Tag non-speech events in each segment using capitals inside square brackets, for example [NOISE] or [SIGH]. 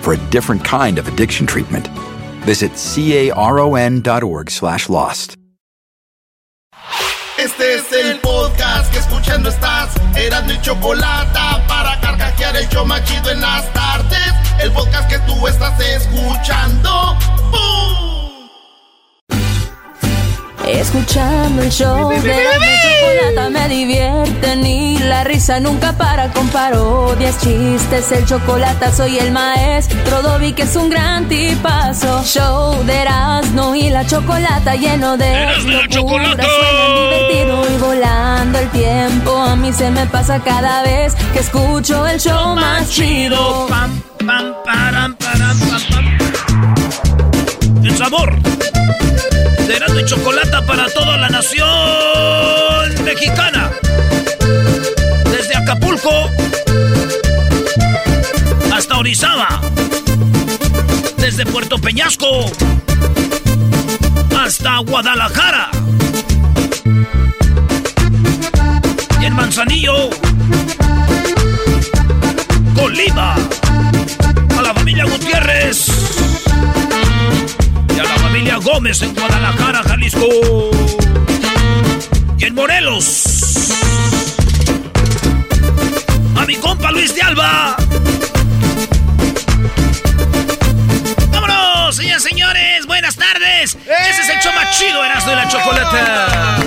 for a different kind of addiction treatment. Visit caron.org slash lost. Este es el podcast que escuchando estás. Eran mi chocolate para carcajear el yo machido en las tardes. El podcast que tú estás escuchando. ¡Bum! Escuchando el show de la chocolata me divierten y la risa nunca para con parodias, chistes, el chocolate soy el maestro Dobby que es un gran tipazo. Show de Erasmo y la chocolata lleno de locuras, suena divertido y volando el tiempo a mí se me pasa cada vez que escucho el show más chido. Pam, pam, param. El sabor de y Chocolata para toda la nación mexicana. Desde Acapulco hasta Orizaba. Desde Puerto Peñasco hasta Guadalajara. Y en Manzanillo, Colima. A la familia Gutiérrez. Y a la familia Gómez en Guadalajara, Jalisco. Y en Morelos. A mi compa Luis de Alba. ¡Vámonos, señores, señores! ¡Buenas tardes! Ese es el show más chido, Erasmo de la Chocolata.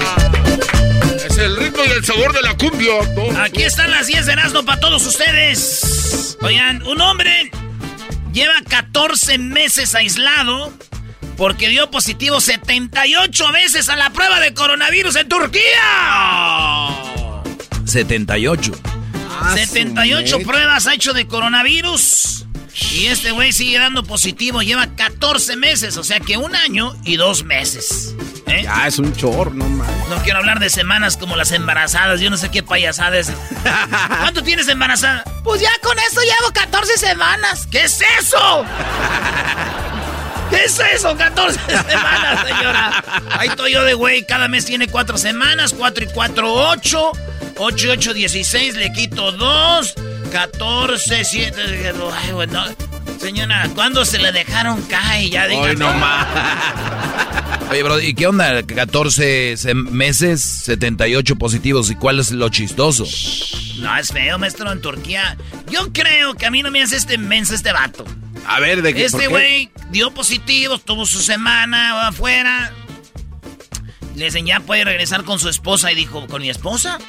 Es el ritmo y el sabor de la cumbia. Aquí están las 10 de Erasmo para todos ustedes. Oigan, un hombre lleva 14 meses aislado porque dio positivo 78 veces a la prueba de coronavirus en Turquía. 78. 78 pruebas ha hecho de coronavirus. Y este güey sigue dando positivo. Lleva 14 meses, o sea que un año y dos meses. ¿eh? Ya, es un chorro, no mames. No quiero hablar de semanas como las embarazadas. Yo no sé qué payasada es. [LAUGHS] ¿Cuánto tienes embarazada? Pues ya con eso llevo 14 semanas. ¿Qué es eso? [LAUGHS] ¿Qué es eso? 14 [LAUGHS] semanas, señora. Ahí estoy yo de güey. Cada mes tiene 4 semanas. 4 y 4, 8. 8 y 8, 16. Le quito 2. 14, 7. Ay, bueno. Señora, ¿cuándo se le dejaron caer? Ya diga. Hoy no más. Oye, bro, ¿y qué onda? 14 se- meses, 78 positivos. ¿Y cuál es lo chistoso? No, es feo, maestro, en Turquía. Yo creo que a mí no me hace este menso este vato. A ver, ¿de qué? Este güey dio positivo, tuvo su semana afuera. Le dicen, ya puede regresar con su esposa. Y dijo, ¿con mi esposa?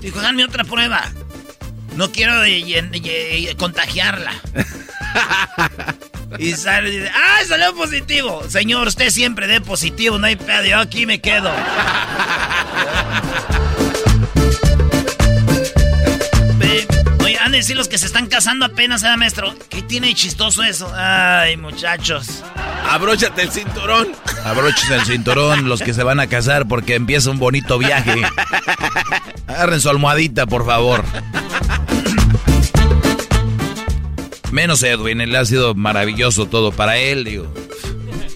Dijo, dame otra prueba. No quiero contagiarla. [LAUGHS] y sale y dice, ¡ah, salió positivo! Señor, usted siempre dé positivo, no hay pedo. Yo aquí me quedo. [LAUGHS] Oye, han de decir los que se están casando apenas, ¿eh, maestro? ¿Qué tiene de chistoso eso? Ay, muchachos. Abróchate el cinturón. Abrochen el cinturón los que se van a casar porque empieza un bonito viaje. Agarren su almohadita, por favor. Menos Edwin, él ha sido maravilloso todo para él, digo.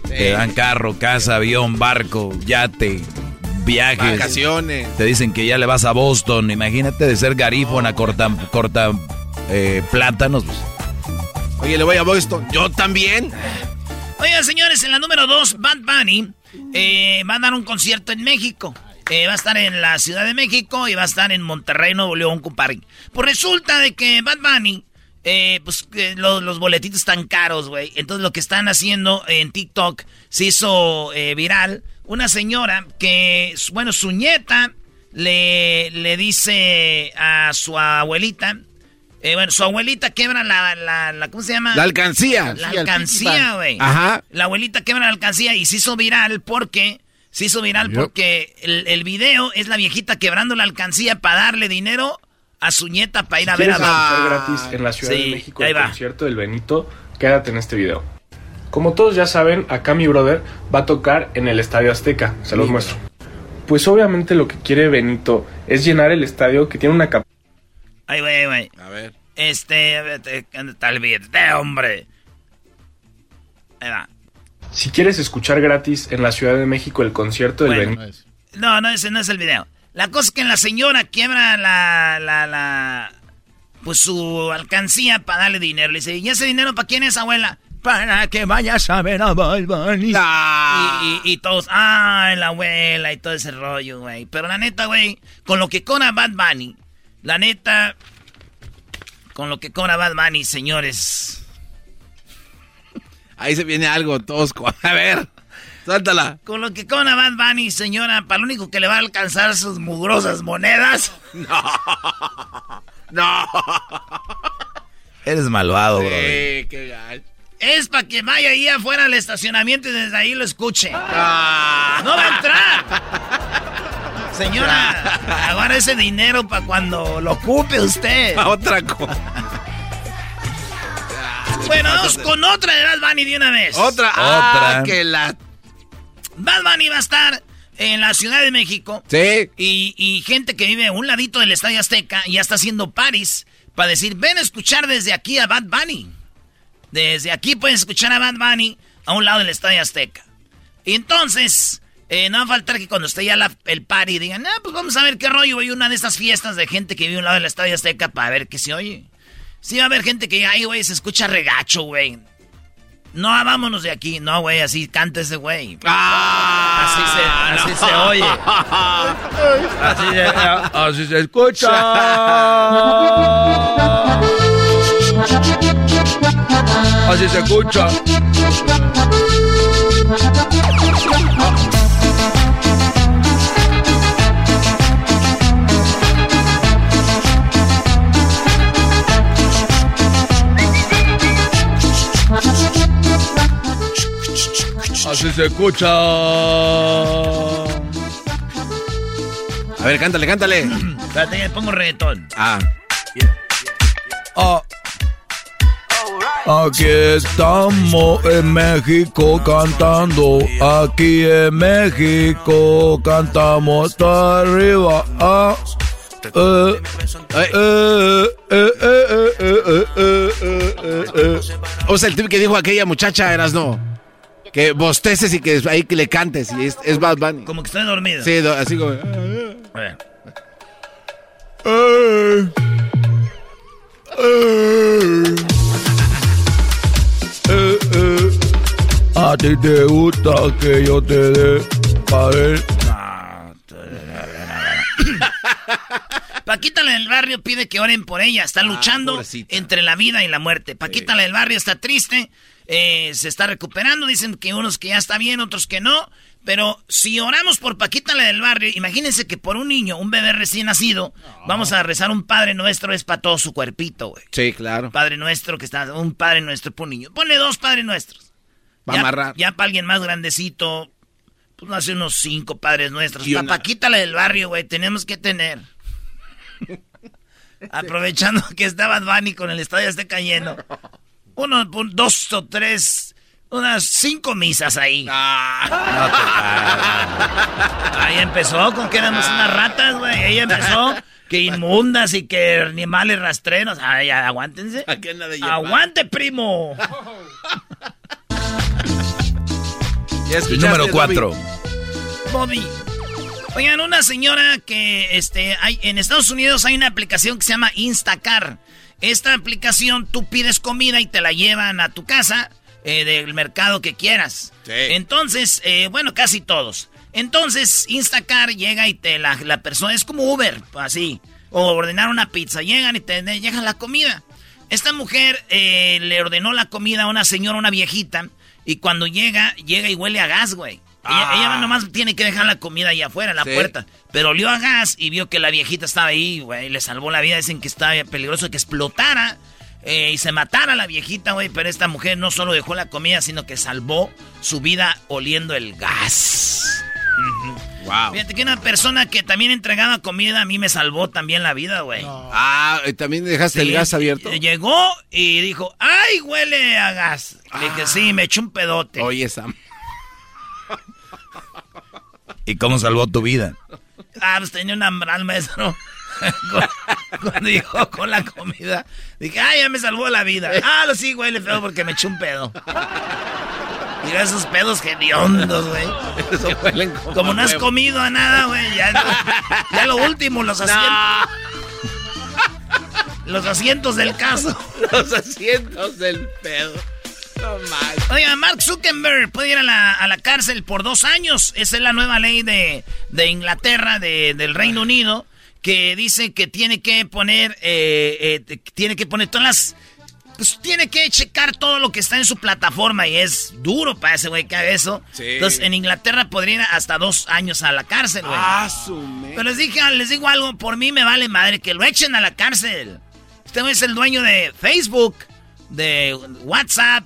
Te dan carro, casa, avión, barco, yate, viajes. Vacaciones. Te dicen que ya le vas a Boston. Imagínate de ser garífona, corta, corta eh, plátanos. Oye, le voy a Boston. Yo también. Oigan, señores, en la número 2, Bad Bunny eh, va a dar un concierto en México. Eh, va a estar en la Ciudad de México y va a estar en Monterrey, Nuevo León, compadre. Pues resulta de que Bad Bunny eh, pues lo- los boletitos están caros, güey. Entonces lo que están haciendo en TikTok se hizo eh, viral. Una señora que, bueno, su nieta le, le dice a su abuelita, eh, bueno, su abuelita quebra la, la, la- ¿cómo se llama? La alcancía. La Sí, alcancía, güey. Ajá. La abuelita quebra la alcancía y se hizo viral porque... Se hizo viral porque el, el video es la viejita quebrando la alcancía para darle dinero a su nieta para ir a ver a ¿Quieres escuchar Bad- gratis en la Ciudad Sí, de México el va. concierto del Benito? Quédate en este video. Como todos ya saben, acá mi brother va a tocar en el Estadio Azteca. Se los muestro. Pues obviamente lo que quiere Benito es llenar el estadio que tiene una capacidad. Ay, güey, güey. A ver. Este, vete, ¿dónde está el billete, hombre? Ahí va. Si quieres escuchar gratis en la Ciudad de México el concierto del Bueno. Benito. No, no, ese no es el video. La cosa es que la señora quiebra la, la, la, pues su alcancía para darle dinero. Le dice, ¿y ese dinero para quién es, abuela? Para que vayas a ver a Bad Bunny. Ah. Y, y- y todos, ah, la abuela y todo ese rollo, güey. Pero la neta, güey, con lo que cobra Bad Bunny, la neta, con lo que cobra Bad Bunny, señores. Ahí se viene algo tosco. [LAUGHS] A ver, suéltala. Con lo que cobra Bad Bunny, señora, para lo único que le va a alcanzar sus mugrosas monedas. [LAUGHS] No. Eres malvado, bro. Sí, qué gacho. Es para que vaya ahí afuera al estacionamiento y desde ahí lo escuche. Ah. ¡No va a entrar! [LAUGHS] Señora, agarra ese dinero para cuando lo ocupe usted. A otra cosa. Bueno, vamos con otra de Bad Bunny de una vez. Otra. Otra. Ah, que la. Bad Bunny va a estar en la Ciudad de México. Sí. Y, y gente que vive a un ladito del Estadio Azteca ya está haciendo paris para decir, ven a escuchar desde aquí a Bad Bunny. Desde aquí puedes escuchar a Bad Bunny a un lado del Estadio Azteca. Y entonces, eh, no va a faltar que cuando esté ya la- el party digan, ah, pues vamos a ver qué rollo. Hay una de estas fiestas de gente que vive a un lado del Estadio Azteca para ver qué se oye. Sí va a haber gente que, ay, güey, se escucha regacho, güey. No, vámonos de aquí. No, güey, así canta ese güey. Ah, Así se, así se oye. [LAUGHS] Así se, así se escucha. Así se escucha. Así se escucha. A ver, cántale, cántale. Espérate, ya pongo reggaetón. Ah. Aquí estamos en México cantando, aquí en México cantamos hasta arriba. O sea, el tip que dijo aquella muchacha eras no. Que bosteces y que ahí que le cantes. Y es, es Bad Bunny. Como que estoy dormido. Sí, do- así como. A ver. Eh. Eh. Eh, eh. A ti te gusta que yo te dé pa' ver. Paquita la del barrio pide que oren por ella. Está luchando pobrecita. entre la vida y la muerte. Paquita la del barrio está triste. Eh, se está recuperando. Dicen que unos que ya está bien, otros que no. Pero si oramos por Paquita la del barrio, imagínense que por un niño, un bebé recién nacido, vamos a rezar un Padre Nuestro, es para todo su cuerpito, güey. Sí, claro. Padre Nuestro que está, un Padre Nuestro por un niño. Ponle dos Padres Nuestros. Va a ya, amarrar. Ya para alguien más grandecito, pues hace unos cinco Padres Nuestros. Y Pa' una- Paquita la del barrio, güey, tenemos que tener. [LAUGHS] Aprovechando que está Bad Bunny con el estadio esté cayendo. Uno, un- dos o tres, unas cinco misas ahí. Ahí empezó con que éramos unas ratas, güey. Ahí empezó que [LAUGHS] inmundas y que animales rastreros. Ay, aguántense. Aquí anda de llevar. ¡Aguante, primo! [LAUGHS] Escuchaste, Número Bobby? 4. Bobby. Oigan, una señora que este, hay, en Estados Unidos hay una aplicación que se llama Instacar. Esta aplicación tú pides comida y te la llevan a tu casa eh, del mercado que quieras. Sí. Entonces, eh, bueno, casi todos. Entonces, Instacar llega y te la, la persona, es como Uber, así. O ordenar una pizza, llegan y te dejan la comida. Esta mujer eh, le ordenó la comida a una señora, una viejita, y cuando llega, llega y huele a gas, güey. Ella, Ah. ella nomás tiene que dejar la comida ahí afuera, en la Sí. puerta. Pero olió a gas y vio que la viejita estaba ahí, güey. Le salvó la vida. Dicen que estaba peligroso que explotara eh, y se matara la viejita, güey. Pero esta mujer no solo dejó la comida, sino que salvó su vida oliendo el gas. Wow. Fíjate que una persona que también entregaba comida a mí me salvó también la vida, güey. Ah, ¿y ¿también dejaste el gas abierto? Llegó y dijo, ¡ay, huele a gas! Le dije, sí, me eché un pedote. Oye, Sam. ¿Y cómo salvó tu vida? Ah, pues tenía un hambral, maestro. Cu- Cuando llegó con la comida, dije, ¡ay, ya me salvó la vida! Ah, lo sí, huele feo porque me eché un pedo. Mira esos pedos hediondos, güey. Eso huelen como, Como no has huevo. comido a nada, güey. Ya, ya lo último, los asientos. Los asientos del caso. Los asientos del pedo. Oiga, Mark Zuckerberg puede ir a la, a la cárcel por dos años. Esa es la nueva ley de, de Inglaterra, de- del Reino Unido, que dice que tiene que poner, eh, eh, tiene que poner todas las... Pues tiene que checar todo lo que está en su plataforma y es duro para ese güey que haga eso. Sí. Entonces, en Inglaterra podría ir hasta dos años a la cárcel, güey. Ah, Pero les dije, les digo algo, por mí me vale madre que lo echen a la cárcel. Este güey es el dueño de Facebook, de WhatsApp.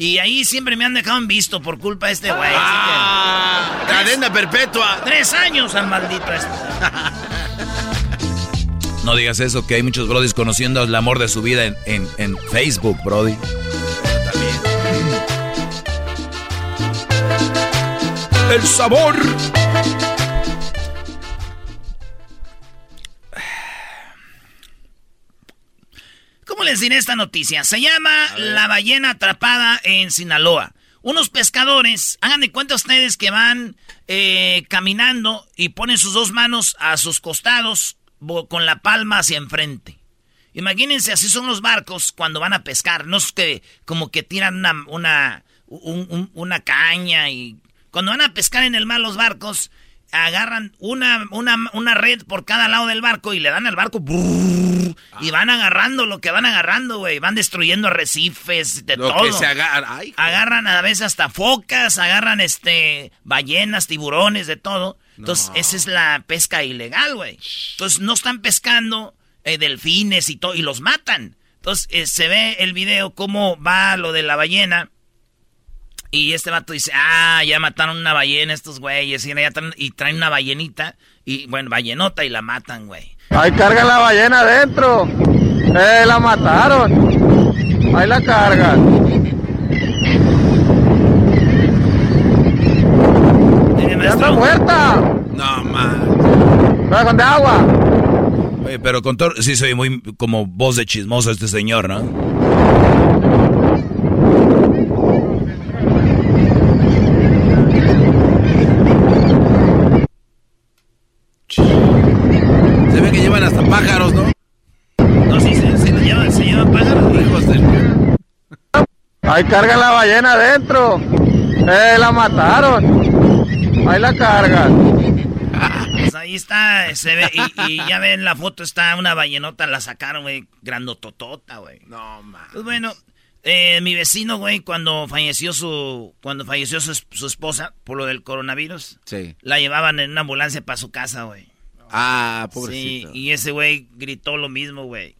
Y ahí siempre me han dejado en visto por culpa de este güey. Ah, cadena perpetua. Tres años al maldito este. [LAUGHS] No digas eso, que hay muchos brodis conociendo el amor de su vida en, en- en Facebook, brody. El sabor. ¿Cómo les diré esta noticia? Se llama La ballena atrapada en Sinaloa. Unos pescadores, hagan de cuenta ustedes que van eh, caminando y ponen sus dos manos a sus costados con la palma hacia enfrente. Imagínense, así son los barcos cuando van a pescar. No es que como que tiran una, una, un- un- una caña y... Cuando van a pescar en el mar los barcos, agarran una, una, una red por cada lado del barco y le dan al barco... brrr, y van agarrando lo que van agarrando, güey. Van destruyendo arrecifes, de Lo todo. que se agarra. Ay, Agarran a veces hasta focas, agarran este ballenas, tiburones, de todo. Entonces, esa es la pesca ilegal, güey. Entonces, no están pescando eh, delfines y todo, y los matan. Entonces, eh, se ve el video cómo va lo de la ballena. Y este vato dice, ah, ya mataron una ballena estos güeyes. Y, ya traen, y traen una ballenita, y bueno, ballenota, y la matan, güey. Ahí cargan la ballena adentro. Eh, la mataron. Ahí la cargan. Ya está muerta. no, man. Pero con de agua. Oye, pero con todo, sí soy muy como voz de chismoso este señor, ¿no? Ve que llevan hasta pájaros, ¿no? No, sí, se, se lo llevan, se llevan pájaros. Hijos del... Ahí cargan la ballena adentro. Eh, la mataron. Ahí la cargan. Pues ahí está, se ve, y, y ya ven la foto, está una ballenota, la sacaron, güey, grandototota, güey. No, man. Pues bueno, eh, mi vecino, güey, cuando falleció su, cuando falleció su, es- su esposa por lo del coronavirus, Sí. la llevaban en una ambulancia para su casa, güey. Ah, Sí, pobrecito. y ese güey gritó lo mismo, güey.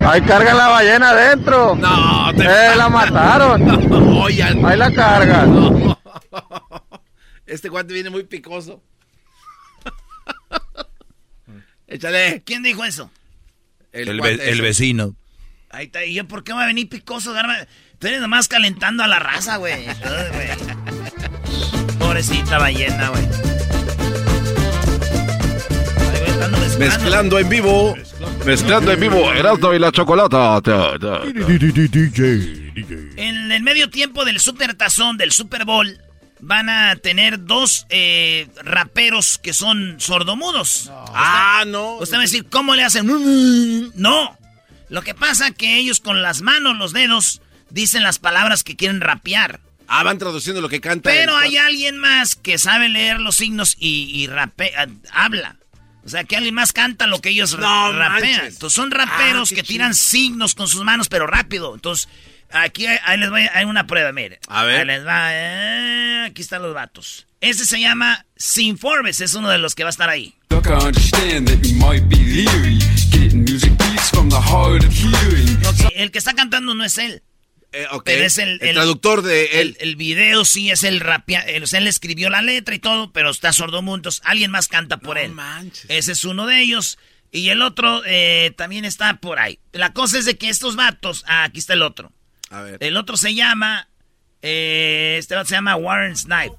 Ahí cargan la ballena adentro. No, te... Eh, [LAUGHS] la mataron. Oye, Ahí la cargan. no. [LAUGHS] Este guante viene muy picoso. [LAUGHS] Échale. ¿Quién dijo eso? El, ve- vecino. Ahí está, ¿y yo por qué va a venir picoso? Tú eres nomás calentando a la raza, güey. Pobrecita ballena, güey. Mezclando. Mezclando en vivo. Mezclando en vivo. Erasmo y la chocolata. Ta, ta, ta. En el medio tiempo del Super Tazón, del Super Bowl, van a tener dos eh, raperos que son sordomudos. Ah, no. Usted va a decir, ¿cómo le hacen? [LAUGHS] No. Lo que pasa que ellos con las manos, los dedos, dicen las palabras que quieren rapear. Ah, van traduciendo lo que canta. Pero el- hay alguien más que sabe leer los signos y, y rapea- habla. O sea, que alguien más canta lo que ellos No rapean. manches. Entonces son raperos Ah, que tiran signos con sus manos, pero rápido. Entonces, aquí hay- ahí les voy, hay una prueba, mire. A ver. Ahí les va. eh, aquí están los vatos. Ese se llama Sin Forbes, es uno de los que va a estar ahí. El que está cantando no es él. Eh. Pero es el, El traductor de el, el video sí es el rapia, o sea, él escribió la letra y todo, pero está sordomudo, entonces alguien más canta por él. Ese es uno de ellos. Y el otro eh, también está por ahí. La cosa es de que estos vatos, ah, aquí está el otro. A ver. El otro se llama, eh, este vato se llama Warren Snipe.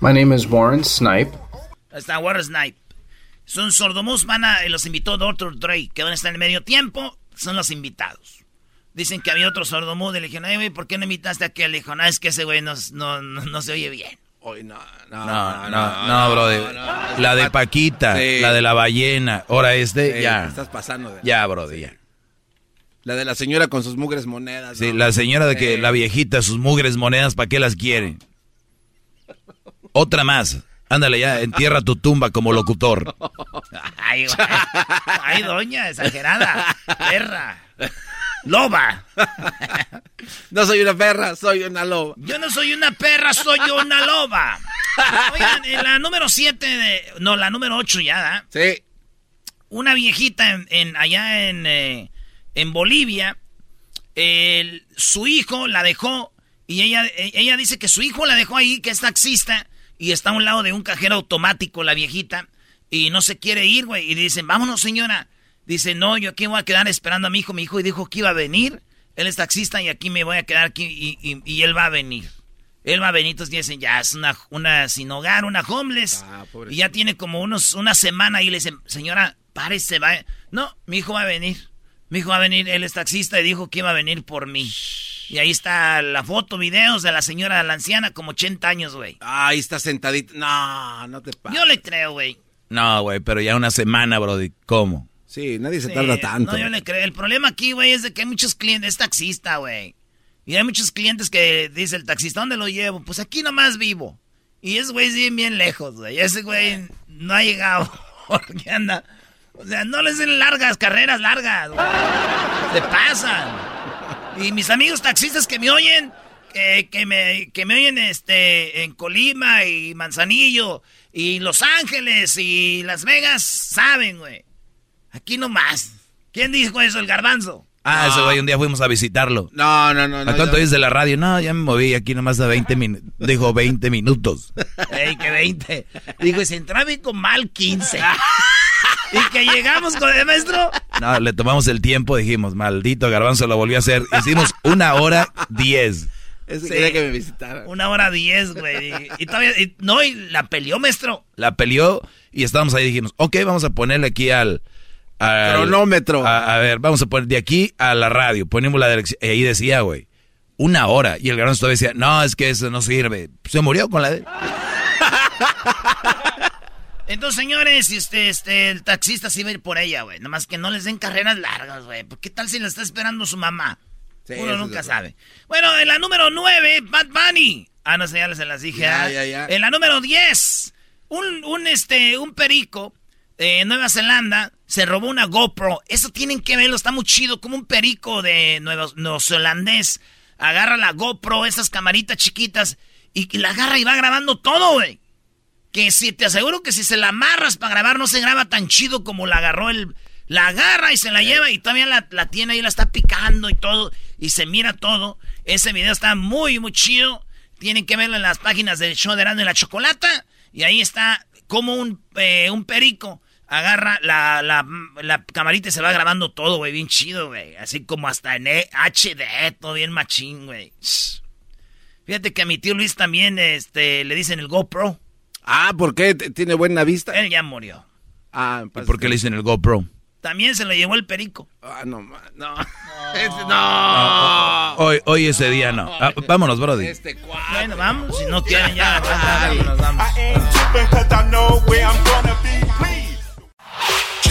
My name is Warren Snipe. Ahí está Warren Snipe. Son sordomus, van a, eh, los invitó Dr. Dre, que van a estar en el medio tiempo, son los invitados. Dicen que había otro sordomudo y le dijeron, "Ay, güey, ¿por qué no invitaste a aquel? Le dijo, no, es que ese güey no, no, no, no se oye bien. Hoy no, No, no, no, brother. La de Paquita, Sí. la de la ballena. Ahora este, Sí, ya. estás pasando de- Ya, brother, ya. La de la señora con sus mugres monedas. Sí, ¿no? la señora de que Sí. la viejita, sus mugres monedas, ¿para qué las quiere? [LAUGHS] Otra más. Ándale ya, entierra tu tumba como locutor. Ay, güey. Ay, doña, exagerada. Perra. [LAUGHS] Loba. No soy una perra, soy una loba. Yo no soy una perra, soy una loba. Oigan, en la número 7 de... No, la número 8 ya, ¿da? Sí. Una viejita en, en- allá en, eh, en Bolivia, el- su hijo la dejó y ella, eh, ella dice que su hijo la dejó ahí, que es taxista, y está a un lado de un cajero automático la viejita, y no se quiere ir, güey, y dicen, vámonos señora. Dice, no, yo aquí voy a quedar esperando a mi hijo, mi hijo dijo que iba a venir, él es taxista y aquí me voy a quedar aquí y, y- y él va a venir. Él va a venir, entonces dicen, ya es una, una sin hogar, una homeless. y ya tiene como unos, una semana y le dicen, señora, párese, va. No, mi hijo va a venir. Mi hijo va a venir, él es taxista y dijo que iba a venir por mí. Y ahí está la foto, videos de la señora, la anciana, como 80 años, güey. Ahí está sentadita. No, no te pases. Yo le creo, güey. No, güey, pero ya una semana, brody. ¿Cómo? Sí, nadie se Sí, tarda tanto. No, yo le creo. El problema aquí, güey, es de que hay muchos clientes, es taxista, güey. Y hay muchos clientes que dice el taxista, ¿dónde lo llevo? Pues aquí nomás vivo. Y ese güey es bien, bien lejos, güey. Ese güey no ha llegado. [LAUGHS] Porque anda. O sea, no les den largas, carreras largas, güey. Se pasan. Y mis amigos taxistas que me oyen, que, que me, que me oyen este, en Colima y Manzanillo y Los Ángeles y Las Vegas, saben, güey. Aquí nomás. ¿Quién dijo eso? El garbanzo. Ah, ese güey, un día fuimos a visitarlo. No, no, no. ¿A no, cuánto yo- es de la radio? No, ya me moví aquí nomás a 20 minutos. Dijo 20 minutos. Ey, que 20. Digo, y se entraba y con mal 15. y que llegamos con el maestro. No, le tomamos el tiempo, dijimos, maldito garbanzo lo volvió a hacer. Hicimos una hora diez. Ese Sí. quería que me visitara. Una hora 10, güey. Y, y todavía. y- no, y la peleó, maestro. La peleó y estábamos ahí dijimos, ok, vamos a ponerle aquí al... al- Cronómetro. A, a ver, vamos a poner de aquí a la radio. Ponemos la dirección. Y ahí decía, güey, una hora. Y el garbanzo todavía decía, no, es que eso no sirve. Se murió con la de... [LAUGHS] Entonces, señores, este, este, el taxista sí va a ir por ella, güey. Nomás que no les den carreras largas, güey. ¿Por qué tal si la está esperando su mamá? Sí, Uno nunca sabe. Bueno, en la número 9, Bad Bunny. Ah, no sé, ya les se las dije. Ya, ah. ya, ya. En la número 10, un, un, este, un perico de Nueva Zelanda se robó una GoPro. Eso tienen que verlo, está muy chido. Como un perico de nuevo, neozelandés agarra la GoPro, esas camaritas chiquitas, y, y la agarra y va grabando todo, güey. Que si te aseguro que si se la amarras para grabar no se graba tan chido como la agarró el... La agarra y se la lleva y todavía la, la tiene ahí, la está picando y todo. Y se mira todo. Ese video está muy, muy chido. Tienen que verlo en las páginas del show de Erasmo y la Chocolata. Y ahí está como un, eh, un perico agarra la, la, la camarita y se va grabando todo, güey. Bien chido, güey. Así como hasta en E- HD, todo bien machín, güey. Fíjate que a mi tío Luis también este, le dicen el GoPro. Ah, ¿por qué? ¿T- ¿Tiene buena vista? Él ya murió. Ah, ¿Y pues, por qué le dicen el GoPro? También se lo llevó el perico. Ah, no, no. [LAUGHS] Ese- no. Hoy, hoy ese día no. Ah, vámonos, Brody. Este cuadro. Bueno, vamos. Si no quieren ya, vámonos, vamos.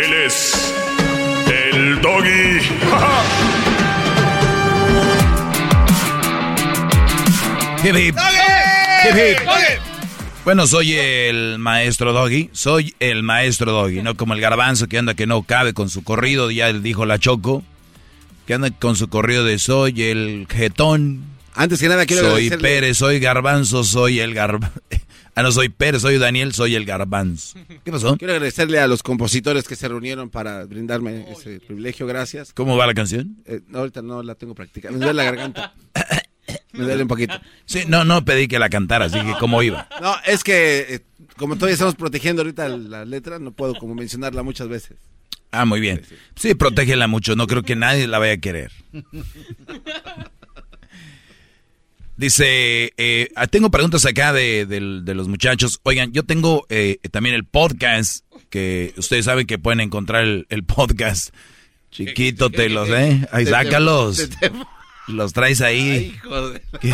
Él es el doggy. Hip, hip. Hip, hip. Bueno, soy el maestro Doggy, soy el maestro Doggy, no como el garbanzo que anda que no cabe con su corrido, ya dijo la Choco, que anda con su corrido de soy el jetón. Antes que nada quiero Soy agradecerle- Pérez, soy garbanzo, soy el garbanzo. [LAUGHS] Ah, no, soy Pérez, soy Daniel, soy el garbanzo. ¿Qué pasó? Quiero agradecerle a los compositores que se reunieron para brindarme ese privilegio, gracias. ¿Cómo va la canción? Eh, no, ahorita no la tengo practicada. Me duele la garganta. [COUGHS] Me duele un poquito. Sí, no, no pedí que la cantara, así que cómo iba. No, es que eh, como todavía estamos protegiendo ahorita la letra, no puedo como mencionarla muchas veces. Ah, muy bien. Sí, protégela mucho, no creo que nadie la vaya a querer. [LAUGHS] Dice, eh, ah, tengo preguntas acá de, de los muchachos. Oigan, yo tengo eh, también el podcast, que ustedes saben que pueden encontrar el, el podcast. Chiquito te los, ¿eh? Ahí sácalos. Los traes ahí. Que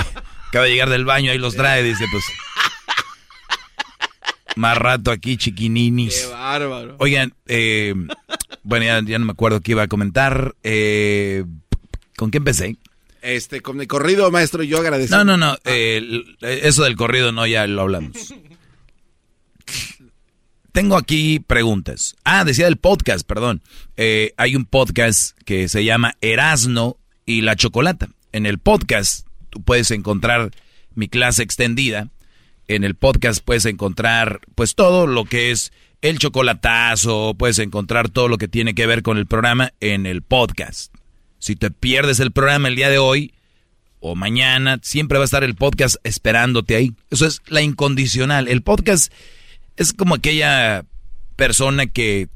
acaba de llegar del baño, ahí los trae, dice, pues. Más rato aquí, chiquininis. Qué bárbaro. Oigan, eh, bueno, ya, ya no me acuerdo qué iba a comentar. Eh, ¿Con qué empecé? Este, con el corrido, maestro, yo agradezco. No, no, no. eh, eso del corrido no, ya lo hablamos. Tengo aquí preguntas. Ah, decía del podcast, perdón. Eh, hay un podcast que se llama Erasno y la Chocolata. En el podcast tú puedes encontrar mi clase extendida. En el podcast puedes encontrar pues todo lo que es el chocolatazo, puedes encontrar todo lo que tiene que ver con el programa en el podcast. Si te pierdes el programa el día de hoy, o mañana, siempre va a estar el podcast esperándote ahí. Eso es la incondicional. El podcast es como aquella persona que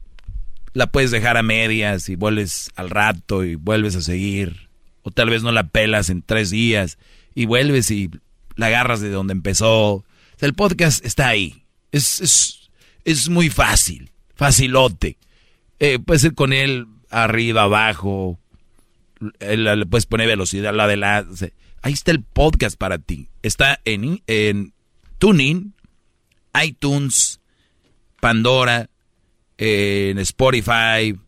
la puedes dejar a medias y vuelves al rato y vuelves a seguir. O tal vez no la pelas en tres días y vuelves y la agarras de donde empezó. El podcast está ahí. Es, es, es muy fácil, facilote. Eh, puedes ir con él arriba, abajo, le puedes poner velocidad, la de la... ahí está el podcast para ti. Está en, en TuneIn, iTunes, Pandora, en Spotify,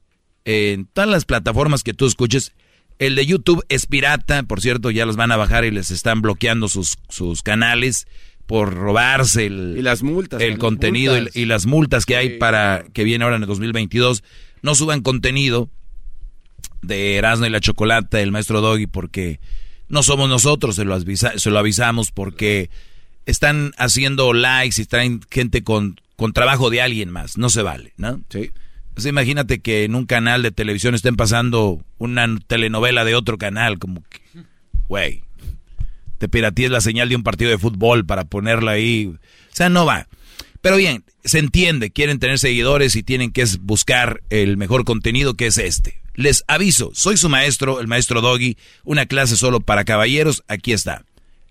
en todas las plataformas que tú escuches. El de YouTube es pirata, por cierto, ya los van a bajar y les están bloqueando sus, sus canales por robarse el, Y las multas. el contenido multas. y, las multas que hay para que viene ahora en el 2022. No suban contenido de Erasmo y la Chocolata, el maestro Doggy, porque no somos nosotros, se lo, avisa- se lo avisamos, porque están haciendo likes y traen gente con, con trabajo de alguien más. No se vale, ¿no? Sí. Sea, imagínate que en un canal de televisión estén pasando una telenovela de otro canal, como que, güey, te piratees la señal de un partido de fútbol para ponerla ahí. O sea, no va. Pero bien, se entiende, quieren tener seguidores y tienen que buscar el mejor contenido que es este. Les aviso, soy su maestro, el maestro Doggy, una clase solo para caballeros, aquí está.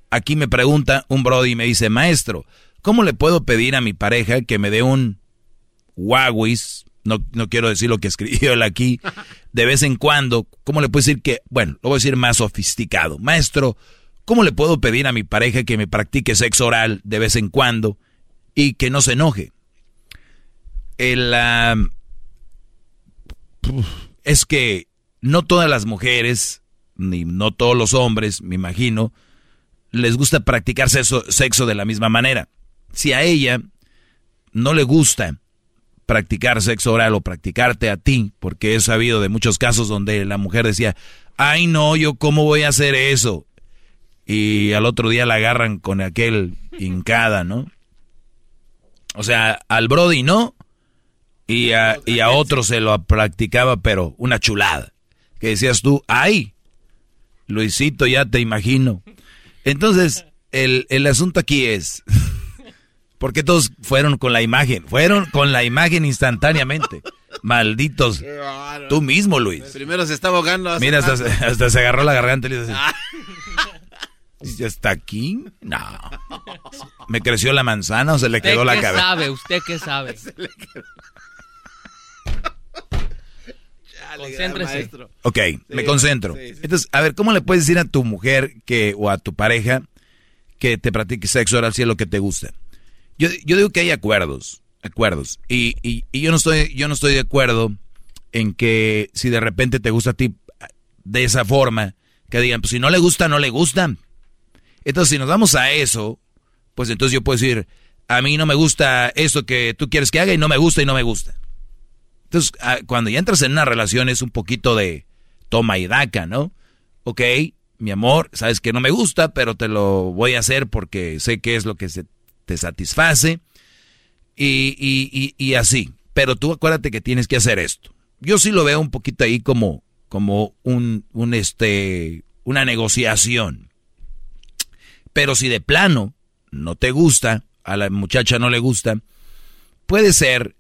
Aquí me pregunta un brody y me dice, maestro, ¿cómo le puedo pedir a mi pareja que me dé un Huawei? No, no quiero decir lo que [LAUGHS] escribió él aquí. De vez en cuando, ¿cómo le puedo decir que, bueno, lo voy a decir más sofisticado. Maestro, ¿cómo le puedo pedir a mi pareja que me practique sexo oral de vez en cuando y que no se enoje? El, es que no todas las mujeres, ni no todos los hombres, me imagino, les gusta practicar sexo, sexo de la misma manera. Si a ella no le gusta practicar sexo oral o practicarte a ti, porque he sabido de muchos casos donde la mujer decía, ay no, yo cómo voy a hacer eso. Y al otro día la agarran con aquel hincada, ¿no? O sea, al Brody no, y a, y a otro se lo practicaba, pero una chulada. Que decías tú, ay, Luisito, ya te imagino. Entonces, el, el asunto aquí es, [LAUGHS] ¿por qué todos fueron con la imagen? Fueron con la imagen instantáneamente. Malditos. Tú mismo, Luis. Primero se estaba ahogando. Mira, hasta, se agarró la garganta y le dice, [LAUGHS] ¿ya está aquí? No. ¿Me creció la manzana o se le ¿Usted quedó la qué cabeza? sabe? ¿Usted qué sabe? [LAUGHS] Concéntrese. Ok, me concentro. Entonces, a ver, ¿cómo le puedes decir a tu mujer que o a tu pareja que te practique sexo oral si es lo que te gusta? Yo, yo digo que hay acuerdos, acuerdos. Y, y, y yo no estoy, yo no estoy de acuerdo en que si de repente te gusta a ti de esa forma, que digan, pues si no le gusta, no le gusta. Entonces, si nos vamos a eso, pues entonces yo puedo decir, a mí no me gusta eso que tú quieres que haga y no me gusta y no me gusta. Entonces, ah, cuando ya entras en una relación es un poquito de toma y daca, ¿no? Ok, mi amor, sabes que no me gusta, pero te lo voy a hacer porque sé que es lo que se te satisface y, y, y, así. Pero tú acuérdate que tienes que hacer esto. Yo sí lo veo un poquito ahí como, como un, un este, una negociación. Pero si de plano no te gusta, a la muchacha no le gusta, puede ser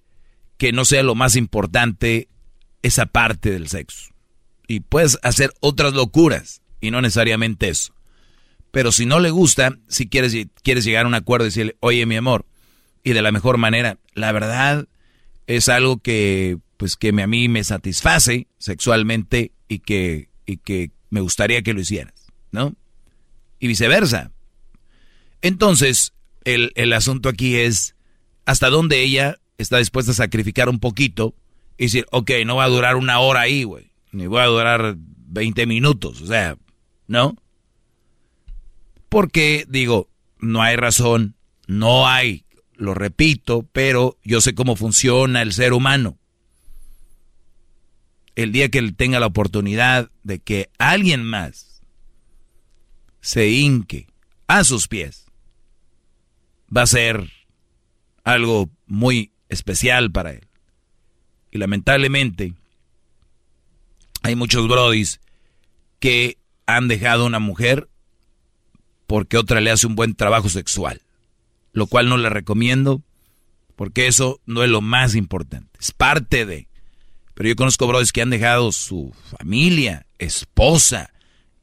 que no sea lo más importante esa parte del sexo. Y puedes hacer otras locuras y no necesariamente eso. Pero si no le gusta, si quieres, quieres llegar a un acuerdo y decirle, oye mi amor, y de la mejor manera, la verdad es algo que pues que a mí me satisface sexualmente y que, y que me gustaría que lo hicieras, ¿no? Y viceversa. Entonces, el, el asunto aquí es hasta dónde ella está dispuesta a sacrificar un poquito y decir, ok, no va a durar una hora ahí, güey, ni voy a durar 20 minutos, o sea, ¿no? Porque, digo, no hay razón, no hay, lo repito, pero yo sé cómo funciona el ser humano. El día que él tenga la oportunidad de que alguien más se hinque a sus pies, va a ser algo muy especial para él. Y lamentablemente, hay muchos brodis que han dejado a una mujer porque otra le hace un buen trabajo sexual. Lo cual no le recomiendo porque eso no es lo más importante. Es parte de. Pero yo conozco brodis que han dejado su familia, esposa,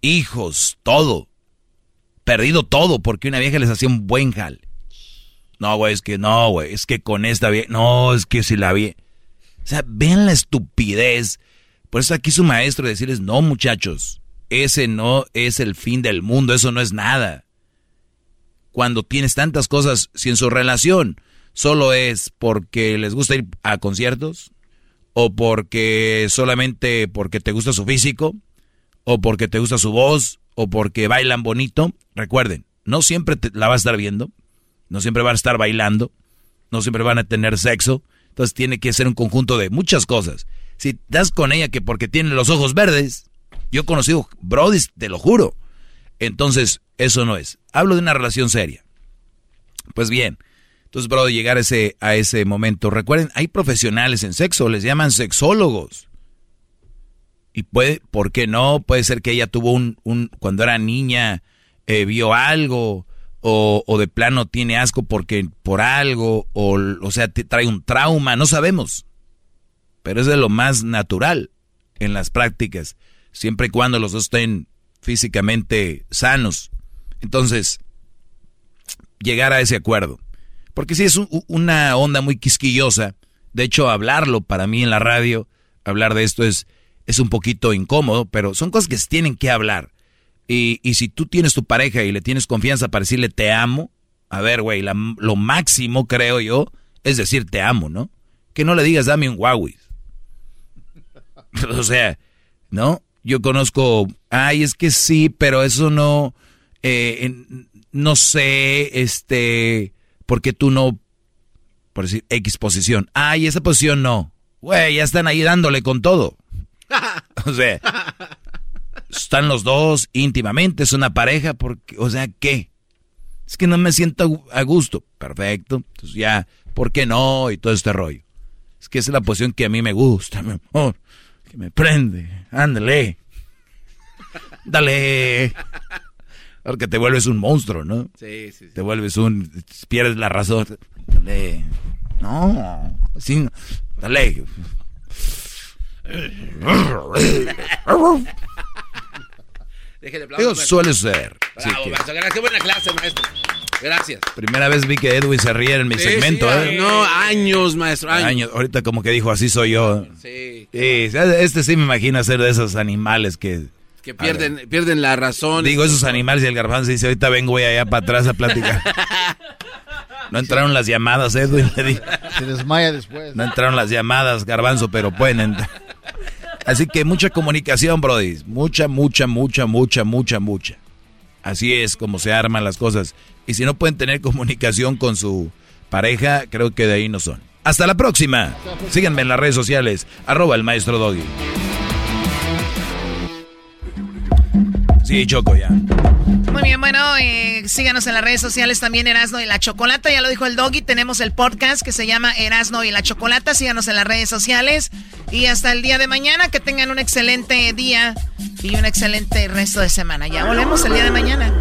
hijos, todo. Perdido todo porque una vieja les hacía un buen jal. No, güey, es que no, güey, es que con esta vieja, no, es que si la vi. O sea, vean la estupidez. Por eso aquí su maestro decirles, no, muchachos, ese no es el fin del mundo, eso no es nada. Cuando tienes tantas cosas, si en su relación solo es porque les gusta ir a conciertos, o porque solamente porque te gusta su físico, o porque te gusta su voz, o porque bailan bonito, recuerden, no siempre la vas a estar viendo, no siempre van a estar bailando, no siempre van a tener sexo, entonces tiene que ser un conjunto de muchas cosas. Si das con ella que porque tiene los ojos verdes, yo he conocido Brody, te lo juro. Entonces, eso no es. Hablo de una relación seria. Pues bien, entonces, Brody, llegar a ese, a ese momento. Recuerden, hay profesionales en sexo, les llaman sexólogos. Y puede, ¿por qué no? Puede ser que ella tuvo un, un cuando era niña, eh, vio algo, o, de plano tiene asco porque por algo, o, o sea, te trae un trauma, no sabemos. Pero es de lo más natural en las prácticas, siempre y cuando los dos estén físicamente sanos. Entonces, llegar a ese acuerdo. Porque si es una onda muy quisquillosa, de hecho hablarlo para mí en la radio, hablar de esto es, es un poquito incómodo, pero son cosas que se tienen que hablar. Y, y si tú tienes tu pareja y le tienes confianza para decirle te amo, a ver, güey, lo máximo creo yo es decir te amo, ¿no? Que no le digas dame un Huawei. [LAUGHS] o sea, ¿no? Yo conozco, ay, es que sí, pero eso no, eh, no sé, este, porque tú no, por decir, X posición. Ay, esa posición no. Güey, ya están ahí dándole con todo. [LAUGHS] o sea, están los dos íntimamente, es una pareja, porque, o sea, ¿qué? Es que no me siento a gusto. Perfecto. Entonces ya, ¿por qué no? Y todo este rollo. Es que esa es la posición que a mí me gusta, mi amor. Que me prende. Ándale. Dale. Porque te vuelves un monstruo, ¿no? Sí, sí, Te vuelves un... Pierdes la razón. Dale. No. Sí. Dale. [LAUGHS] Eso suele ser. Bravo, maestro. Gracias. Buena clase, maestro. Gracias. Primera vez vi que Edwin se ríe en mi segmento, ¿eh? No, años, maestro. Años. Ahorita como que dijo, así soy yo. Sí. Sí, este sí me imagino ser de esos animales que... Que pierden, pierden la razón. Digo, esos animales y el garbanzo dice, ahorita vengo voy allá para atrás a platicar. [LAUGHS] No entraron las llamadas, Edwin. Se desmaya después. No entraron las llamadas, garbanzo, pero pueden entrar. [LAUGHS] Así que mucha comunicación, Brody. Mucha, mucha, mucha, mucha, mucha, mucha. Así es como se arman las cosas. Y si no pueden tener comunicación con su pareja, creo que de ahí no son. Hasta la próxima. Síganme en las redes sociales. Arroba el maestro Doggy. Sí, Choco, ya. Muy bien, bueno, eh, síganos en las redes sociales también Erasno y la Chocolata, ya lo dijo el Doggy, tenemos el podcast que se llama Erasno y la Chocolata, síganos en las redes sociales y hasta el día de mañana, que tengan un excelente día y un excelente resto de semana. Ya volvemos el día de mañana.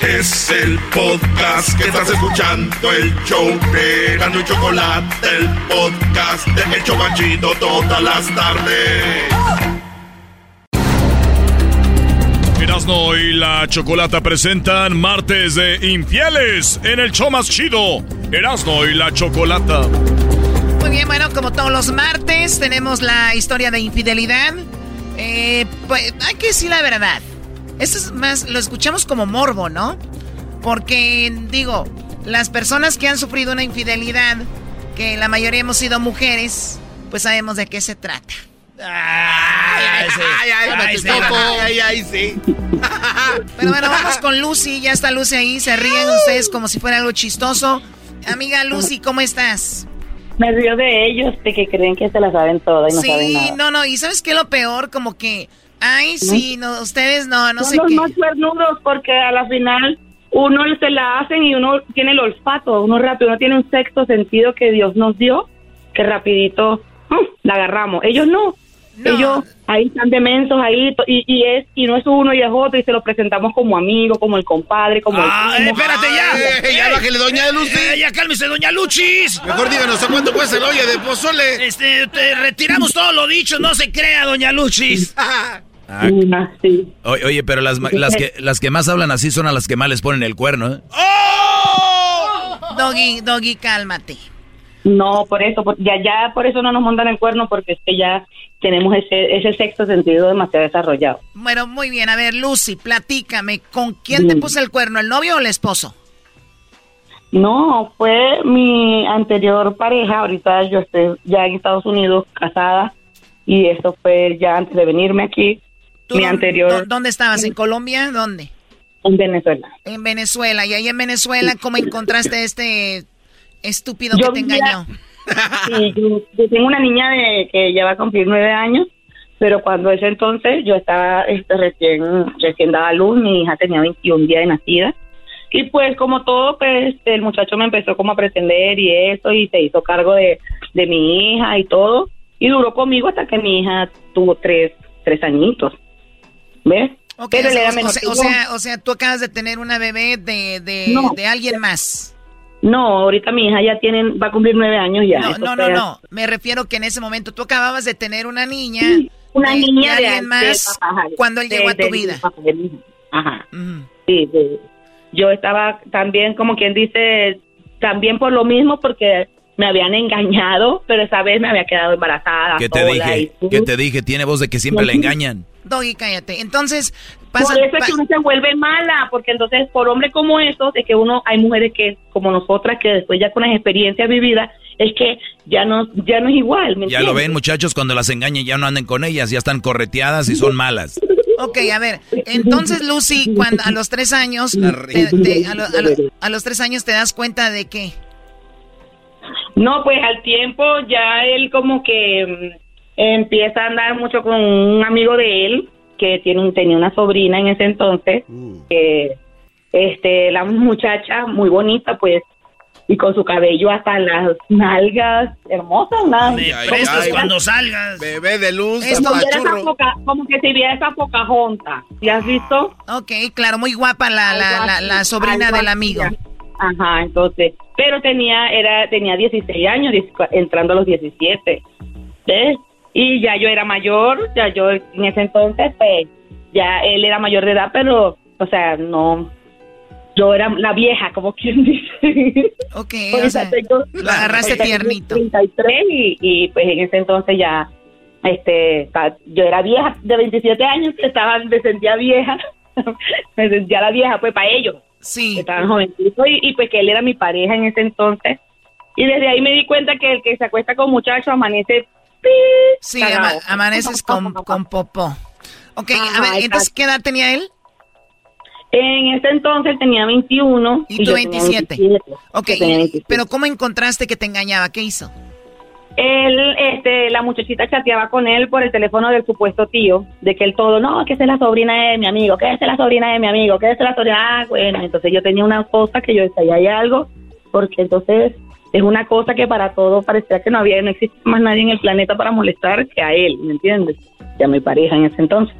Es el podcast que estás escuchando, el show de Erasno y Chocolate, el podcast de El Chobachito todas las tardes. Erasno y la Chocolata presentan Martes de Infieles en el show más chido. Erasno y la Chocolata. Muy bien, bueno, como todos los martes, tenemos la historia de infidelidad. Eh, pues hay que decir la verdad. Esto es más, lo escuchamos como morbo, ¿no? Porque, digo, las personas que han sufrido una infidelidad, que la mayoría hemos sido mujeres, pues sabemos de qué se trata. Ay, ay, ay, ay, sí. [LAUGHS] Pero bueno, vamos con Lucy. Ya está Lucy ahí. Se ríen ustedes como si fuera algo chistoso. Amiga Lucy, ¿cómo estás? Me río de ellos, de que creen que se la saben toda y no sí, saben nada. no, no. ¿Y sabes qué es lo peor? Como que, ay, sí, no, ustedes no, no Son sé los qué. más cuernudos porque a la final uno se la hacen y uno tiene el olfato, uno rápido, uno tiene un sexto sentido que Dios nos dio, que rapidito la agarramos. Ellos no. Ellos ahí están de mensos ahí y, y es y no es uno y es otro y se lo presentamos como amigo, como el compadre, como Ah, el eh, primo. espérate ya. Eh, ya bájele, doña Lucy. Ya cálmese, doña Luchis. Mejor díganos a cuánto cuesta el olla de pozole. Este, te retiramos todo lo dicho, no se crea, doña Luchis. [LAUGHS] Ah, sí. oye, pero las, ma- las, que, las que más hablan así son a las que más les ponen el cuerno, ¿eh? Doggy, Doggy, cálmate. No, por eso, por- ya ya por eso no nos montan el cuerno porque es que ya tenemos ese ese sexto sentido demasiado desarrollado. Bueno, muy bien. A ver, Lucy, platícame. ¿Con quién te Mm. puso el cuerno, el novio o el esposo? No, fue mi anterior pareja, ahorita yo estoy ya en Estados Unidos casada y esto fue ya antes de venirme aquí, mi anterior dó- ¿Dónde estabas? ¿En Colombia? ¿Dónde? en Venezuela. En Venezuela. Y ahí en Venezuela, ¿cómo encontraste este estúpido Yo que te engañó? Sí, yo, yo tengo una niña de que ya va a cumplir nueve años, pero cuando ese entonces yo estaba este, recién recién dada a luz, mi hija tenía 21 días de nacida. Y pues como todo, pues el muchacho me empezó como a pretender y eso, y se hizo cargo de, de mi hija y todo. Y duró conmigo hasta que mi hija tuvo tres, tres añitos. ¿Ves? Ok, Pero o, sea, o sea- o sea, o sea, tú acabas de tener una bebé de, de, No. de alguien más. No, ahorita mi hija ya tiene, va a cumplir nueve años ya. No, no, no, no. Me refiero que en ese momento tú acababas de tener una niña. Una de- niña de alguien de- más cuando él de- llegó a tu de- vida. Ajá. Sí, de- yo estaba también, como quien dice, también por lo mismo, porque me habían engañado, pero esa vez me había quedado embarazada. ¿Qué te sola dije? ¿Qué te dije? Tiene voz de que siempre le [LAUGHS] engañan. Doggy, cállate. Entonces, Por pasa. eso es que uno se vuelve mala, porque entonces por hombres como esos, es que uno, hay mujeres que, como nosotras, que después ya con las experiencias vividas, es que ya no, ya no es igual. ¿me Ya lo ven, muchachos, cuando las engañan ya no anden con ellas, ya están correteadas y son malas. Ok, a ver. Entonces, Lucy, cuando a los tres años, te- te- a, lo- a lo- a los tres años te das cuenta de qué. No, pues al tiempo ya él como que mm, empieza a andar mucho con un amigo de él que tiene un, tenía una sobrina en ese entonces, que este la muchacha muy bonita pues y con su cabello hasta las nalgas hermosas, Como prestas si cuando salgas. Bebé de luz, como, si poca- que se viera esa Pocahontas, ¿sí has visto? Ok, claro, muy guapa la, la, la, la sobrina del amigo. Ajá, entonces, pero tenía era tenía 16 años, 10 entrando a los 17. ¿Ves? Y ya yo era mayor, ya yo en ese entonces pues ya él era mayor de edad, pero o sea, no yo era la vieja, como [LAUGHS] quien dice. Ok, o sea, tengo- lo agarraste tiernito. 33 y, y pues en ese entonces ya, este, yo era vieja de 27 años, estaba, me sentía vieja, [LAUGHS] me sentía la vieja, pues para ellos. Sí. Estaban jovencitos y, y pues que él era mi pareja en ese entonces. Y desde ahí me di cuenta que el que se acuesta con muchachos amanece Sí, ama- amaneces [LAUGHS] con, con popó. Ok, Ajá, a ver, entonces. ¿qué edad tenía él? En ese entonces tenía 21 ¿Y tú yo tenía 27? 27. Ok, Yo tenía y- 27. pero ¿cómo encontraste que te engañaba? ¿Qué hizo? Él, este, la muchachita chateaba con él por el teléfono del supuesto tío, de que él todo, no, que esa es la sobrina de mi amigo, que esa es la sobrina de mi amigo, que es la sobrina, ah, bueno, entonces yo tenía una cosa que yo decía, "Ahí hay algo, porque entonces es una cosa que para todos parecía que no había, no existe más nadie en el planeta para molestar que a él, ¿me entiendes? Y a mi pareja en ese entonces.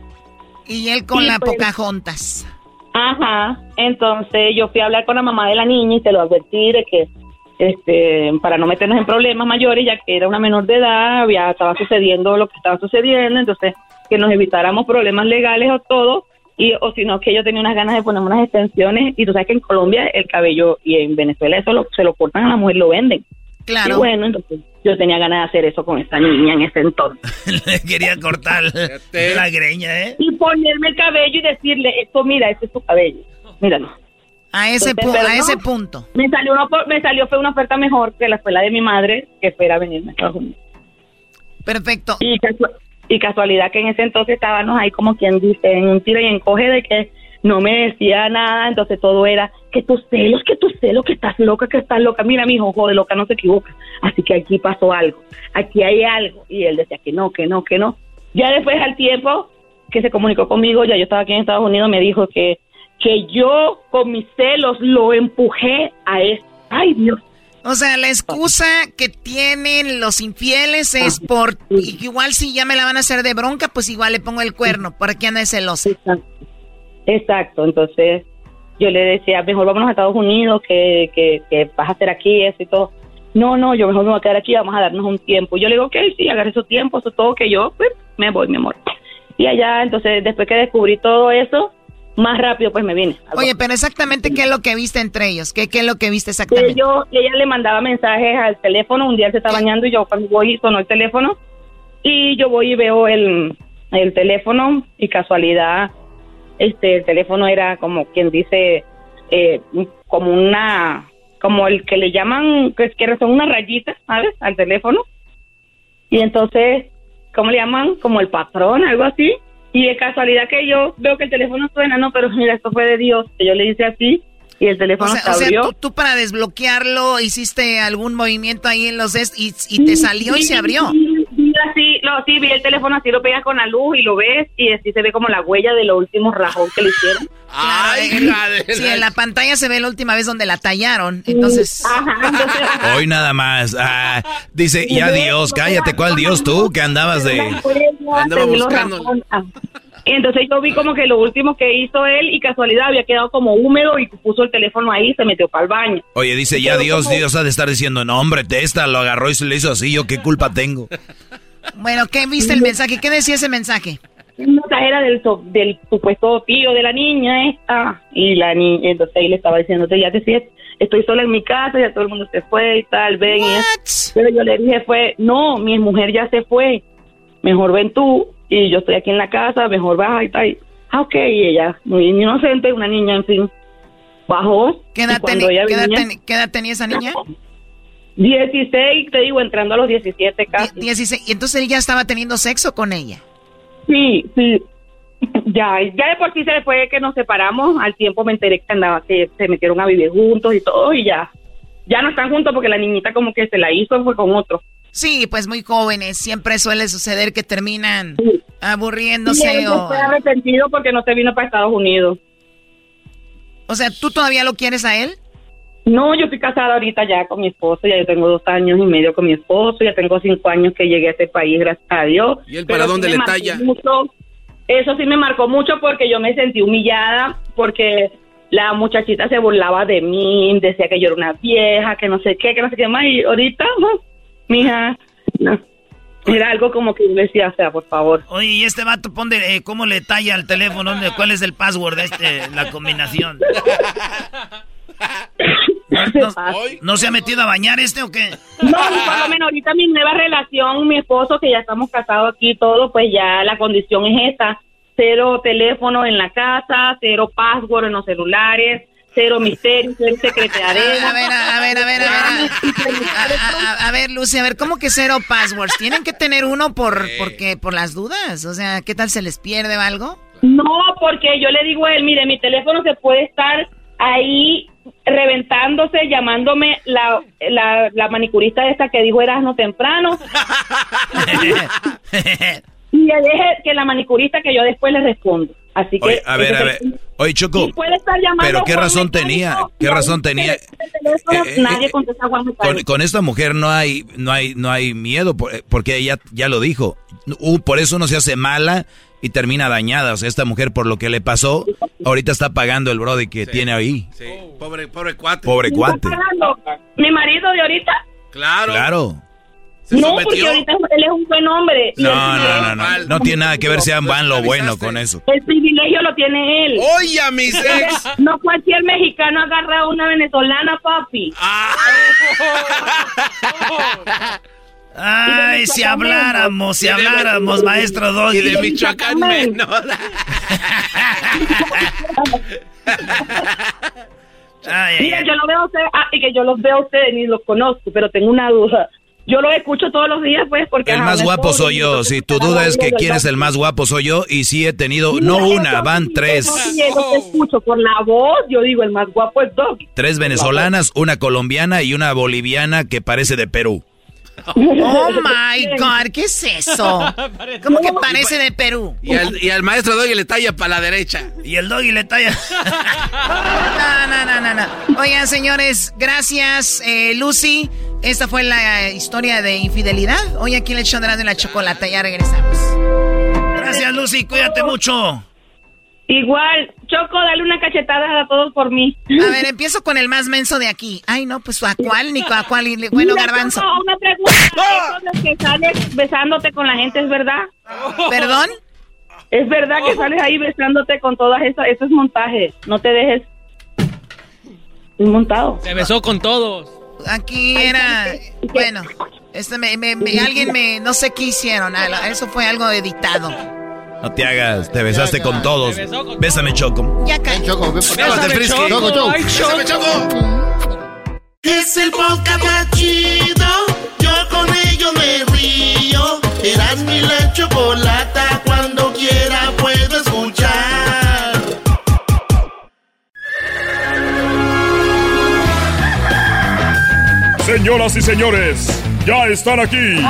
Y él con la pues. Pocahontas. Ajá, entonces yo fui a hablar con la mamá de la niña y se lo advertí de que este para no meternos en problemas mayores ya que era una menor de edad, ya estaba sucediendo lo que estaba sucediendo, entonces que nos evitáramos problemas legales o todo y o si no que yo tenía unas ganas de ponerme unas extensiones y tú sabes que en Colombia el cabello y en Venezuela eso lo- se lo cortan a la mujer, lo venden. Claro. Y bueno, entonces yo tenía ganas de hacer eso con esta niña en ese entonces. [LAUGHS] Le quería cortar la greña, ¿eh? Y ponerme el cabello y decirle, esto mira, este es tu cabello, míralo. A ese, Entonces, pu- a no. ese punto. Me salió, una, me salió fue una oferta mejor que la escuela de mi madre, que fuera a venirme a Estados Unidos. Perfecto. Y, y casualidad que en ese entonces estábamos ahí como quien dice, en un tira y encoge de que no me decía nada, entonces todo era que tus celos, que tus celos, que estás loca, que estás loca. Mira, mi hijo, de loca no se equivoca. Así que aquí pasó algo, aquí hay algo. Y él decía que no, que no, que no. Ya después al tiempo que se comunicó conmigo, ya yo estaba aquí en Estados Unidos, me dijo que, que yo con mis celos lo empujé a eso. Ay, Dios. O sea, la excusa que tienen los infieles es por... Igual si ya me la van a hacer de bronca, pues igual le pongo el cuerno. ¿Para qué anda de celosa? Exacto, entonces yo le decía, mejor vámonos a Estados Unidos, que, que, que vas a hacer aquí eso y todo. No, no, yo mejor me voy a quedar aquí, vamos a darnos un tiempo. Yo le digo, ok, sí, agarre su tiempo, eso todo, que yo pues, me voy, mi amor. Y allá, entonces, después que descubrí todo eso, más rápido pues me vine. Oye, pero exactamente qué es lo que viste entre ellos? ¿Qué, qué es lo que viste exactamente? yo, ella le mandaba mensajes al teléfono, un día se está bañando y yo cuando voy sonó el teléfono y yo voy y veo el, el teléfono y casualidad, este, el teléfono era como quien dice, eh, como una, como el que le llaman, que, es que son unas rayitas, ¿sabes? Al teléfono. Y entonces, ¿cómo le llaman? Como el patrón, algo así. Y de casualidad que yo veo que el teléfono suena, no, pero mira, esto fue de Dios, que yo le hice así y el O teléfono sea, se o sea, abrió. tú, tú para desbloquearlo hiciste algún movimiento ahí en los des y, y te salió y se abrió. Sí, así, lo, sí, vi el teléfono así, lo pegas con la luz y lo ves y así se ve como la huella de los últimos rajón que le hicieron. Ay, Sí, en la pantalla se ve la última vez donde la tallaron. Entonces. Hoy nada más. Ah, dice, ya Dios, cállate, ¿cuál Dios tú? Que andabas de... Andaba buscando. Y entonces yo vi como que lo último que hizo él y casualidad había quedado como húmedo y puso el teléfono ahí y se metió para el baño. Oye, dice, ya Dios, Dios ha de estar diciendo, no, hombre, Testa lo agarró y se le hizo así, ¿yo qué culpa tengo? Bueno, ¿qué viste el mensaje? ¿Qué decía ese mensaje? Mensaje era del, so- del supuesto tío de la niña esta y la niña, entonces ahí le estaba diciendo, ya te sientes, estoy sola en mi casa, ya todo el mundo se fue y tal, ven y. Pero yo le dije fue, no, mi mujer ya se fue, mejor ven tú y yo estoy aquí en la casa, mejor baja y tal. Ah, ok, y ella, muy inocente, una niña, en fin, bajó. ¿Qué edad, ella qué edad venía- teni- qué edad tenía esa niña? 16, te digo, entrando a los 17 casi. 16. Y entonces él ya estaba teniendo sexo con ella. Sí, sí. [LAUGHS] Ya, ya de por sí se fue que nos separamos. Al tiempo me enteré que andaba, que se metieron a vivir juntos y todo, y ya. Ya no están juntos porque la niñita como que se la hizo, fue con otro. Sí, pues muy jóvenes. Siempre suele suceder que terminan Y aburriéndose él o... fue arrepentido porque no se vino para Estados Unidos. O sea, ¿tú todavía lo quieres a él? No, yo estoy casada ahorita ya con mi esposo, ya yo tengo dos años y medio con mi esposo, ya tengo cinco años que llegué a este país, gracias a Dios. ¿Y él para dónde me le talla? mucho. eso sí me marcó mucho porque yo me sentí humillada, porque la muchachita se burlaba de mí, decía que yo era una vieja, que no sé qué, que no sé qué más, y ahorita, no, mija, no. Era algo como que yo decía, o sea, por favor. Oye, y este vato, ponte, eh, ¿cómo le talla al teléfono? ¿Dónde- ¿Cuál es el password de este, la combinación? [LAUGHS] [LAUGHS] ¿No se ha metido a bañar este o qué? No, por lo menos ahorita mi nueva relación, mi esposo, que ya estamos casados aquí y todo, pues ya la condición es esta. Cero teléfono en la casa, cero password en los celulares, cero misterio, cero secretariado. [LAUGHS] A ver, a ver, a ver, a ver. A, a- a ver, Lucy, a ver, ¿cómo que cero passwords? ¿Tienen que tener uno por, porque, por las dudas? O sea, ¿qué tal se les pierde o algo? No, porque yo le digo a él, mire, mi teléfono se puede estar ahí reventándose, llamándome la, la, la manicurista esta que dijo Erasmo temprano. [LAUGHS] y le deje que la manicurista que yo después le respondo. Así que... Oye, a ver, a ver. Oye, Choco, Y puede estar llamando pero ¿qué razón tenía? ¿Qué razón tenía? Eh, eh, nadie eh, contesta Juan Con, con esta mujer no hay, no hay, no hay miedo, por- porque ella ya lo dijo. Uh, por eso uno se hace mala y termina dañada. O sea, esta mujer por lo que le pasó, ahorita está pagando el brody que tiene ahí. Sí, pobre, pobre cuate. Pobre cuate. Pagando. Mi marido de ahorita... Claro. Claro. No, porque ahorita él es un buen hombre. No, no, no, no. No tiene nada que ver sea van lo bueno con eso. El privilegio lo tiene él. Oye, a mis ex. No cualquier mexicano agarra a una venezolana, papi. Ay, si habláramos, si habláramos, maestro Doggy. Y de Michoacán menos. [LAUGHS] [LAUGHS] Ay, ay, Mira, ay. yo lo veo a ustedes, ah, y que yo los veo a ustedes ni los conozco, pero tengo una duda. Yo los escucho todos los días, pues, porque... El ajá, más guapo soy yo. Si tu duda es que quién es el más guapo soy yo y sí he tenido, Mira, no eso una, sí, van eso tres. sí, eso te escucho por la voz, yo digo, el más guapo es Doggy. Tres venezolanas, una colombiana y una boliviana que parece de Perú. Oh [LAUGHS] my God, ¿qué es eso? ¿Cómo que parece de Perú? Y al, y al maestro Doggy le talla para la derecha. Y el Doggy le talla. [LAUGHS] No, no, no, no, no. Oigan, señores, gracias, eh, Lucy. Esta fue la eh, historia de infidelidad. Hoy aquí el show de la chocolate. Ya regresamos. Gracias, Lucy. Cuídate mucho. Igual, Choco, dale una cachetada a todos por mí. A ver, empiezo con el más menso de aquí. Ay, no, pues a cuál, Nico, a cuál. Y- Bueno, Mira, garbanzo. Choco, una pregunta. [LAUGHS] ¿Eso de que sales besándote con la gente es verdad? ¿Perdón? Es verdad que sales ahí besándote con todas esas, eso es montaje. No te dejes. Es montado. Se besó con todos. Aquí era. Bueno, este me, me- me- alguien me. No sé qué hicieron. Eso fue algo editado. No te hagas, te besaste con todos. Bésame, Choco. Ya caí. Choco. Bésame, Frisky. Choco, Choco. Ay, Bésame, Choco. Es el podcast más chido. Yo con ello me río. Eras mi la chocolata. Cuando Señoras y señores, ya están aquí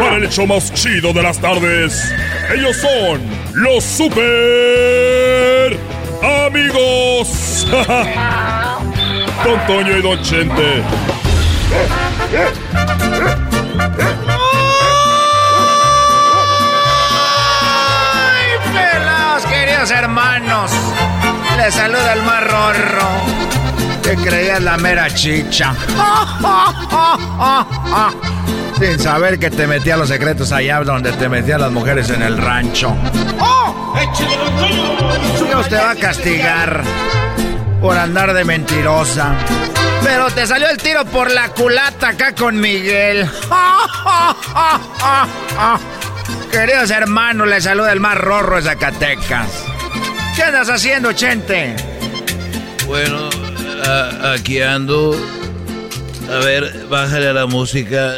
para el hecho más chido de las tardes. Ellos son los super amigos. [LAUGHS] Don Toño y Don Chente. ¡Ay, pelados, queridos hermanos! Les saluda el más Que creías la mera chicha. [LAUGHS] Sin saber que te metía los secretos allá donde te metían las mujeres en el rancho. Dios te va a castigar por andar de mentirosa. Pero te salió el tiro por la culata acá con Miguel. [LAUGHS] Queridos hermanos, les saluda el más rorro de Zacatecas. ¿Qué andas haciendo, Chente? Bueno, a- aquí ando. A ver, bájale a la música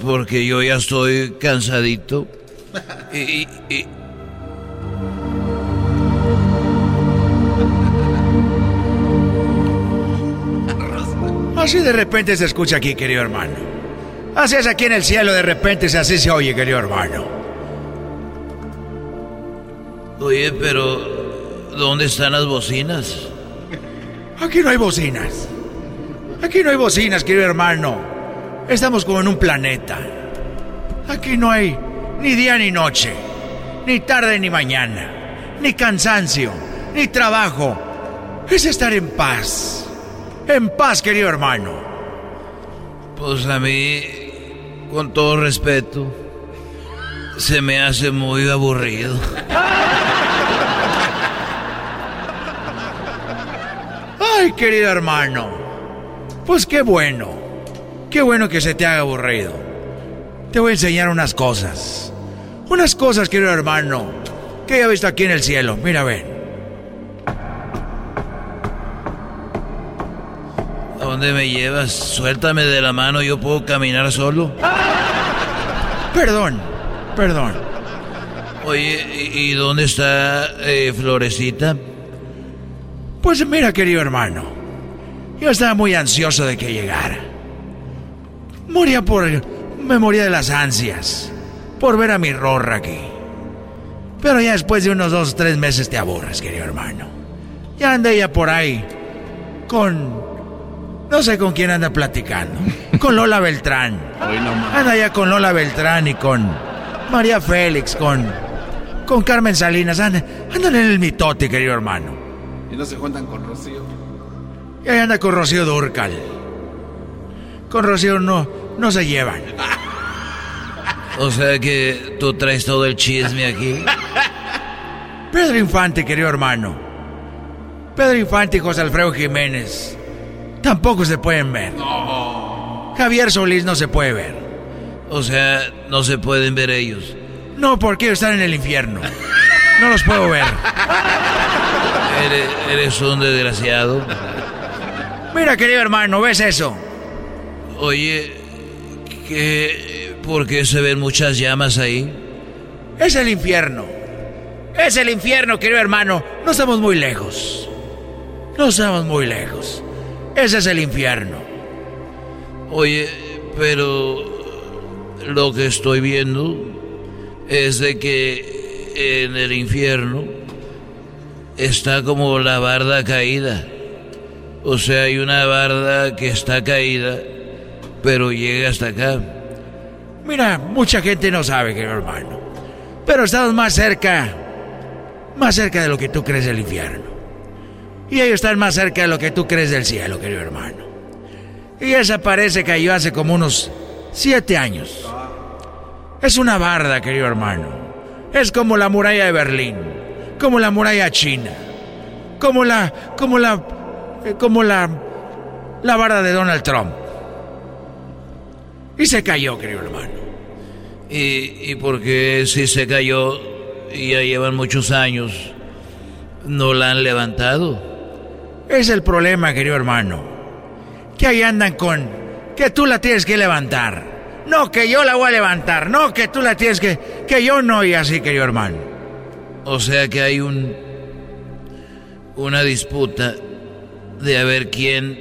porque yo ya estoy cansadito. Y, y- y- Así de repente se escucha aquí, querido hermano. Así es aquí en el cielo, de repente se así se oye, querido hermano. Oye, pero ¿dónde están las bocinas? Aquí no hay bocinas. Aquí no hay bocinas, querido hermano. Estamos como en un planeta. Aquí no hay ni día ni noche, ni tarde ni mañana, ni cansancio, ni trabajo. Es estar en paz. En paz, querido hermano. Pues a mí, con todo respeto, se me hace muy aburrido. [LAUGHS] Ay, querido hermano. Pues qué bueno. Qué bueno que se te haga aburrido. Te voy a enseñar unas cosas. Unas cosas, querido hermano, que he visto aquí en el cielo. Mira, ven. ¿A dónde me llevas? Suéltame de la mano, yo puedo caminar solo. Perdón, perdón. Oye, ¿y y dónde está eh, Florecita? Pues mira, querido hermano, yo estaba muy ansioso de que llegara. Moría por... Me moría de las ansias. Por ver a mi rorra aquí. Pero ya después de unos dos o tres meses te aburres, querido hermano. Ya anda ella por ahí. Con... No sé con quién anda platicando. Con Lola Beltrán. Anda ya con Lola Beltrán y con María Félix, con... Con Carmen Salinas. Andan, andan en el mitote, querido hermano. Y no se juntan con Rocío. Y ahí anda con Rocío Durcal. Con Rocío no, no se llevan. O sea que tú traes todo el chisme aquí. Pedro Infante, querido hermano. Pedro Infante y José Alfredo Jiménez. Tampoco se pueden ver. Javier Solís no se puede ver. O sea, no se pueden ver ellos. No, porque ellos están en el infierno. No los puedo ver. Eres, eres un desgraciado. Mira, querido hermano, ¿ves eso? Oye, ¿qué, ¿por qué se ven muchas llamas ahí? Es el infierno. Es el infierno, querido hermano. No estamos muy lejos. No estamos muy lejos. Ese es el infierno. Oye, pero lo que estoy viendo es de que en el infierno está como la barda caída. O sea, hay una barda que está caída, pero llega hasta acá. Mira, mucha gente no sabe, querido hermano. Pero estamos más cerca, más cerca de lo que tú crees del infierno. Y ellos están más cerca de lo que tú crees del cielo, querido hermano. Y esa parece cayó hace como unos siete años. Es una barda, querido hermano. Es como la muralla de Berlín, como la muralla china, como la, como la, eh, como la, la barda de Donald Trump. Y se cayó, querido hermano. ¿Y, y por qué si se cayó y ya llevan muchos años, no la han levantado? Es el problema, querido hermano. Que ahí andan con que tú la tienes que levantar. No, que yo la voy a levantar. No, que tú la tienes que... Que yo no, y así, querido hermano. O sea que hay un... Una disputa de a ver quién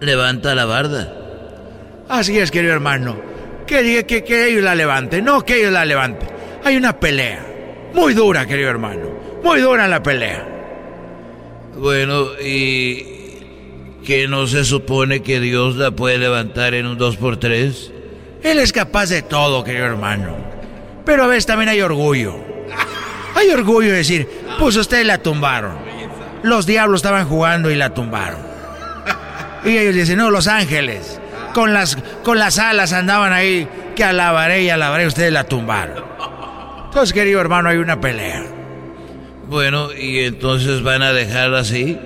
levanta la barda. Así es, querido hermano. Que, que, que ellos la levanten. No, que ellos la levanten. Hay una pelea. Muy dura, querido hermano. Muy dura la pelea. Bueno, y que no se supone que Dios la puede levantar en un 2x3. Él es capaz de todo, querido hermano. Pero a veces también hay orgullo. Hay orgullo de decir, pues ustedes la tumbaron. Los diablos estaban jugando y la tumbaron. Y ellos dicen, no, los ángeles. Con las, con las alas andaban ahí, que alabaré y alabaré, ustedes la tumbaron. Entonces, querido hermano, hay una pelea. Bueno, ¿y entonces van a dejarla así?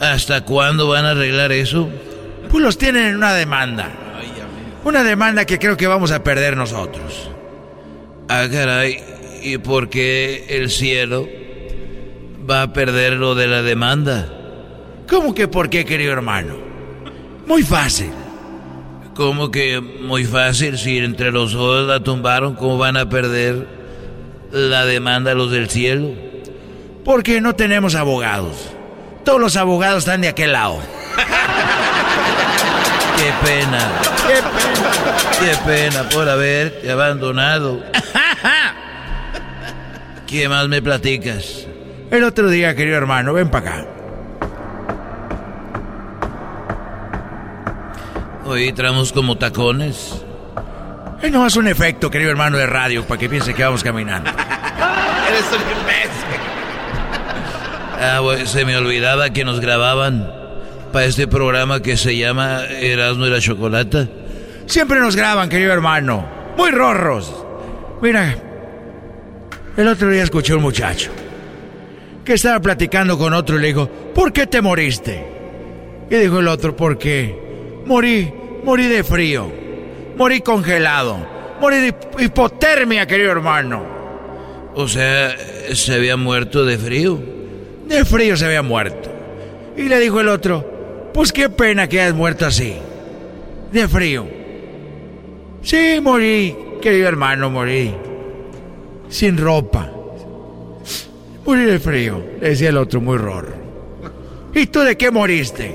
¿Hasta cuándo van a arreglar eso? Pues los tienen en una demanda. Una demanda que creo que vamos a perder nosotros. Ah, caray. ¿Y por qué el cielo va a perder lo de la demanda? ¿Cómo que por qué, querido hermano? Muy fácil. ¿Cómo que muy fácil? Si entre los dos la tumbaron, ¿cómo van a perder la demanda los del cielo? Porque no tenemos abogados. Todos los abogados están de aquel lado. Qué pena. Qué pena. Qué pena por haberte abandonado. ¿Qué más me platicas? El otro día, querido hermano, ven para acá. Hoy traemos como tacones. Eh, no, es un efecto, querido hermano de radio, para que piense que vamos caminando. [LAUGHS] Eres un imbécil. Ah, bueno, se me olvidaba que nos grababan para este programa que se llama Erasmo y la Chocolata. Siempre nos graban, querido hermano. Muy rorros. Mira, el otro día escuché a un muchacho que estaba platicando con otro y le dijo, ¿por qué te moriste? Y dijo el otro, ¿por qué? Morí, morí de frío, morí congelado, morí de hipotermia, querido hermano. O sea, se había muerto de frío. De frío se había muerto. Y le dijo el otro, pues qué pena que hayas muerto así, de frío. Sí, morí, querido hermano, morí. Sin ropa. Morí de frío, le decía el otro muy raro. ¿Y tú de qué moriste?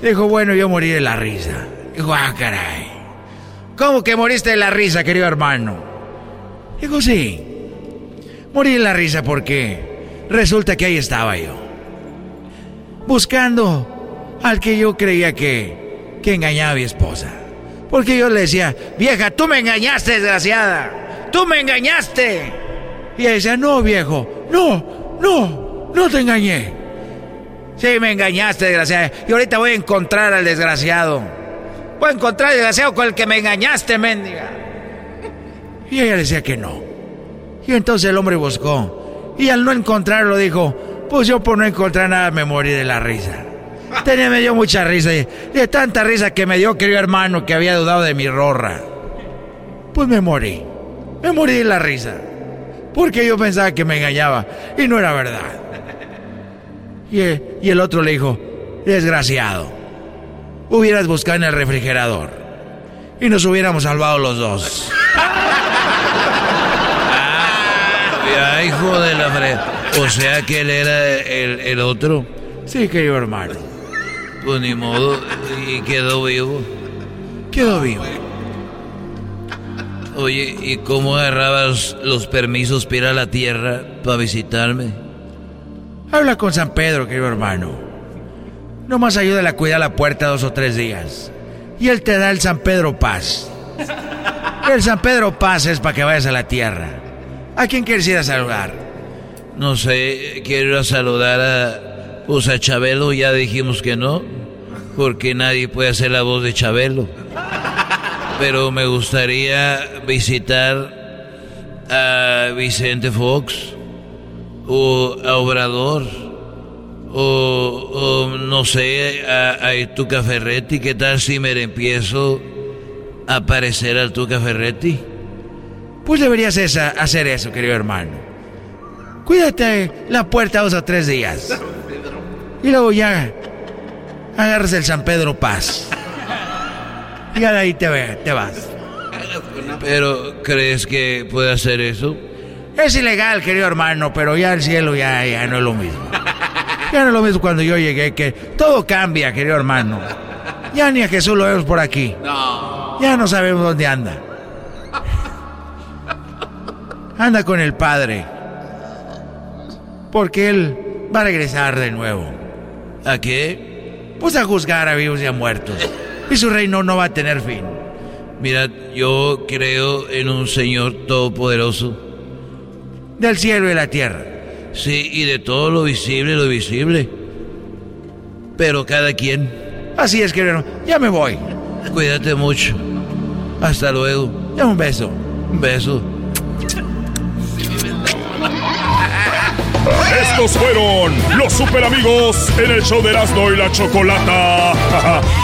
Dijo, bueno, yo morí de la risa. Dijo, ah, caray. ¿Cómo que moriste de la risa, querido hermano? Dijo, sí. Morí de la risa porque resulta que ahí estaba yo. Buscando al que yo creía que, que engañaba a mi esposa. Porque yo le decía, vieja, tú me engañaste, desgraciada. Tú me engañaste. Y ella decía, no, viejo, no, no, no te engañé. Sí, me engañaste, desgraciada. Y ahorita voy a encontrar al desgraciado. Voy a encontrar al desgraciado con el que me engañaste, mendiga. Y ella decía que no. Y entonces el hombre buscó. Y al no encontrarlo dijo, pues yo por no encontrar nada me morí de la risa. [LAUGHS] Tenía, me dio mucha risa. De tanta risa que me dio, querido hermano, que había dudado de mi rorra. Pues me morí. Me morí de la risa. Porque yo pensaba que me engañaba. Y no era verdad. Y, y el otro le dijo, desgraciado. Hubieras buscado en el refrigerador. Y nos hubiéramos salvado los dos. Ah, hijo de la fre... O sea que él era el, el otro. Sí, querido hermano. Pues ni modo. Y quedó vivo. Quedó vivo. Oye, ¿y cómo agarrabas los permisos para ir a la tierra para visitarme? Habla con San Pedro, querido hermano. Nomás ayúdale a cuidar la puerta dos o tres días. Y él te da el San Pedro Paz. El San Pedro Paz es para que vayas a la tierra. ¿A quién quieres ir a saludar? No sé, quiero ir a saludar a. Pues a Chabelo, ya dijimos que no. Porque nadie puede hacer la voz de Chabelo. Pero me gustaría visitar a Vicente Fox. O a Obrador. O, o no sé, a, a Tuca Ferretti. ¿Qué tal si me empiezo a aparecer al Tuca Ferretti? Pues deberías esa, hacer eso, querido hermano. Cuídate la puerta dos o tres días. [LAUGHS] Y luego ya agarras el San Pedro Paz. Y de ahí te, ve, te vas. Pero, ¿crees que puede hacer eso? Es ilegal, querido hermano, pero ya el cielo ya, ya no es lo mismo. Ya no es lo mismo cuando yo llegué, que todo cambia, querido hermano. Ya ni a Jesús lo vemos por aquí. Ya no sabemos dónde anda. Anda con el Padre. Porque Él va a regresar de nuevo. ¿A qué? Pues a juzgar a vivos y a muertos. Y su reino no va a tener fin. Mira, yo creo en un Señor todopoderoso. Del cielo y de la tierra. Sí, y de todo lo visible y lo invisible. Pero cada quien. Así es, querido. Ya me voy. Cuídate mucho. Hasta luego. Ya un beso. Un beso. Estos fueron los super amigos en el show de Erasmo y la Chocolata. [LAUGHS]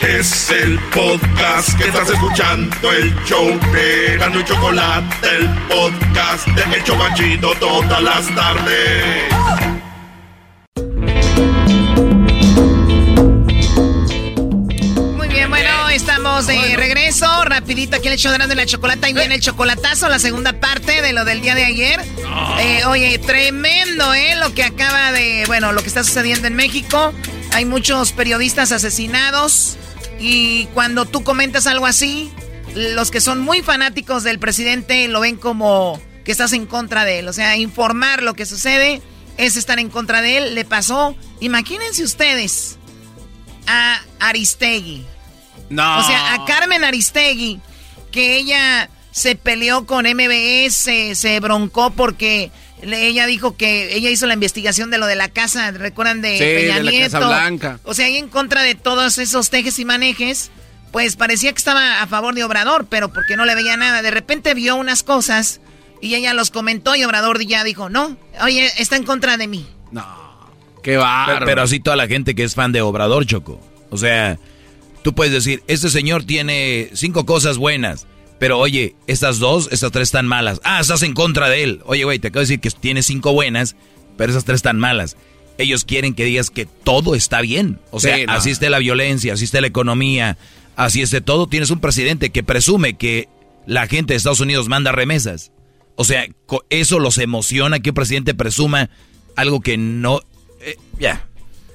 Es el podcast que estás escuchando, el show de y Chocolate, el podcast de El Chobachito todas las tardes. Muy bien, bueno, estamos de regreso. Rapidito aquí en el show de la Chocolata. Y viene el chocolatazo, la segunda parte de lo del día de ayer. Eh, oye, tremendo, ¿eh? Lo que acaba de. Bueno, lo que está sucediendo en México. Hay muchos periodistas asesinados. Y cuando tú comentas algo así, los que son muy fanáticos del presidente lo ven como que estás en contra de él. O sea, informar lo que sucede es estar en contra de él. Le pasó, imagínense ustedes, a Aristegui. No. O sea, a Carmen Aristegui, que ella se peleó con MBS, se broncó porque ella dijo que ella hizo la investigación de lo de la casa, ¿recuerdan de Sí, Peña de la Nieto? Casa Blanca. O sea, ahí en contra de todos esos tejes y manejes, pues parecía que estaba a favor de Obrador, pero porque no le veía nada. De repente vio unas cosas y ella los comentó y Obrador ya dijo, no, oye, está en contra de mí. No. Qué bárbaro. Pero así toda la gente que es fan de Obrador, Choco. O sea, tú puedes decir, este señor tiene cinco cosas buenas, pero oye, estas dos, estas tres están malas. Ah, estás en contra de él. Oye, güey, te acabo de decir que tiene cinco buenas, pero esas tres están malas. Ellos quieren que digas que todo está bien. O sea, Sí, no. así esté la violencia, así esté la economía, así esté todo. Tienes un presidente que presume que la gente de Estados Unidos manda remesas. O sea, eso los emociona que un presidente presuma algo que no... eh, ya.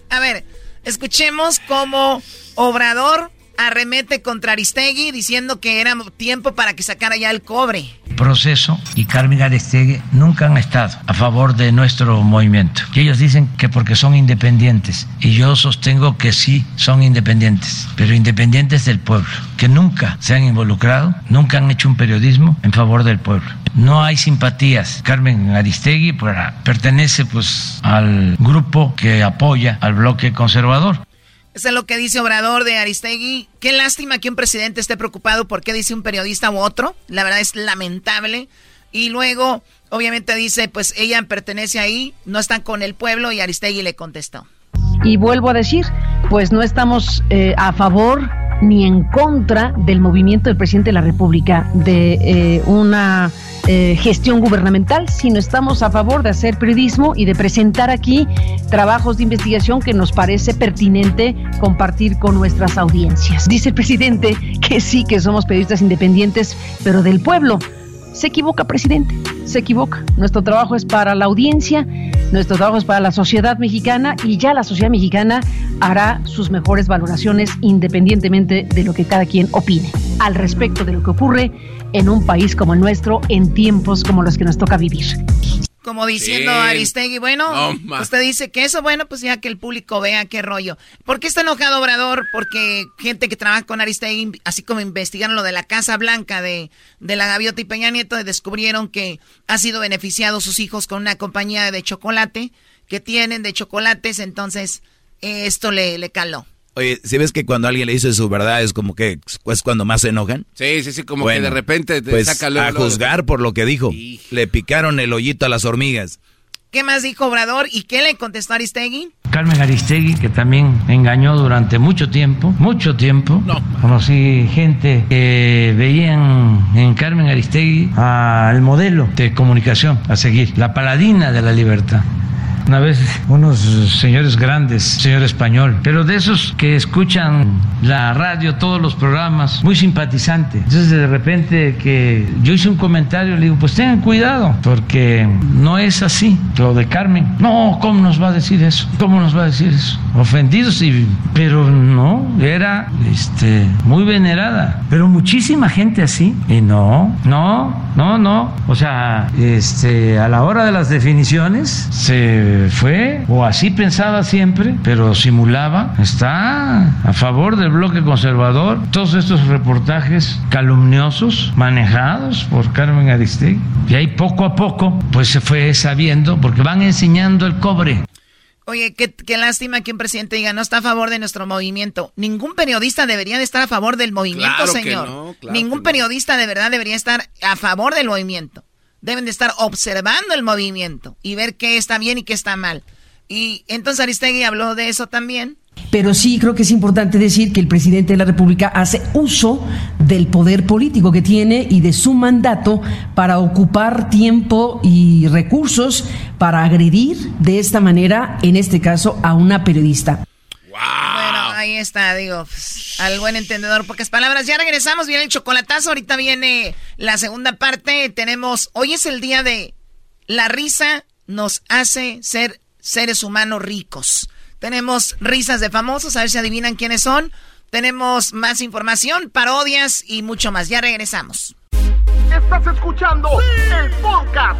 A ver, escuchemos cómo Obrador arremete contra Aristegui diciendo que era tiempo para que sacara ya el cobre. proceso y Carmen Aristegui nunca han estado a favor de nuestro movimiento. Ellos dicen que porque son independientes. Y yo sostengo que sí son independientes, pero independientes del pueblo, que nunca se han involucrado, nunca han hecho un periodismo en favor del pueblo. No hay simpatías. Carmen Aristegui pertenece pues al grupo que apoya al bloque conservador. Eso es lo que dice Obrador de Aristegui. Qué lástima que un presidente esté preocupado por qué dice un periodista u otro. La verdad es lamentable. Y luego, obviamente dice, pues ella pertenece ahí, no están con el pueblo y Aristegui le contestó. Y vuelvo a decir, pues no estamos eh, a favor ni en contra del movimiento del presidente de la República, de eh, una eh, gestión gubernamental, sino estamos a favor de hacer periodismo y de presentar aquí trabajos de investigación que nos parece pertinente compartir con nuestras audiencias. Dice el presidente que sí, que somos periodistas independientes, pero del pueblo. Se equivoca, presidente, se equivoca. Nuestro trabajo es para la audiencia, nuestro trabajo es para la sociedad mexicana y ya la sociedad mexicana hará sus mejores valoraciones independientemente de lo que cada quien opine al respecto de lo que ocurre en un país como el nuestro en tiempos como los que nos toca vivir. Como diciendo Sí. Aristegui, bueno, No, usted dice que eso, bueno, pues ya que el público vea qué rollo. ¿Por qué está enojado Obrador? Porque gente que trabaja con Aristegui, así como investigaron lo de la Casa Blanca de, de la Gaviota y Peña Nieto, descubrieron que ha sido beneficiado sus hijos con una compañía de chocolate que tienen de chocolates, entonces eh, esto le, le caló. Oye, si ves que cuando alguien le dice su verdad es como que es cuando más se enojan? Sí, sí, sí, como Bueno, que de repente te pues, saca luego, a juzgar por lo que dijo. Le picaron el hoyito a las hormigas. ¿Qué más dijo Obrador y qué le contestó Aristegui? Carmen Aristegui, que también engañó durante mucho tiempo, mucho tiempo. Conocí gente que veían en Carmen Aristegui al modelo de comunicación a seguir, la paladina de la libertad. Una vez unos señores grandes, señor español, pero de esos que escuchan la radio, todos los programas, muy simpatizante. Entonces de repente que yo hice un comentario, le digo, pues tengan cuidado, porque no es así lo de Carmen. No, ¿cómo nos va a decir eso? ¿Cómo nos va a decir eso? Ofendidos, y, pero no, era este, muy venerada. Pero muchísima gente así. Y no, no, no, no. O sea, este, a la hora de las definiciones se fue, o así pensaba siempre, pero simulaba. Está a favor del bloque conservador. Todos estos reportajes calumniosos manejados por Carmen Aristegui. Y ahí poco a poco, pues se fue sabiendo, porque van enseñando el cobre. Oye, qué, qué lástima que un presidente diga no está a favor de nuestro movimiento. Ningún periodista debería de estar a favor del movimiento, Claro que señor. no, claro Ningún periodista de verdad debería estar a favor del movimiento. Deben de estar observando el movimiento y ver qué está bien y qué está mal. Y entonces Aristegui habló de eso también. Pero sí creo que es importante decir que el presidente de la República hace uso del poder político que tiene y de su mandato para ocupar tiempo y recursos para agredir de esta manera, en este caso, a una periodista. Bueno, ahí está, digo, pues, al buen entendedor, pocas palabras. Ya regresamos, viene el chocolatazo, ahorita viene la segunda parte. Tenemos, hoy es el día de la risa nos hace ser seres humanos ricos. Tenemos risas de famosos, a ver si adivinan quiénes son. Tenemos más información, parodias y mucho más. Ya regresamos. Estás escuchando el podcast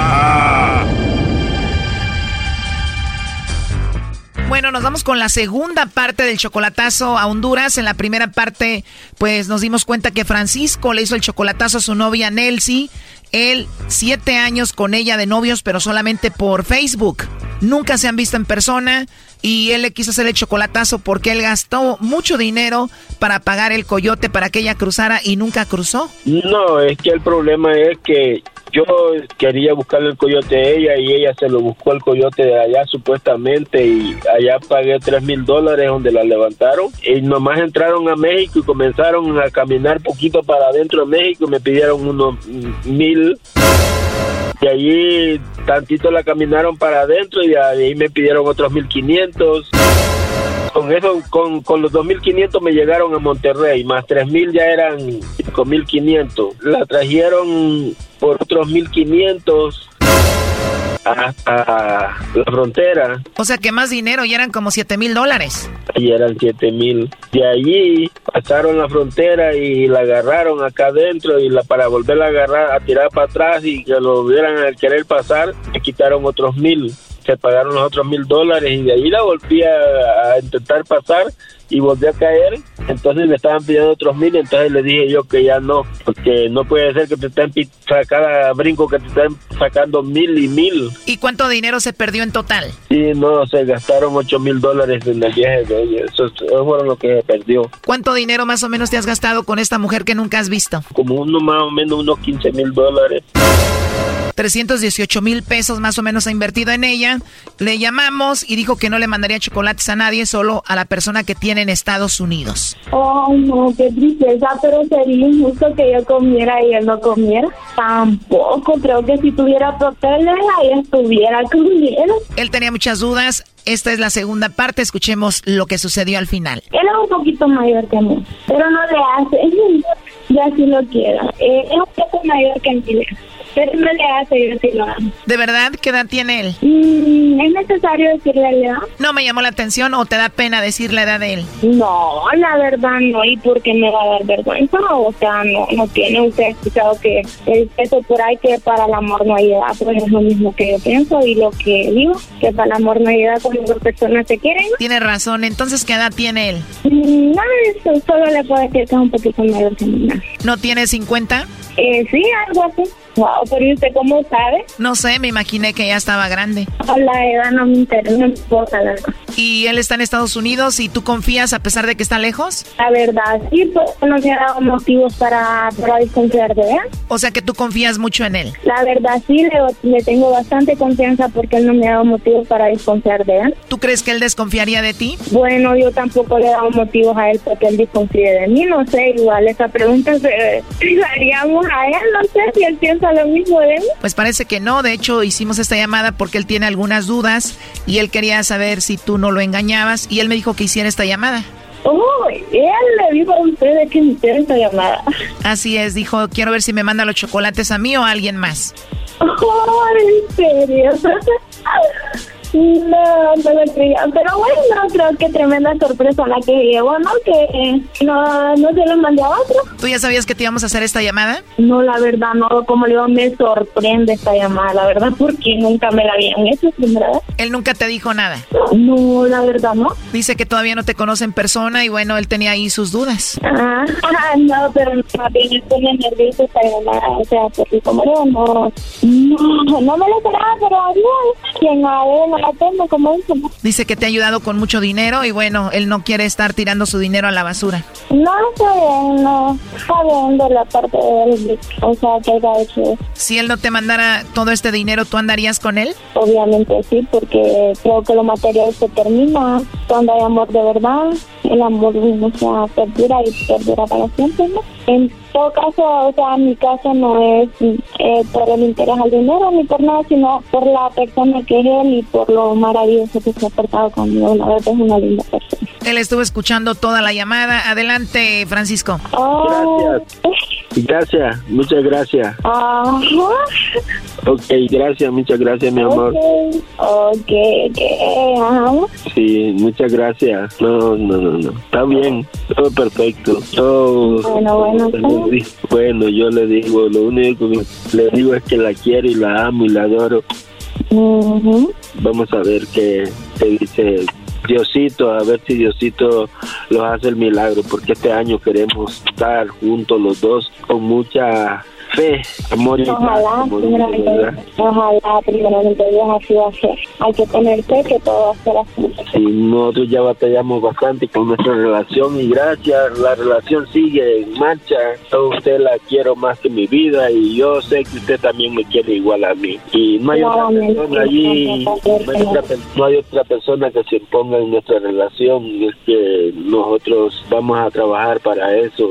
Bueno, nos vamos con la segunda parte del chocolatazo a Honduras. En la primera parte, pues nos dimos cuenta que Francisco le hizo el chocolatazo a su novia Nelsie. Él, siete años con ella de novios, pero solamente por Facebook. Nunca se han visto en persona y él le quiso hacer el chocolatazo porque él gastó mucho dinero para pagar el coyote para que ella cruzara y nunca cruzó. No, es que el problema es que yo quería buscarle el coyote a ella y ella se lo buscó el coyote de allá supuestamente y allá pagué tres mil dólares donde la levantaron. Y nomás entraron a México y comenzaron a caminar poquito para adentro de México y me pidieron unos mil. Y allí tantito la caminaron para adentro y de ahí me pidieron otros mil quinientos con eso, con, con los 2.500 me llegaron a Monterrey, más 3.000 ya eran 5.500. La trajeron por otros 1.500 hasta la frontera. O sea que más dinero y eran como 7 mil dólares. Y eran 7 mil. De allí pasaron la frontera y la agarraron acá adentro y la para volverla a agarrar, a tirar para atrás y que lo hubieran al querer pasar, me quitaron otros mil se pagaron los otros mil dólares y de ahí la volví a, a, intentar pasar y volví a caer. Entonces me estaban pidiendo otros mil, entonces le dije yo que ya no, porque no puede ser que te estén cada brinco que te estén sacando mil y mil. ¿Y cuánto dinero se perdió en total? Sí, no, se gastaron ocho mil dólares en el viaje de ella. Eso, eso fue lo que se perdió. ¿Cuánto dinero más o menos te has gastado con esta mujer que nunca has visto? Como uno más o menos unos 15 mil dólares. 318 mil pesos más o menos ha invertido en ella. Le llamamos y dijo que no le mandaría chocolates a nadie, solo a la persona que tiene en Estados Unidos. Oh, no, qué tristeza, pero sería injusto que yo comiera y él no comiera. Tampoco, creo que si tuviera papeles, ahí estuviera comiendo. Él tenía muchas dudas. Esta es la segunda parte, escuchemos lo que sucedió al final. Él es un poquito mayor que mí, pero no le hace, [LAUGHS] ya si lo quiera. Eh, es un poco mayor que mí. Pero no le hace, yo sí lo amo. ¿De verdad? ¿Qué edad tiene él? Mm, ¿Es necesario decirle la edad? No me llamó la atención o te da pena decir la edad de él. No, la verdad no. ¿Y por qué me va a dar vergüenza? O sea, no, no tiene usted escuchado que el peso por ahí que para el amor no hay edad. Pues es lo mismo que yo pienso y lo que digo, que para el amor no hay edad cuando dos personas se quieren. Tiene razón. Entonces, ¿qué edad tiene él? Mm, de eso. Solo le puedo decir que es un poquito mayor que mí. ¿No tiene 50? Eh, sí, algo así. Wow, pero ¿y usted cómo sabe? No sé, me imaginé que ya estaba grande. La edad no me interesa, no me importa la verdad. ¿Y él está en Estados Unidos y tú confías a pesar de que está lejos? La verdad, sí, pues no me ha dado motivos para, para desconfiar de él. O sea que tú confías mucho en él. La verdad, sí, le, le tengo bastante confianza porque él no me ha dado motivos para desconfiar de él. ¿Tú crees que él desconfiaría de ti? Bueno, yo tampoco le he dado motivos a él porque él desconfíe de mí, no sé, igual esa pregunta se [LAUGHS] la haríamos a él, no sé si él piensa lo mismo de él. Pues parece que no, de hecho hicimos esta llamada porque él tiene algunas dudas y él quería saber si tú no lo engañabas y él me dijo que hiciera esta llamada. Oh, él le dijo a usted de que hiciera esta llamada. Así es, dijo, quiero ver si me manda los chocolates a mí o a alguien más. [LAUGHS] Oh, ¿en serio? No, no lo creía. Pero bueno, creo que tremenda sorpresa la que llevo, ¿no? Que no, no se lo mandé a otro. ¿Tú ya sabías que te íbamos a hacer esta llamada? No, la verdad, no. Como le digo, me sorprende esta llamada, la verdad, porque nunca me la habían hecho, ¿verdad? Él nunca te dijo nada. No, la verdad, no. Dice que todavía no te conoce en persona y bueno, él tenía ahí sus dudas. Ah, [LAUGHS] no, pero me pone nervioso esta llamada, o sea, porque como digo, no, no, no me lo esperaba, pero no, quien a la tengo, como dice. Dice que te ha ayudado con mucho dinero y bueno, él no quiere estar tirando su dinero a la basura. No, está bien, no, está bien de la parte de él, o sea, que haya hecho eso. Si él no te mandara todo este dinero, ¿tú andarías con él? Obviamente sí, porque creo que lo material se termina cuando hay amor de verdad. el amor, o sea, perdura y perdura para siempre, ¿no? En todo caso, o sea, mi caso no es eh, por el interés al dinero ni por nada, sino por la persona que es él y por lo maravilloso que se ha portado conmigo. La verdad es una linda persona. Él estuvo escuchando toda la llamada. Adelante, Francisco. Gracias. Gracias, muchas gracias. Ok, gracias, muchas gracias, mi amor. Ok, ok. Sí, muchas gracias. No, no, no, no. Está bien, todo perfecto. Todo. Bueno, bueno. Bueno, yo le digo, lo único que le digo es que la quiero y la amo y la adoro. Vamos a ver qué, qué dice Diosito, a ver si Diosito los hace el milagro, porque este año queremos estar juntos los dos con mucha fe, amor y Ojalá, primeramente, ojalá, primeramente Dios así va a ser. Hay que tener fe que todo va a ser así. Sí, nosotros ya batallamos bastante con nuestra relación y gracias, la relación sigue en marcha. Usted la quiero más que mi vida y yo sé que usted también me quiere igual a mí. Y no hay otra persona allí, no hay otra, pe- no hay otra persona que se imponga en nuestra relación. Es que nosotros vamos a trabajar para eso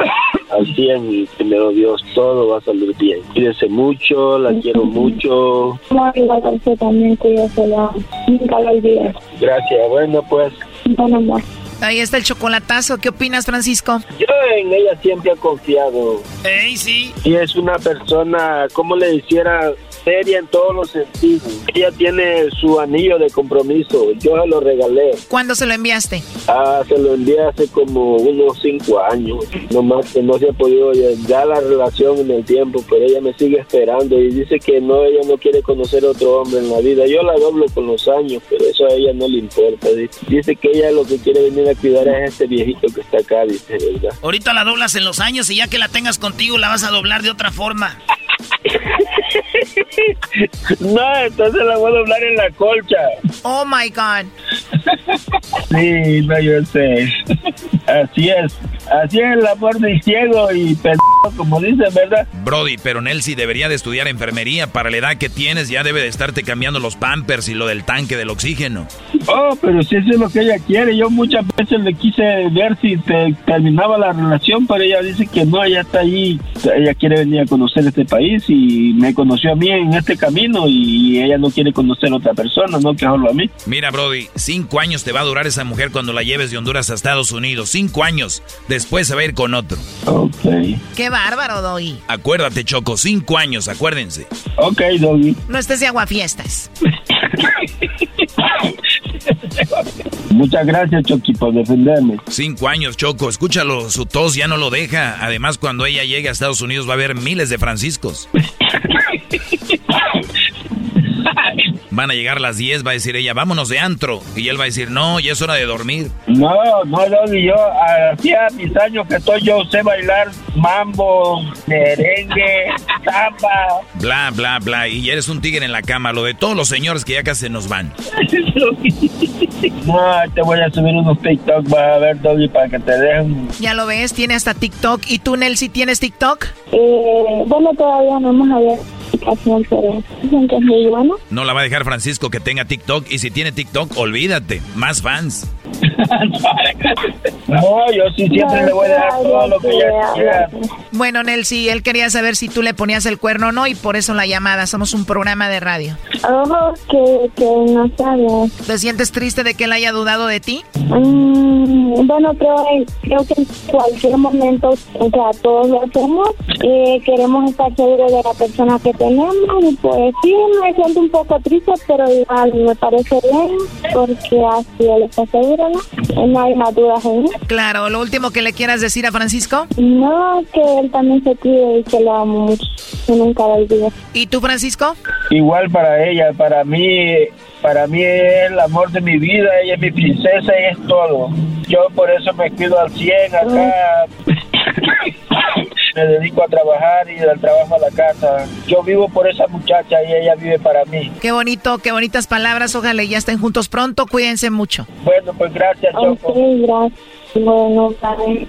al 100 y primero Dios, todo va a salir bien. Cuídese mucho, la quiero mucho. No, igual que usted también, cuídese, la nunca lo olvides. Gracias, bueno pues. Buen amor. Ahí está el chocolatazo. ¿Qué opinas, Francisco? Yo en ella siempre he confiado. ¡Ey, sí! Y es una persona, como le hiciera, seria en todos los sentidos. Ella tiene su anillo de compromiso. Yo se lo regalé. ¿Cuándo se lo enviaste? Ah, se lo envié hace como unos cinco años. Nomás que no se ha podido ya la relación en el tiempo, pero ella me sigue esperando y dice que no, ella no quiere conocer otro hombre en la vida. Yo la doblo con los años, pero eso a ella no le importa. Dice, dice que ella lo que quiere venir a cuidar es este viejito que está acá, dice, ¿verdad? Ahorita la doblas en los años y ya que la tengas contigo la vas a doblar de otra forma. No, entonces la voy a doblar en la colcha. Oh my God. Sí, no, yo sé. Así es. Así es el amor de ciego y pendejo, como dicen, ¿verdad? Brody, pero Nelsie debería de estudiar enfermería. Para la edad que tienes ya debe de estarte cambiando los pampers y lo del tanque del oxígeno. Oh, pero si eso es lo que ella quiere. Yo muchas veces le quise ver si te terminaba la relación, pero ella dice que no, ella está ahí. Ella quiere venir a conocer este país y me conoció a mí en este camino y ella no quiere conocer a otra persona, no que solo a mí. Mira, Brody, cinco años te va a durar esa mujer cuando la lleves de Honduras a Estados Unidos. Cinco años. Después se va a ir con otro. Ok. Qué bárbaro, Doggy. Acuérdate, Choco, cinco años, acuérdense. Ok, Doggy. No estés de aguafiestas. [LAUGHS] [LAUGHS] Muchas gracias, Chucky, por defenderme. Cinco años, Choco. Escúchalo, su tos ya no lo deja. Además, cuando ella llegue a Estados Unidos va a haber miles de Franciscos. [LAUGHS] [LAUGHS] Van a llegar las 10, va a decir ella, vámonos de antro. Y él va a decir, no, ya es hora de dormir. No, no, Doggy, yo hacía mis años que estoy, yo sé bailar mambo, merengue, [LAUGHS] samba. Bla, bla, bla. Y ya eres un tigre en la cama. Lo de todos los señores que ya casi se nos van. [LAUGHS] No, te voy a subir unos TikTok, vas a ver, Doggy, para que te dejen. Ya lo ves, tiene hasta TikTok. ¿Y tú, Nelsie, tienes TikTok? Eh, bueno, todavía no hemos abierto aplicación, pero dicen que es muy bueno. No la va a dejar Francisco que tenga TikTok. Y si tiene TikTok, olvídate. Más fans. [LAUGHS] No, yo sí siempre le voy a dar todo lo que ella quiera. Bueno, Nelsie, él quería saber si tú le ponías el cuerno o no y por eso la llamada. Somos un programa de radio. Ojo, que, que no sabes. ¿Te sientes triste de que él haya dudado de ti? Mm, bueno, creo, creo que en cualquier momento, o sea, todos lo hacemos. Eh, queremos estar seguros de la persona que tenemos. Y pues sí, me siento un poco triste, pero igual me parece bien, porque así él está seguro, ¿no? No hay más dudas en él. Claro, lo último que le quieras decir a Francisco. No, que él también se cuide y que lo amo mucho. Que nunca lo olvide. ¿Y tú, Francisco? Igual para ella, para mí, para mí es el amor de mi vida, ella es mi princesa y es todo. Yo por eso me cuido al 100 acá. [COUGHS] Me dedico a trabajar y del trabajo a la casa. Yo vivo por esa muchacha y ella vive para mí. Qué bonito, qué bonitas palabras. Ojalá ya estén juntos pronto. Cuídense mucho. Bueno, pues gracias, Choco. Gracias. Bueno, bye.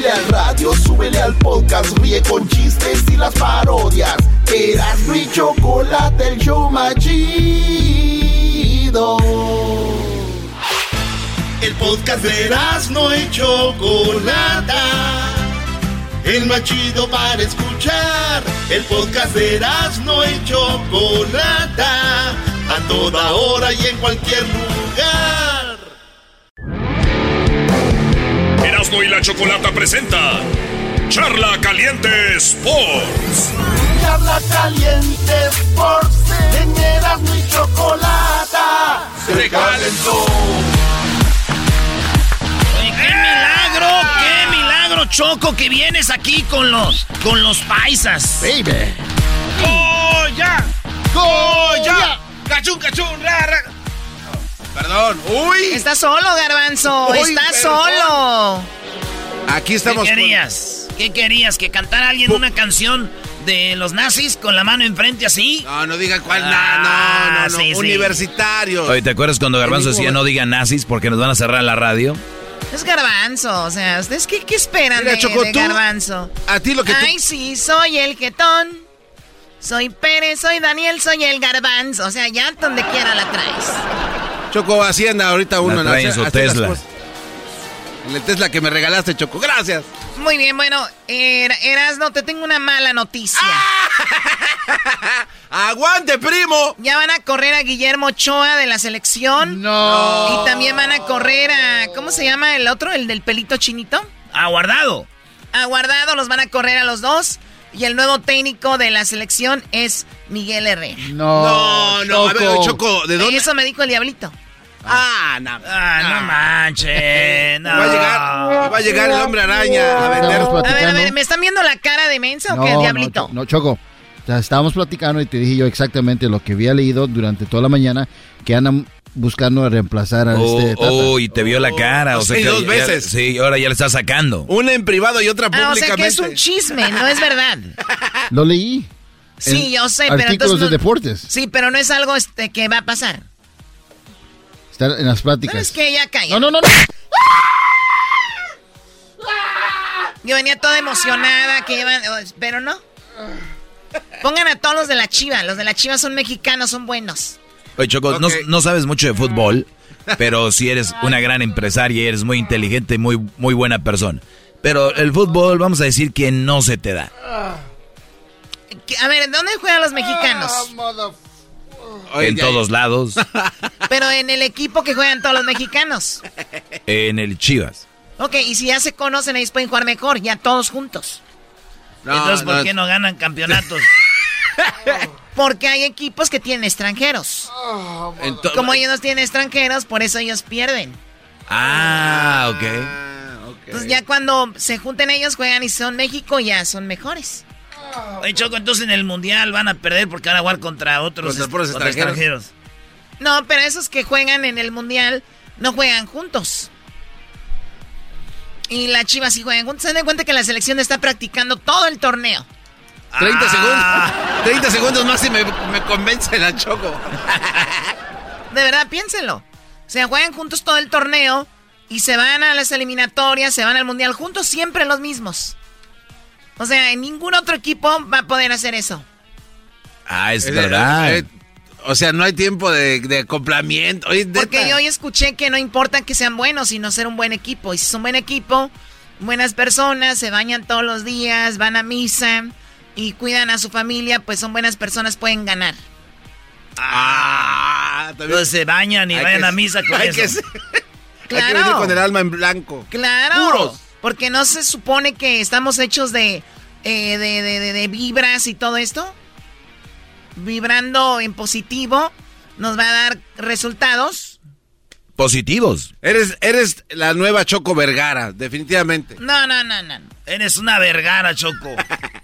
Súbele al radio, súbele al podcast, ríe con chistes y las parodias. Eras mi chocolate, el show más chido. El podcast de Erasmo y Chocolata. El más chido para escuchar. El podcast de Erasmo y Chocolata. A toda hora y en cualquier lugar. Y la chocolata presenta Charla Caliente Sports. Charla caliente Sports. En Erasmo y Chocolata. Se calentó. Oye, ¡Qué milagro! ¡Qué milagro, Choco! Que vienes aquí con los, con los paisas. Baby. ¡Goya! ¡Goya! ¡Cachún, cachún! Ra, ra. Perdón. Uy. Está solo, Garbanzo. Uy, Está perdón. solo. Aquí estamos. ¿Qué con- querías? ¿Qué querías? ¿Que cantara alguien una canción de los nazis con la mano enfrente así? No, no digan cuál. Ah, no, no, no. sí, sí. Universitarios. Oye, ¿te acuerdas cuando Garbanzo decía no digan nazis porque nos van a cerrar la radio? Es Garbanzo. O sea, ¿ustedes qué, qué esperan Mira, de, Choco, de tú- Garbanzo? A ti lo que tú- Ay, sí, soy el jetón. Soy Pérez, soy Daniel, soy el Garbanzo. O sea, ya donde quiera la traes. Choco, Hacienda ahorita uno. trae en su Tesla. En el Tesla que me regalaste, Choco. Gracias. Muy bien, bueno, Er- Erasno, te tengo una mala noticia. [LAUGHS] ¡Aguante, primo! Ya van a correr a Guillermo Ochoa de la selección. No. Y también van a correr a. ¿Cómo se llama el otro? ¿El del pelito chinito? Aguardado. A Guardado los van a correr a los dos. Y el nuevo técnico de la selección es Miguel Herrera. No. No, no, a ver, Choco, ¿de dónde? Eso me dijo el diablito. Ah, no. Ah, no manches. No. [LAUGHS] Va a llegar, va a llegar el hombre araña a vender. Estamos A ver, a platicando. ver, ¿me están viendo la cara de mensa o qué, diablito? No, Cho- no, Choco. O sea, estábamos platicando y te dije yo exactamente lo que había leído durante toda la mañana que andan buscando reemplazar a Oh, este Tata. oh, y te vio la cara. O sea Sí, que dos ya- veces. sí, ahora ya le está sacando. Una en privado y otra Ah, o sea que públicamente. es un chisme, no es verdad. [LAUGHS] Lo leí. Sí, en yo sé, pero entonces de no- deportes. Sí, pero no es algo este, que va a pasar. Está en las pláticas. ¿Sabes qué? Ya calla. No, no, no, no. [LAUGHS] Yo venía toda emocionada, que llevan, oh, pero no. Pongan a todos los de la Chiva. Los de la Chiva son mexicanos, son buenos. Oye, Choco, no, sabes mucho de fútbol, [LAUGHS] pero sí eres una gran empresaria y eres muy inteligente y muy, muy buena persona. Pero el fútbol, vamos a decir que no se te da. A ver, ¿dónde juegan los mexicanos? Oye, en ya- todos lados, [LAUGHS] Pero en el equipo que juegan todos los mexicanos. en el Chivas. Ok, y si ya se conocen, ellos pueden jugar mejor, ya todos juntos. No, Entonces, ¿por no. qué no ganan campeonatos? [LAUGHS] Porque hay equipos que tienen extranjeros. Como ellos no tienen extranjeros, por eso ellos pierden. Ah, ok. Ah, ok. Entonces ya cuando se junten ellos, juegan y son México, ya son mejores. Oye, Choco, entonces en el Mundial van a perder porque van a jugar contra otros Contra est- extranjeros. extranjeros. No, pero esos que juegan en el Mundial no juegan juntos. Y la Chivas sí juegan juntos. Se dan cuenta que la selección está practicando todo el torneo. 30 Ah. segundos. [LAUGHS] 30 segundos más y me, me convence la Choco. [LAUGHS] De verdad, piénsenlo. O sea, juegan juntos todo el torneo y se van a las eliminatorias, se van al Mundial juntos, siempre los mismos. O sea, en ningún otro equipo va a poder hacer eso. Ah, es verdad. eh, o sea, no hay tiempo de, de acoplamiento. Oye, Porque yo hoy escuché que no importa que sean buenos, sino ser un buen equipo. Y si son buen equipo, buenas personas, se bañan todos los días, van a misa y cuidan a su familia, pues son buenas personas, pueden ganar. Ah. Entonces se bañan y Hay vayan que- a misa [LAUGHS] con hay eso. que ser- Hay que Claro. venir con el alma en blanco. Claro. Puros. Porque no se supone que estamos hechos de, eh, de, de- de- de vibras y todo esto. Vibrando en positivo nos va a dar resultados. Positivos. Eres, eres la nueva Choco Vergara, definitivamente. No, no, no. no. Eres una vergara, Choco. [LAUGHS]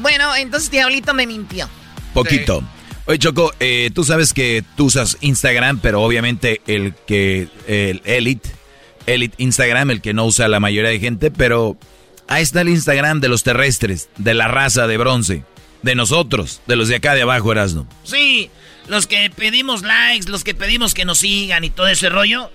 Bueno, entonces Diablito me mintió. Poquito. Oye, Choco, eh, tú sabes que tú usas Instagram, pero obviamente el que, el Elite, Elite Instagram, el que no usa la mayoría de gente, pero ahí está el Instagram de los terrestres, de la raza de bronce, de nosotros, de los de acá de abajo, Erasno. Sí, los que pedimos likes, los que pedimos que nos sigan y todo ese rollo.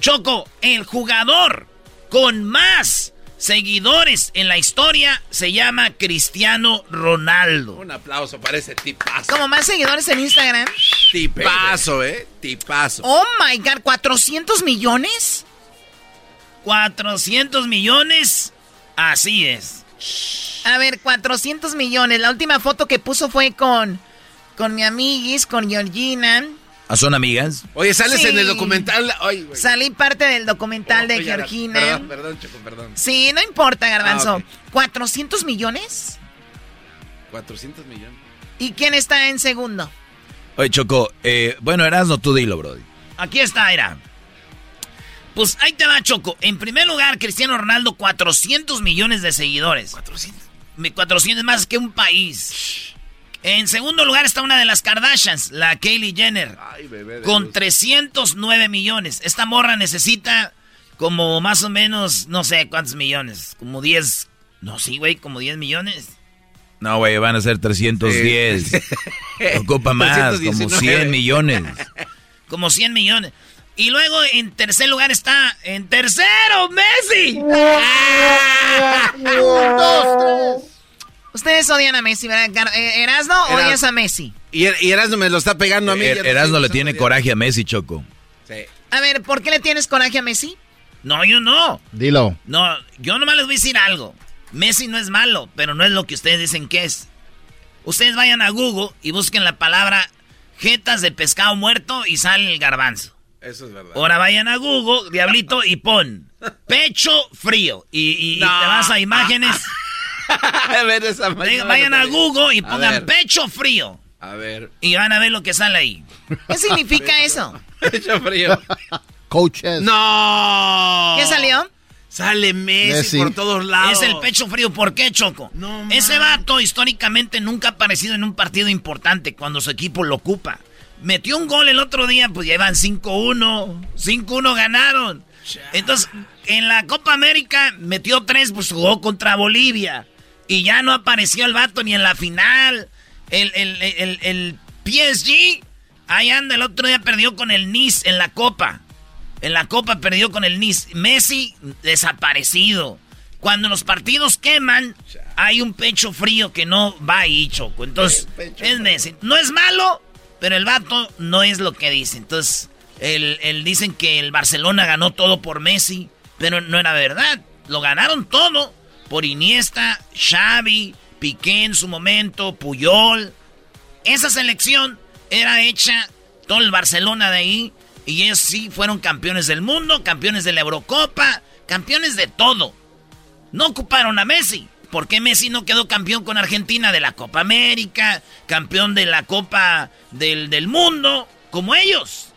Choco, el jugador con más seguidores en la historia se llama Cristiano Ronaldo. Un aplauso para ese tipazo. Como más seguidores en Instagram. Tipazo, eh. Tipazo. Oh my god, ¿400 millones? 400 millones. Así es. A ver, 400 millones. La última foto que puso fue con, con mi amiguis, con Georgina. ¿Ah, ¿Son amigas? Oye, sales Sí. en el documental. Ay, güey. Salí parte del documental de Oye, Georgina. Perdón, perdón, Choco, perdón. Sí, no importa, Garbanzo. Ah, ok. ¿400 millones? 400 millones. ¿Y quién está en segundo? Oye, Choco, eh, bueno, Erasno, tú dilo, bro. Aquí está, era. Pues ahí te va, Choco. En primer lugar, Cristiano Ronaldo, 400 millones de seguidores. 400. 400 más que un país. En segundo lugar está una de las Kardashians, la Kylie Jenner, Ay, bebé. de con luz. 309 millones. Esta morra necesita como más o menos, no sé cuántos millones, como 10, no, sí, güey, como 10 millones. No, güey, van a ser 310. [LAUGHS] Ocupa más, como 100 millones. [LAUGHS] Como 100 millones. Y luego en tercer lugar está, en tercero, Messi. [LAUGHS] Un, dos, tres. Ustedes odian a Messi, ¿verdad? Eh, ¿Erasno Eras- odias a Messi? Y, Er- y Erasmo me lo está pegando a mí. Er- Erasno le tiene coraje a Messi, Choco. Sí. A ver, ¿por qué le tienes coraje a Messi? No, yo no. Dilo. No, yo nomás les voy a decir algo. Messi no es malo, pero no es lo que ustedes dicen que es. Ustedes vayan a Google y busquen la palabra jetas de pescado muerto y sale el garbanzo. Eso es verdad. Ahora vayan a Google, diablito, y pon [LAUGHS] pecho frío. Y, y- y No. te vas a imágenes. [LAUGHS] a ver, esa Vayan- vayan a Google y pongan pecho frío. A ver. Y van a ver lo que sale ahí. ¿Qué significa eso? [LAUGHS] Pecho frío. Coaches. ¡No! ¿Qué salió? Sale Messi, Messi. por todos lados. Es el pecho frío. ¿Por qué, Choco? No, Ese vato históricamente nunca ha aparecido en un partido importante cuando su equipo lo ocupa. Metió un gol el otro día, pues ya iban 5-1. 5-1 ganaron. Entonces, en la Copa América metió tres, pues jugó contra Bolivia. Y ya no apareció el vato ni en la final. El, el, el, el PSG, ahí anda, el otro día perdió con el Nice en la Copa. En la Copa perdió con el Nice. Messi desaparecido. Cuando los partidos queman, hay un pecho frío que no va ahí, Choco. Entonces, es Messi. No es malo, pero el vato no es lo que dice. Entonces, el, el- dicen que el Barcelona ganó todo por Messi, pero no era verdad. Lo ganaron todo por Iniesta, Xavi, Piqué en su momento, Puyol. Esa selección era hecha todo el Barcelona de ahí. Y ellos sí fueron campeones del mundo, campeones de la Eurocopa, campeones de todo. No ocuparon a Messi. ¿Por qué Messi no quedó campeón con Argentina de la Copa América? Campeón de la Copa del, del Mundo, como ellos.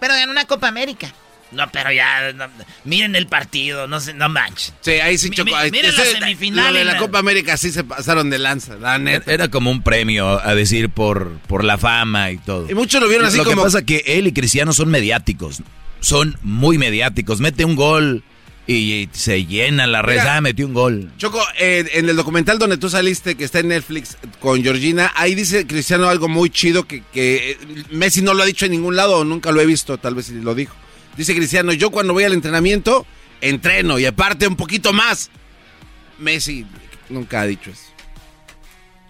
Pero ganó una Copa América. No, pero ya, no, miren el partido, no se, no manchen. Sí, ahí sí chocó. mi- miren la ese- semifinal lo de en la la- Copa América sí se pasaron de lanza, la neta. Era como un premio a decir por, por la fama y todo. Y muchos lo vieron así Lo como- que pasa que él y Cristiano son mediáticos. Son muy mediáticos. Mete un gol y se llena la red. Mira. Ah, metió un gol. Choco, eh, en el documental donde tú saliste, que está en Netflix con Georgina, ahí dice Cristiano algo muy chido que, que eh, Messi no lo ha dicho en ningún lado o nunca lo he visto, tal vez si lo dijo. Dice Cristiano, yo cuando voy al entrenamiento, entreno y aparte un poquito más. Messi nunca ha dicho eso.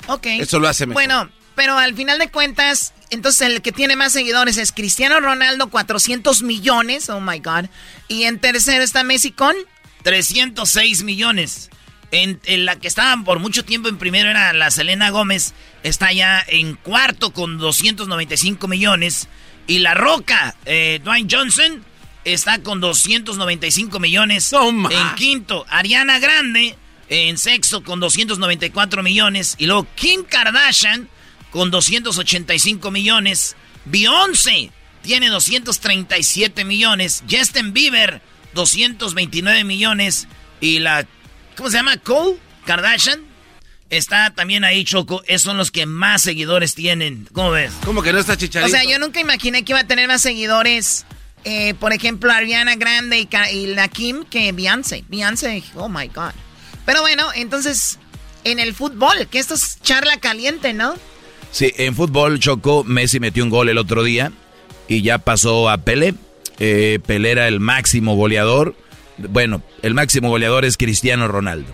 Ok. Eso lo hace mejor. Bueno, pero al final de cuentas, entonces el que tiene más seguidores es Cristiano Ronaldo, 400 millones. Oh my God. Y en tercero está Messi con. 306 millones. En, en la que estaban por mucho tiempo en primero era la Selena Gómez. Está ya en cuarto con 295 millones. Y la Roca, eh, Dwayne Johnson, está con 295 millones. en quinto, Ariana Grande, en sexto con 294 millones. Y luego Kim Kardashian con 285 millones. Beyoncé tiene 237 millones. Justin Bieber, 229 millones. Y la, ¿cómo se llama? Cole Kardashian está también ahí Choco, esos son los que más seguidores tienen. ¿Cómo ves? ¿Cómo que no está Chicharito? O sea, yo nunca imaginé que iba a tener más seguidores, eh, por ejemplo, Ariana Grande y, y la Kim que Beyoncé. Beyoncé, oh my God. Pero bueno, entonces, en el fútbol, que esto es charla caliente, ¿no? Sí, en fútbol Choco, Messi metió un gol el otro día y ya pasó a Pelé. Eh, Pelé era el máximo goleador. Bueno, el máximo goleador es Cristiano Ronaldo.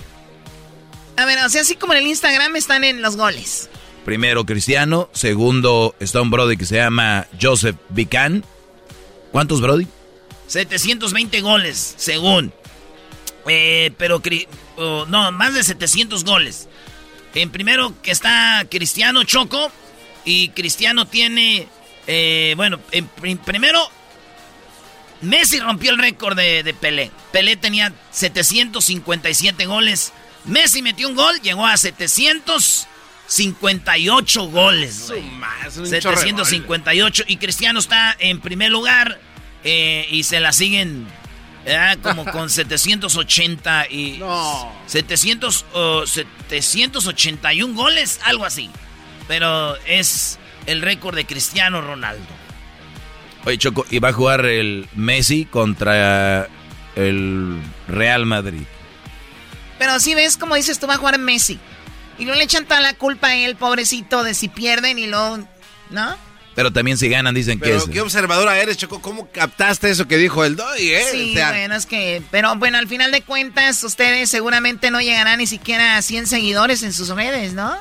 A ver, o sea, así como en el Instagram están en los goles. Primero Cristiano, segundo está un Brody que se llama Joseph Vican. ¿Cuántos Brody? 720 goles, según. Eh, pero, no, más de 700 goles. En primero que está Cristiano Choco. Y Cristiano tiene, eh, bueno, en prim- primero, Messi rompió el récord de, de Pelé. Pelé tenía 757 goles. Messi metió un gol, llegó a 758 goles. güey. Más, un 758 y Cristiano está en primer lugar eh, y se la siguen como [LAUGHS] con 780 y 700 o 781 goles, algo así. Pero es el récord de Cristiano Ronaldo. Oye, Choco, y va a jugar el Messi contra el Real Madrid. Pero si ves, como dices, tú va a jugar Messi. Y no le echan toda la culpa a él, pobrecito, de si pierden y luego... ¿No? Pero también si ganan dicen que Pero es... qué observadora eres, Choco. ¿Cómo captaste eso que dijo el Doy, eh? Sí, O sea, bueno, es que... Pero bueno, al final de cuentas, ustedes seguramente no llegarán ni siquiera a 100 seguidores en sus redes, ¿no?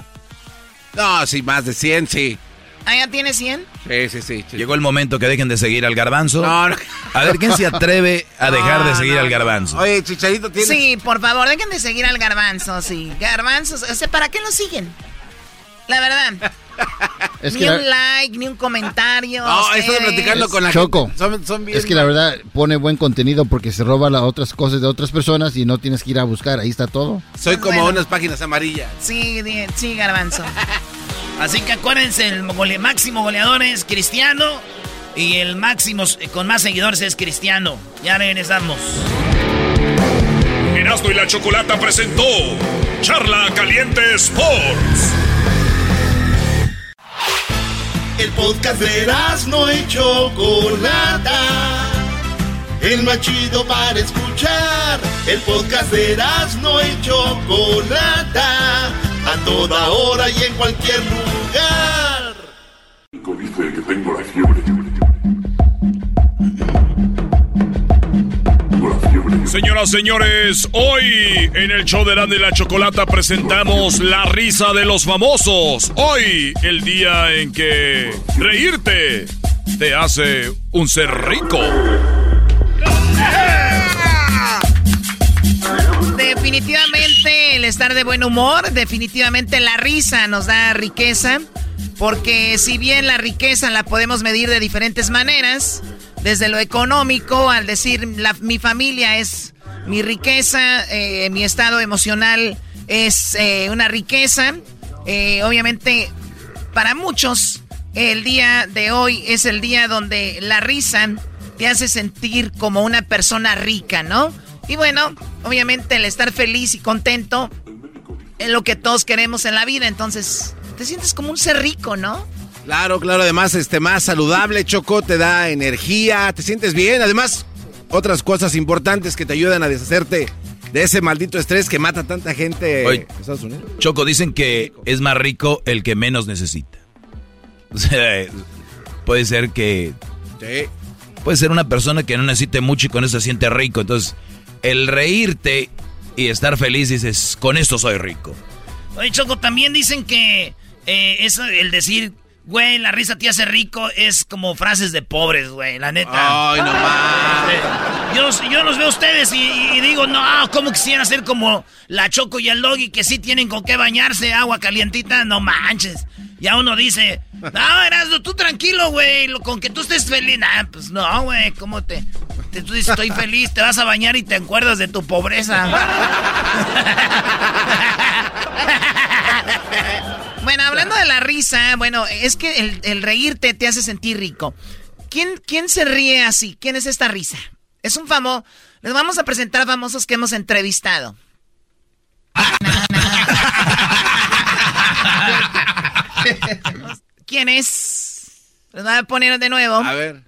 No, sí, más de 100, sí. ¿Ah, ya tiene 100? Sí, sí, sí. Llegó el momento que dejen de seguir al garbanzo. No, no. A ver, ¿quién se atreve a [LAUGHS] dejar de seguir no, al garbanzo? Oye, Chicharito tiene... Sí, por favor, dejen de seguir al garbanzo, sí. Garbanzo, o sea, ¿para qué lo siguen? La verdad. [LAUGHS] Es ni que la- un like, ni un comentario. No, he estado ustedes. platicando con la Choco. gente. Son, son bien... Es que la verdad pone buen contenido porque se roba las otras cosas de otras personas y no tienes que ir a buscar. Ahí está todo. Soy como Bueno. unas páginas amarillas. Sí, sí, garbanzo. [LAUGHS] Así que acuérdense, el gole- máximo goleador es Cristiano y el máximo eh, con más seguidores es Cristiano. Ya regresamos. Erasmo y la Chocolata presentó Charla Caliente Sports. El podcast de no y Chocolata. El más chido para escuchar. El podcast de no y Chocolata. A toda hora y en cualquier lugar. Dice que tengo la fiebre. Señoras, señores, hoy en el show de y la Chocolata presentamos la risa de los famosos. Hoy, el día en que reírte te hace un ser rico. Definitivamente el estar de buen humor, definitivamente la risa nos da riqueza, porque si bien la riqueza la podemos medir de diferentes maneras, desde lo económico, al decir la- mi familia es mi riqueza, eh, mi estado emocional es eh, una riqueza, eh, obviamente para muchos el día de hoy es el día donde la risa te hace sentir como una persona rica, ¿no? Y bueno, obviamente el estar feliz y contento es lo que todos queremos en la vida, entonces te sientes como un ser rico, ¿no? Claro, claro, además, este, más saludable, Choco, te da energía, te sientes bien. Además, otras cosas importantes que te ayudan a deshacerte de ese maldito estrés que mata a tanta gente Oye, en Estados Unidos. Choco, dicen que es más rico el que menos necesita. [LAUGHS] O sea, puede ser que... Sí. Puede ser una persona que no necesite mucho y con eso se siente rico. Entonces, el reírte y estar feliz, dices, con esto soy rico. Oye, Choco, también dicen que eh, eso, el decir, güey, la risa te hace rico, es como frases de pobres, güey, la neta. Ay, no más. Yo, yo los veo a ustedes y, y digo, no, ¿cómo quisiera ser como la Choco y el Doggy que sí tienen con qué bañarse, agua calientita? No manches. Ya uno dice, no, Erasmo, tú tranquilo, güey, con que tú estés feliz. Nah, pues no, güey, ¿cómo te, te- Tú dices, estoy feliz, te vas a bañar y te acuerdas de tu pobreza. [LAUGHS] Bueno, hablando de la risa, bueno, es que el, el reírte te hace sentir rico. ¿Quién, ¿Quién se ríe así? ¿Quién es esta risa? Es un famoso. Les vamos a presentar famosos que hemos entrevistado. [LAUGHS] [LAUGHS] ¿Quién es? Los voy a poner de nuevo. A ver.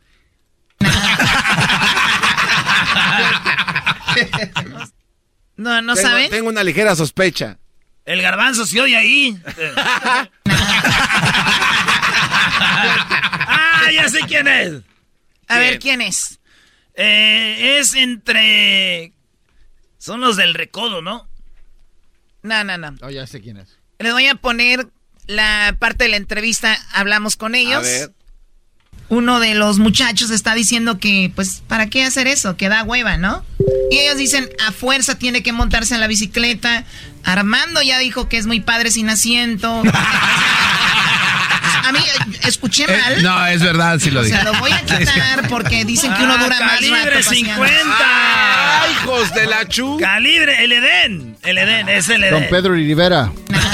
[LAUGHS] No, no tengo, saben. Tengo una ligera sospecha. El garbanzo se oye ahí. [LAUGHS] ah, ya sé quién es. A ver, ¿quién es? Eh, es entre... Son los del recodo, ¿no? No, no, no. Oh, ya sé quién es. Les voy a poner la parte de la entrevista. Hablamos con ellos. A ver. Uno de los muchachos está diciendo que, pues, ¿para qué hacer eso? Que da hueva, ¿no? Y ellos dicen, a fuerza tiene que montarse en la bicicleta. Armando ya dijo que es muy padre sin asiento. [LAUGHS] A mí, eh, escuché Eh, mal. no, es verdad, sí lo O dije. sea, lo voy a [LAUGHS] quitar porque dicen que uno dura más rato. Calibre paseando. 50. ¡Ay, hijos de la chu! Calibre, el Edén. El Edén, es el Don Edén. Pedro Rivera. [LAUGHS]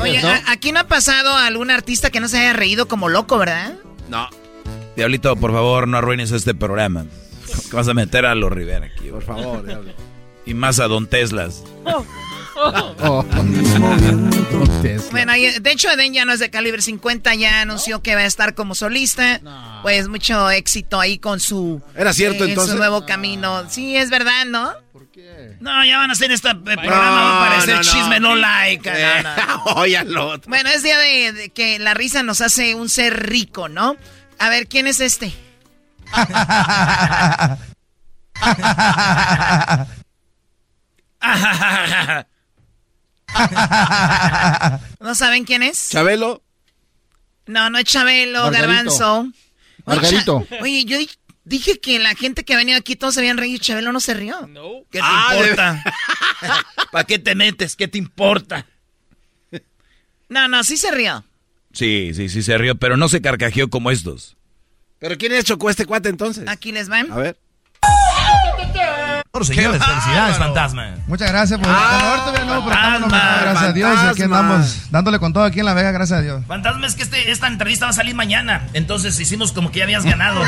Oye, ¿No? a- aquí no ha pasado algún artista que no se haya reído como loco, ¿verdad? No. Diablito, por favor, no arruines este programa. Vas a meter a los Rivera aquí. Por favor, diablo. Y más a Don Teslas. Oh. Bueno, ahí- de hecho, Eden ya no es de calibre 50, ya anunció que va a estar como solista. Pues mucho éxito ahí con su. ¿Era cierto, eh, entonces? Su nuevo camino. Sí, es verdad, ¿no? No, ya van a hacer este eh, programa, va a parecer no, no. chisme no like. Eh, no, no. [LAUGHS] Bueno, es día de, de que la risa nos hace un ser rico, ¿no? A ver, ¿quién es este? [LAUGHS] [LAUGHS] [LAUGHS] ¿No saben quién es? Chabelo. No, no es Chabelo, Margarito. Garbanzo. Margarito. Oye, yo di- dije que la gente que venía aquí todos se habían reído y Chabelo no se rió. ¿Qué te Ah, de- importa? [LAUGHS] ¿Para qué te metes? ¿Qué te importa? No, no, sí se rió. Sí, sí, sí se rió, pero no se carcajeó como estos. ¿Pero quién es chocó este cuate entonces? Aquí les van. A ver. Por señores, felicidades, fantasma. Muchas gracias por Ah, no, pero fantasma, gracias a Dios. Aquí andamos dándole con todo aquí en La Vega, gracias a Dios. Fantasma, es que este, esta entrevista va a salir mañana. Entonces hicimos como que ya habías ganado. [LAUGHS]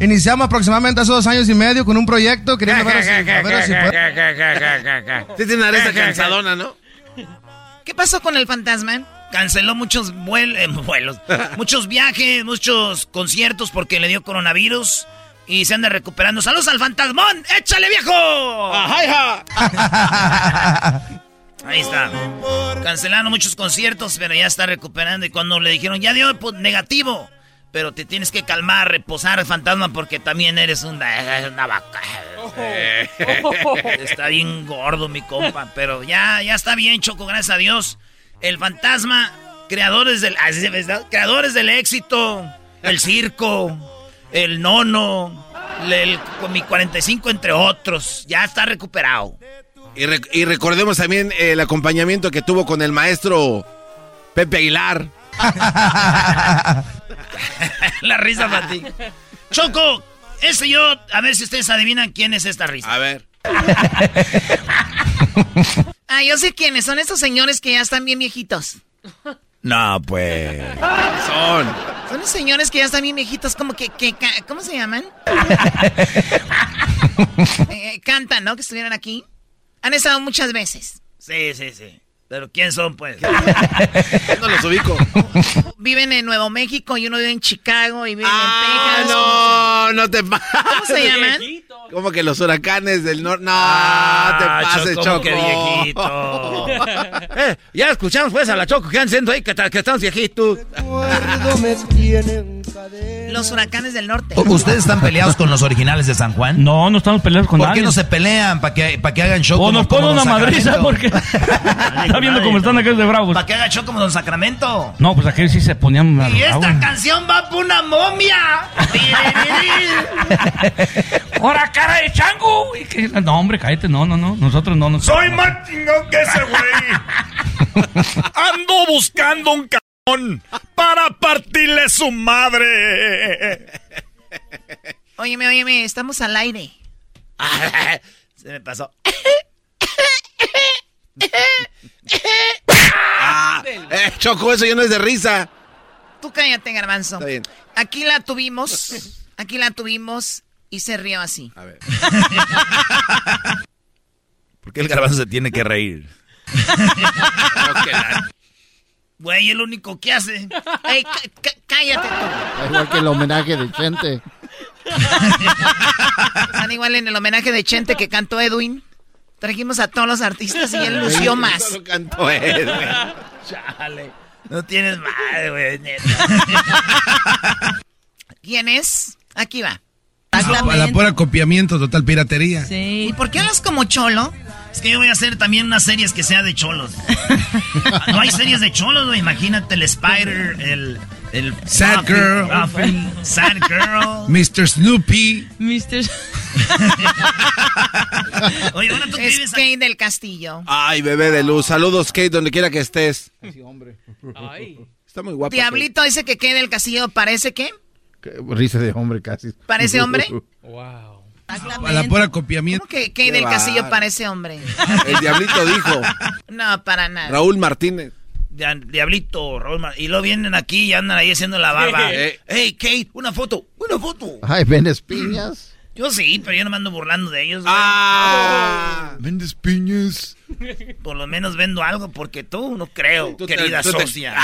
Iniciamos aproximadamente hace dos años y medio con un proyecto, queriendo ver si, a ver si puede- Sí tiene una aresta cansadona, ¿no? ¿Qué pasó con el fantasma? Canceló muchos vuel- eh, [LAUGHS] vuelos, muchos viajes, muchos conciertos porque le dio coronavirus y se anda recuperando. ¡Saludos al fantasmón! ¡Échale, viejo! [LAUGHS] Ahí está. Cancelaron muchos conciertos, pero ya está recuperando. Y cuando le dijeron, ya dio pues, negativo, pero te tienes que calmar, reposar, fantasma, porque también eres una, una vaca. [LAUGHS] Está bien gordo, mi compa, pero ya, ya está bien, Choco, gracias a Dios. El fantasma, creadores del, ¿verdad? creadores del éxito, el circo, el nono, el, con mi 45 entre otros, ya está recuperado. Y, rec- y recordemos también el acompañamiento que tuvo con el maestro Pepe Aguilar. [LAUGHS] La risa para ti. Choco, ese yo, a ver si ustedes adivinan quién es esta risa. A ver. Ah, yo sé quiénes. Son estos señores que ya están bien viejitos. No, pues. Son. Son los señores que ya están bien viejitos, como que, que ¿cómo se llaman? [LAUGHS] Eh, cantan, ¿no? Que estuvieron aquí. Han estado muchas veces. Sí, sí, sí. Pero ¿quién son, pues? [LAUGHS] No los ubico. Viven en Nuevo México y uno vive en Chicago y viven Ah, en Texas. no, no te pases. ¿Cómo se llaman? Como que los huracanes del norte. No, te pases, Choco, Choco. qué viejito. [LAUGHS] Eh, ya escuchamos pues a la Choco que andan ahí que, ta- que estamos viejitos. Los huracanes del norte. ¿Ustedes están peleados con los originales de San Juan? No, no estamos peleados con ¿Por nadie. qué no se pelean? ¿Para que, para que hagan show O como, nos ponen una madriza porque [LAUGHS] está viendo cómo están aquellos de bravos. ¿Para qué haga show como Don Sacramento? No, pues aquellos sí se ponían Y esta canción va por una momia. [LAUGHS] ¡Hora cara de chango! No, hombre, cállate, no, no, no. Nosotros no nos. Soy más chingón que ese güey. [LAUGHS] Ando buscando un cabrón para partirle su madre. Óyeme, óyeme, estamos al aire. [LAUGHS] Se me pasó. Ah, eh, Choco, eso ya no es de risa. Tú cállate, garbanzo. Está bien. Aquí la tuvimos. Aquí la tuvimos. Y se rió así. A ver. ¿Por qué el garbanzo se tiene que reír? Güey, el único que hace. Ey, cá- cá- cállate tú. Igual que el homenaje de Chente. Están igual en el homenaje de Chente que cantó Edwin. Trajimos a todos los artistas y él [LAUGHS] lució más. Solo cantó él, güey. Chale. No tienes madre, güey. [LAUGHS] ¿Quién es? Aquí va. A la pura copiamiento, total piratería. ¿Y por qué hablas como cholo? Es que yo voy a hacer también unas series que sea de cholos. [LAUGHS] no hay series de cholos, güey. Imagínate el Spider, el. El Sad Girl. Sad Girl. [LAUGHS] Mr. Snoopy. Mr. [LAUGHS] Oye, ahora tú que Es vives Kate del Castillo. Ay, bebé de luz. Saludos, Kate, donde quiera que estés. Ay. Está muy guapa. Diablito dice que Kate del Castillo parece que Qué Risa de hombre casi. ¿Parece [LAUGHS] hombre? Wow. A la pura copiamiento. ¿Cómo que Kate del Castillo parece hombre? El diablito dijo. No, para nada. Raúl Martínez. Dia- Diablito, Raúl Mar- Y lo vienen aquí y andan ahí haciendo la barba. Eh. Hey, Kate, una foto, una foto. Ay, ven espiñas. Yo sí, pero yo no me ando burlando de ellos. güey. Ah. Vendes piñas. Por lo menos vendo algo porque tú no creo, Tú te- querida te- socia.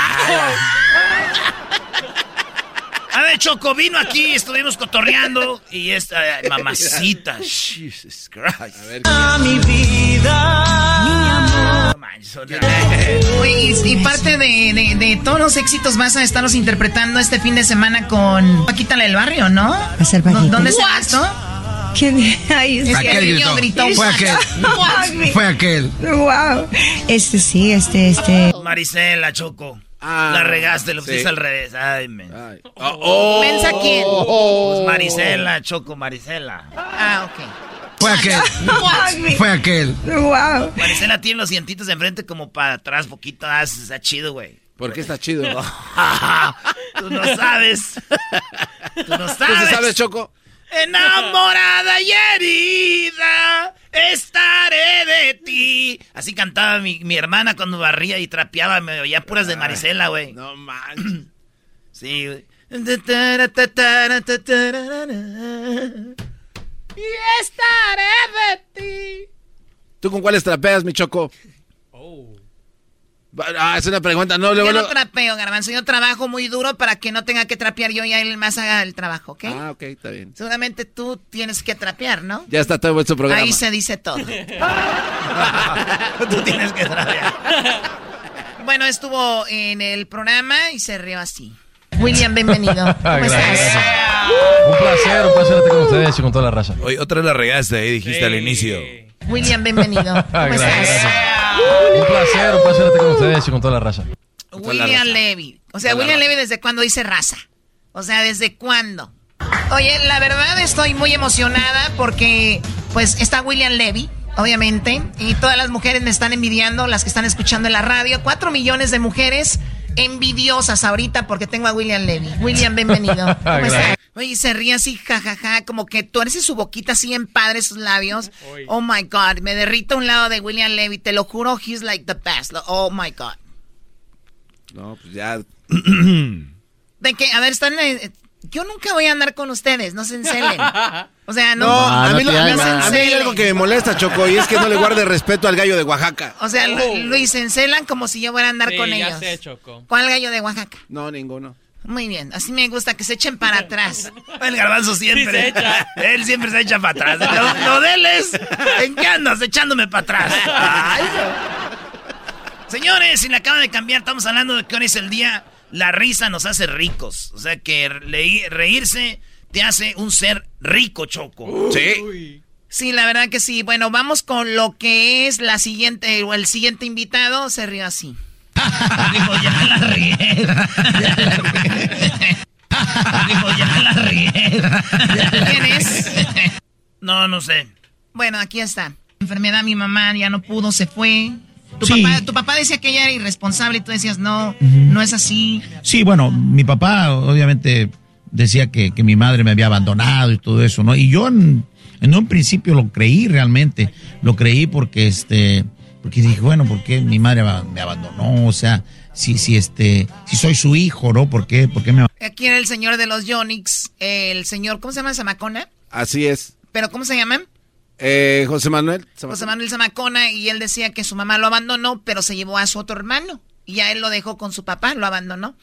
A ver, Choco, vino aquí, estuvimos cotorreando y esta eh, mamacita. [LAUGHS] Jesus Christ. A ver, mi vida. Otra vez. Oye, y, y parte de, de- de todos los éxitos vas a estarlos interpretando este fin de semana con Paquita la del Barrio, ¿no? a ser Paquita. ¿Dónde se esto? ¿Quién? Ay, Es que Aquel el niño gritó. gritó. Fue aquel. Fue aquel. Wow. Este sí, este, este. Marisela, Choco. Ah, la regaste, lo sí. pusiste al revés. Ay, men. Ay. Oh, oh. ¿Mensa quién? Pues Marisela, Choco, Marisela. Ah, ok. Fue aquel. [LAUGHS] Fue aquel. Wow. Marisela tiene los dientitos de enfrente como para atrás, poquito. Ah, está chido, güey. ¿Por qué está chido? [LAUGHS] Tú no sabes. [LAUGHS] Tú no ¿Tú sabes. sí sabes, Choco? Enamorada y herida, estaré de ti. Así cantaba mi, mi hermana cuando barría y trapeaba, me oía puras de Marisela, güey. No manches. [CLEARS THROAT] Sí, güey. Y estaré de ti. ¿Tú con cuáles trapeas, mi Choco? Ah, es una pregunta. No, luego. Yo no trapeo, Garbanzo. Yo trabajo muy duro para que no tenga que trapear yo y él más haga el trabajo, ¿ok? Ah, ok, está bien. Seguramente tú tienes que trapear, ¿no? Ya está todo en su programa. Ahí se dice todo. [LAUGHS] [LAUGHS] Tú tienes que trapear. Bueno, estuvo en el programa y se rió así. William, bienvenido. [LAUGHS] ¿Cómo estás? Un placer, un placer estar con ustedes y con toda la raza. Oye, otra la regaste ahí, dijiste al inicio. William, bienvenido. ¿Cómo estás? Un placer, un placer estar con ustedes y con toda la raza. William Levy. O sea, William raza. Levy, ¿desde cuándo dice raza? O sea, ¿desde cuándo? Oye, la verdad estoy muy emocionada porque, pues, está William Levy, obviamente, y todas las mujeres me están envidiando, las que están escuchando en la radio. Cuatro millones de mujeres envidiosas ahorita porque tengo a William Levy. William, bienvenido. [LAUGHS] ¿Cómo estás? Oye, se ríe así, jajaja, como que tuerce su boquita así en padre sus labios. Oh my God, me derrito a un lado de William Levy, te lo juro, he's like the best. Oh my God. No, pues ya. De que, a ver, están. Yo nunca voy a andar con ustedes, no se encelen. O sea, no. No, a, mí, no lo- a mí- a mí hay algo que me molesta, Choco, y es que no le guarde respeto al gallo de Oaxaca. O sea, Luis, se encelan como si yo fuera a andar Sí, con ya ellos. sé, Choco. ¿Cuál gallo de Oaxaca? No, ninguno. Muy bien, así me gusta que se echen para atrás. [LAUGHS] El garbanzo siempre. Sí se echa. Él siempre se echa para atrás. Lo, lo de él es. ¿En qué andas echándome para atrás? Ay. Señores, si le acaban de cambiar, estamos hablando de que hoy es el día. La risa nos hace ricos. O sea que reírse te hace un ser rico, Choco. Sí. Sí, la verdad que sí. Bueno, vamos con lo que es la siguiente, o el siguiente invitado, se rió así. [LAUGHS] Dijo, [LAUGHS] ya la regué. Dijo, ya la regué. ¿Quién es? No, no sé. Bueno, aquí está. Enfermedad, mi mamá ya no pudo, se fue. Tu, Sí. papá, tu papá decía que ella era irresponsable y tú decías, no, no es así. Sí, bueno, mi papá obviamente decía que, que mi madre me había abandonado y todo eso, ¿no? Y yo en, en un principio lo creí realmente, lo creí porque este, porque dije, bueno, ¿por qué mi madre me abandonó? O sea, si, si este, si soy su hijo, ¿no? ¿Por qué, por qué me Aquí era el señor de los Yonix, el señor, ¿cómo se llama Zamacona? Así es. ¿Pero cómo se llaman? Eh, José Manuel. José Manuel Zamacona y él decía que su mamá lo abandonó, pero se llevó a su otro hermano. Y a él lo dejó con su papá, lo abandonó.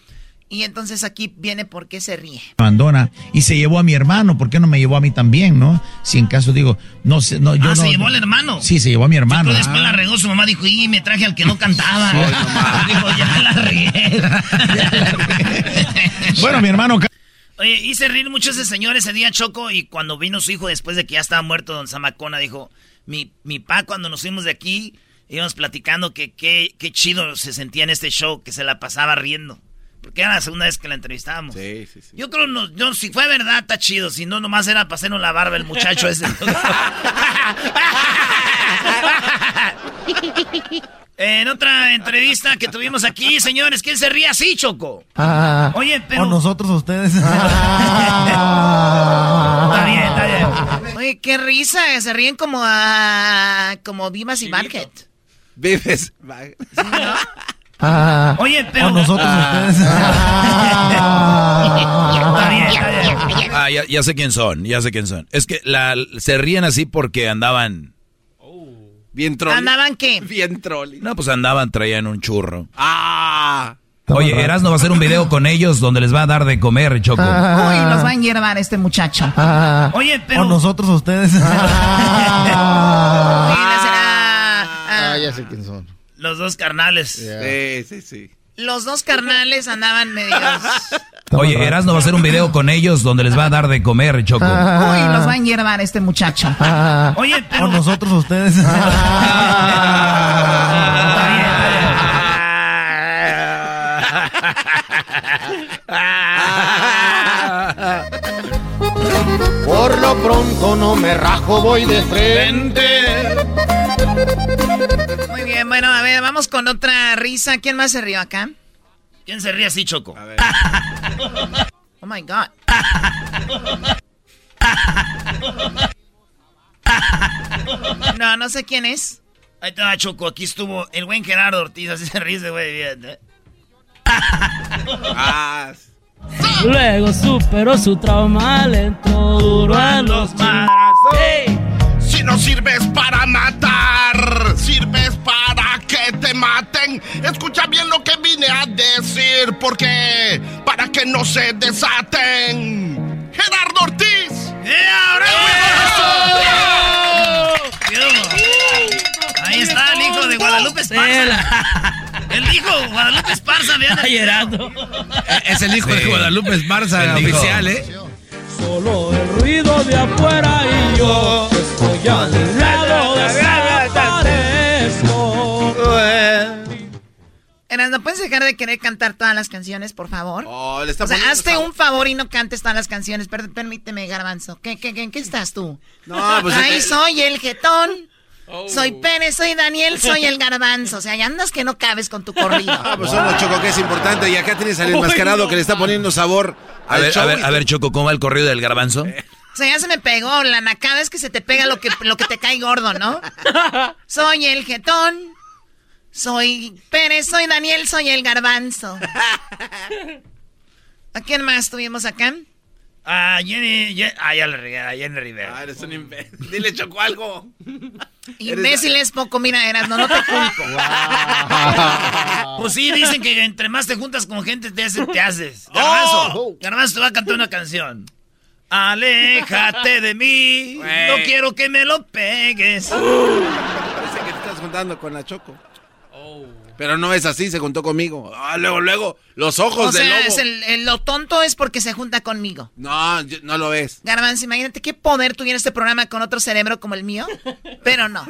Y entonces aquí viene por qué se ríe. abandona y se llevó a mi hermano, ¿por qué no me llevó a mí también, no? Si en caso digo, no sé, no, yo ah, no. se llevó al hermano. Sí, se llevó a mi hermano. Pero después la regó su mamá, dijo, y me traje al que no cantaba. [LAUGHS] dijo, ya la regué. bueno, mi hermano. Oye, hice reír mucho ese señor ese día, Choco, y cuando vino su hijo después de que ya estaba muerto Don Zamacona, dijo, mi, mi pa cuando nos fuimos de aquí, íbamos platicando que qué chido se sentía en este show, que se la pasaba riendo. Porque era la segunda vez que la entrevistábamos. Sí, sí, sí. Yo creo, no, yo, si fue verdad, está chido. Si no, nomás era para hacernos la barba el muchacho ese. [LAUGHS] [LAUGHS] en otra entrevista que tuvimos aquí, señores, ¿quién se ríe así, Choco? Ah, Oye, pero... O nosotros ustedes. [LAUGHS] está bien, está bien. Oye, qué risa. Se ríen como a... Como Vivas y Market. Vives. ¿Sí, no? Ah, Oye, pero... O nosotros ustedes. [LAUGHS] Está bien, está bien. Ah, ya, ya sé quién son, ya sé quién son. Es que la, se ríen así porque andaban... Bien trolli. ¿Andaban qué? [LAUGHS] Bien trolli. No, pues andaban, traían un churro. Ah. Oye, Erasmo va a hacer un video con ellos donde les va a dar de comer, Choco. Uy, los va a enhiervar este muchacho. Oye, pero... O nosotros a ustedes. [LAUGHS] Ah, ya sé quién son. Los dos carnales. Sí, sí, sí. Los dos carnales andaban medios... [LAUGHS] Oye, Erasmo va a hacer un video con ellos donde les va a dar de comer, Choco. Uy, los va a enhiervar este muchacho. Oye, pero... O nosotros ustedes. Por lo pronto no me rajo, voy de frente. Muy bien, bueno, a ver, vamos con otra risa. ¿Quién más se rió acá? ¿Quién se ríe así, Choco? A ver. [LAUGHS] Oh my God. [LAUGHS] No, no sé quién es. Ahí va, Choco. Aquí estuvo el buen Gerardo Ortiz. Así se ríe ese güey bien, ¿eh? Ah. Luego superó su trauma, le entró duro a los madrazos. Si no sirves para matar, sirves para que te maten. Escucha bien lo que vine a decir, porque para que no se desaten. Gerardo Ortiz. Ahí está el hijo de Guadalupe Esparza. El hijo de Guadalupe Esparza, vean. Ay, Gerardo. Es el hijo de Guadalupe Esparza, El hijo. oficial, ¿eh? Solo el ruido de afuera y yo estoy al lado desaparezco. Eras, ¿no puedes dejar de querer cantar todas las canciones, por favor? Oh, le está o sea, hazte un favor y no cantes todas las canciones. Per- permíteme, Garbanzo. ¿Qué, qué, qué, en qué estás tú? No, pues, eh, soy el jetón. Soy Pérez, soy Daniel, soy el Garbanzo. O sea, ya andas que no cabes con tu corrido. Ah, pues solo Choco que es importante. Y acá tienes al enmascarado que le está poniendo sabor A al ver, show a ver, a ver, Choco, ¿cómo va el corrido del garbanzo? O sea, ya se me pegó. La nacada es que se te pega lo que, lo que te cae gordo, ¿no? Soy el jetón. Soy Pérez, soy Daniel, soy el Garbanzo. ¿A quién más tuvimos acá? Ah, Jenny, Jenny- Ah, ya le regué, a Jenny Rivera. Ah, eres un imbécil. [LAUGHS] Dile, Choco, algo. [LAUGHS] Imbécil es poco, mira, eras, no, no te culpo. [LAUGHS] Pues sí, dicen que entre más te juntas con gente te, hace- te haces. Garbanzo, Oh. Garbanzo te va a cantar una canción. Aléjate de mí, no quiero que me lo pegues. Parece que te estás juntando con la Choco. Pero no es así, se juntó conmigo. Ah, luego, luego, los ojos O del sea, lobo. es el, el- lo tonto es porque se junta conmigo. No, yo- no lo ves. Garbanzo, imagínate qué poder tuviera este programa con otro cerebro como el mío. Pero no.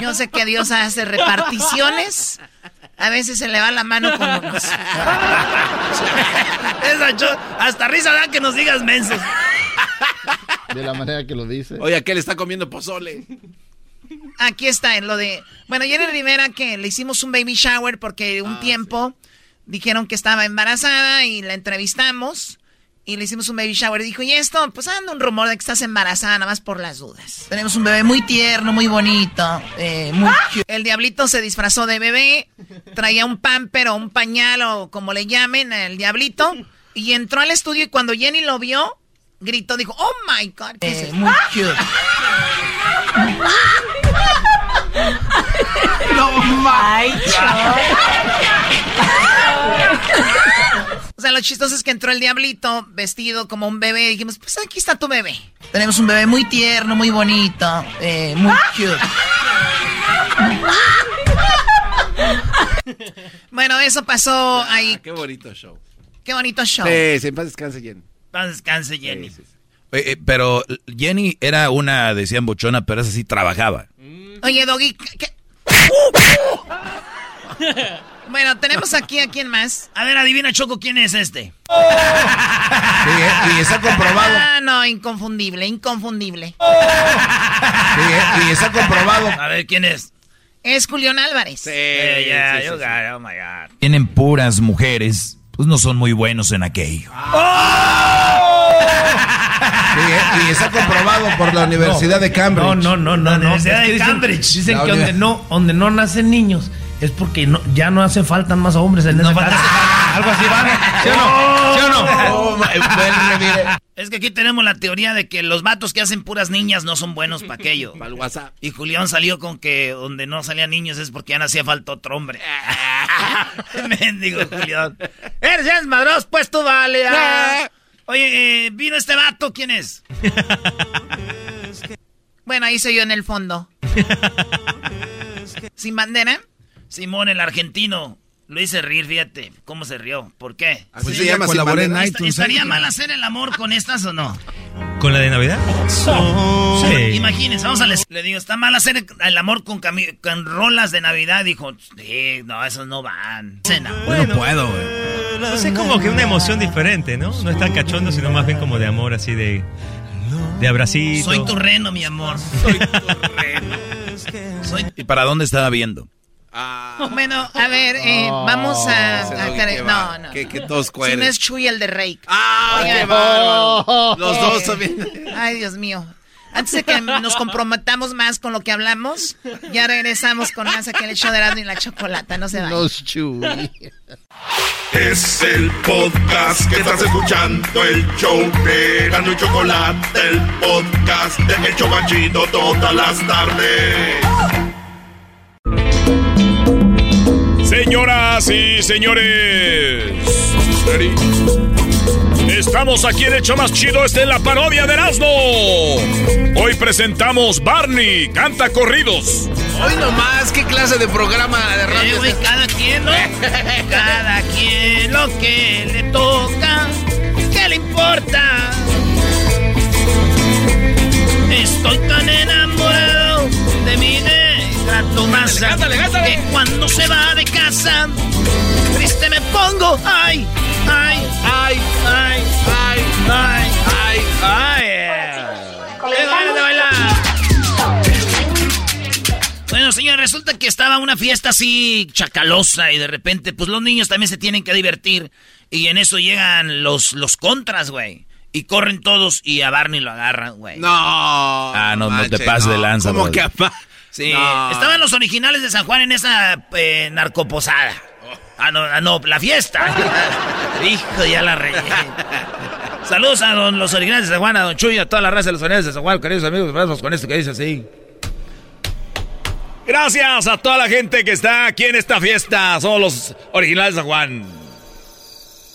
Yo sé que Dios hace reparticiones. A veces se le va la mano con unos. [LAUGHS] Hasta risa da que nos digas mensos. De la manera que lo dice. Oye, aquel está comiendo pozole. Aquí está en lo de. Bueno, Jenny Rivera que le hicimos un baby shower porque un tiempo dijeron que estaba embarazada y la entrevistamos y le hicimos un baby shower. Dijo, y esto, pues anda un rumor de que estás embarazada nada más por las dudas. Tenemos un bebé muy tierno, muy bonito, eh, muy cute. El diablito se disfrazó de bebé, traía un pamper o un pañal o como le llamen, el diablito, y entró al estudio y cuando Jenny lo vio, gritó, dijo, oh my God, ¿qué es eso? Muy cute. No O sea, lo chistoso es que entró el diablito vestido como un bebé. Y dijimos, pues aquí está tu bebé. Tenemos un bebé muy tierno, muy bonito, eh, muy cute. bueno, eso pasó ahí. Qué bonito show. Qué bonito show. Sí, sí, en paz descanse, Jenny. Paz descanse, Jenny. Oye, eh, pero Jenny era una, decían bochona, pero esa sí trabajaba. Oye, Doggy, ¿qué? bueno, tenemos aquí a quién más. A ver, adivina, Choco, ¿quién es este? Sí, eh, y está comprobado. Ah, no, inconfundible, inconfundible. Sí, eh, y está comprobado. A ver, ¿quién es? Es Julián Álvarez. Sí, ya, you got it, oh my God. Tienen puras mujeres, pues no son muy buenos en aquello. Sí, eh, y está comprobado por la Universidad de Cambridge. No, no, no, no. La no. Universidad de dicen- Cambridge. Dicen La que donde no, donde no nacen niños es porque no, ya no hace falta más hombres en esa casa. [LAUGHS] Algo así va. ¿Sí o no? ¿Sí o no? Oh, my- mire. Es que aquí tenemos la teoría de que los vatos que hacen puras niñas no son buenos para aquello. [LAUGHS] Para el WhatsApp. Y Julián salió con que donde no salían niños es porque ya no hacía falta otro hombre. [LAUGHS] Mendigo Julián. Eres ya desmadroso, pues tú vale. ah. Oye, eh, vino este vato, ¿quién es? Bueno, ahí soy yo en el fondo. ¿Sin bandera? Simón, el argentino. Lo hice reír, fíjate. ¿Cómo se rió? ¿Por qué? Así se llama, colaboré en iTunes. ¿Estaría ¿eh? mal hacer el amor con estas o no? ¿Con la de Navidad? Sí. Imagínense, vamos a les... Le digo, ¿está mal hacer el amor con, cami- con rolas de Navidad? Dijo, sí, no, esos no van. Cena. Yo no puedo, güey. Pues es como que una emoción diferente, ¿no? No es tan cachondo, sino más bien como de amor, así de, de abracito. Soy tu reno, mi amor. Soy tu reno. Soy... ¿Y para dónde estaba viendo? Bueno, a ver, eh, vamos a... A qué no, no. no. tosco Si no es Chuy el de Rake. ¡Ah, Oigan. qué bárbaro! Los Eh, dos son bien. Ay, Dios mío. Antes de que nos comprometamos más con lo que hablamos, ya regresamos con más aquí en el show de Erasmo y la Chocolata. No se vayan. Los Chuy. Es el podcast que estás escuchando, el show de Gano y Chocolate, el podcast de El Chocachito todas las tardes. Señoras y señores, estamos aquí en el show más chido, esta es la parodia de Erasmo. Hoy presentamos Barney, canta corridos. Hoy nomás, ¿qué clase de programa de Eh, radio güey, es este? cada quien, ¿no? [LAUGHS] cada quien lo que le toca. ¿Qué le importa? Estoy tan enamorado de mi negra Tomasa que cuando se va de casa triste me pongo. Ay, ay, ay, ay, ay, ay, ay, ay. ¡Qué ganas de bailar! Bueno, señor, resulta que estaba una fiesta así chacalosa y de repente, pues los niños también se tienen que divertir. Y en eso llegan los, los contras, güey. Y corren todos y a Barney lo agarran, güey. No. Ah, no, no te manche, pases de lanza, ¿Cómo brody. que apa? Sí, No. estaban los originales de San Juan en esa eh, narcoposada. Ah, no, ah, no, la fiesta. [LAUGHS] Hijo, ya la regué. Saludos a don- los originales de San Juan, a don Chuy, a toda la raza de los originales de San Juan, queridos amigos, vamos con esto que dice así. Gracias a toda la gente que está aquí en esta fiesta. Somos los originales de San Juan.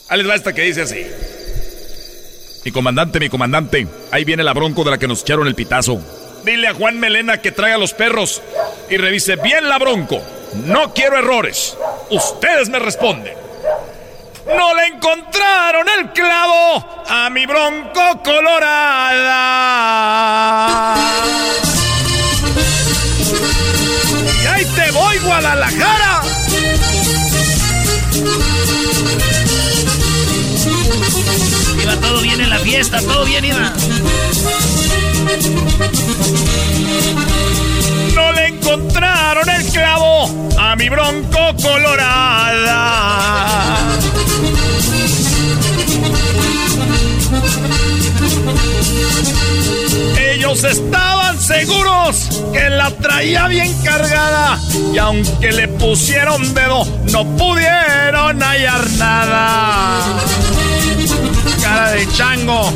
Ahí les va esta que dice así. Mi comandante, mi comandante. Ahí viene la bronco de la que nos echaron el pitazo. Dile a Juan Melena que traiga los perros y revise bien la bronco. No quiero errores. Ustedes me responden. No le encontraron el clavo a mi bronco colorada. Y ahí te voy, Guadalajara. Iba todo bien en la fiesta, todo bien iba. No le encontraron el clavo a mi bronco colorada. Ellos estaban seguros que la traía bien cargada y aunque le pusieron dedo no pudieron hallar nada. cara de chango.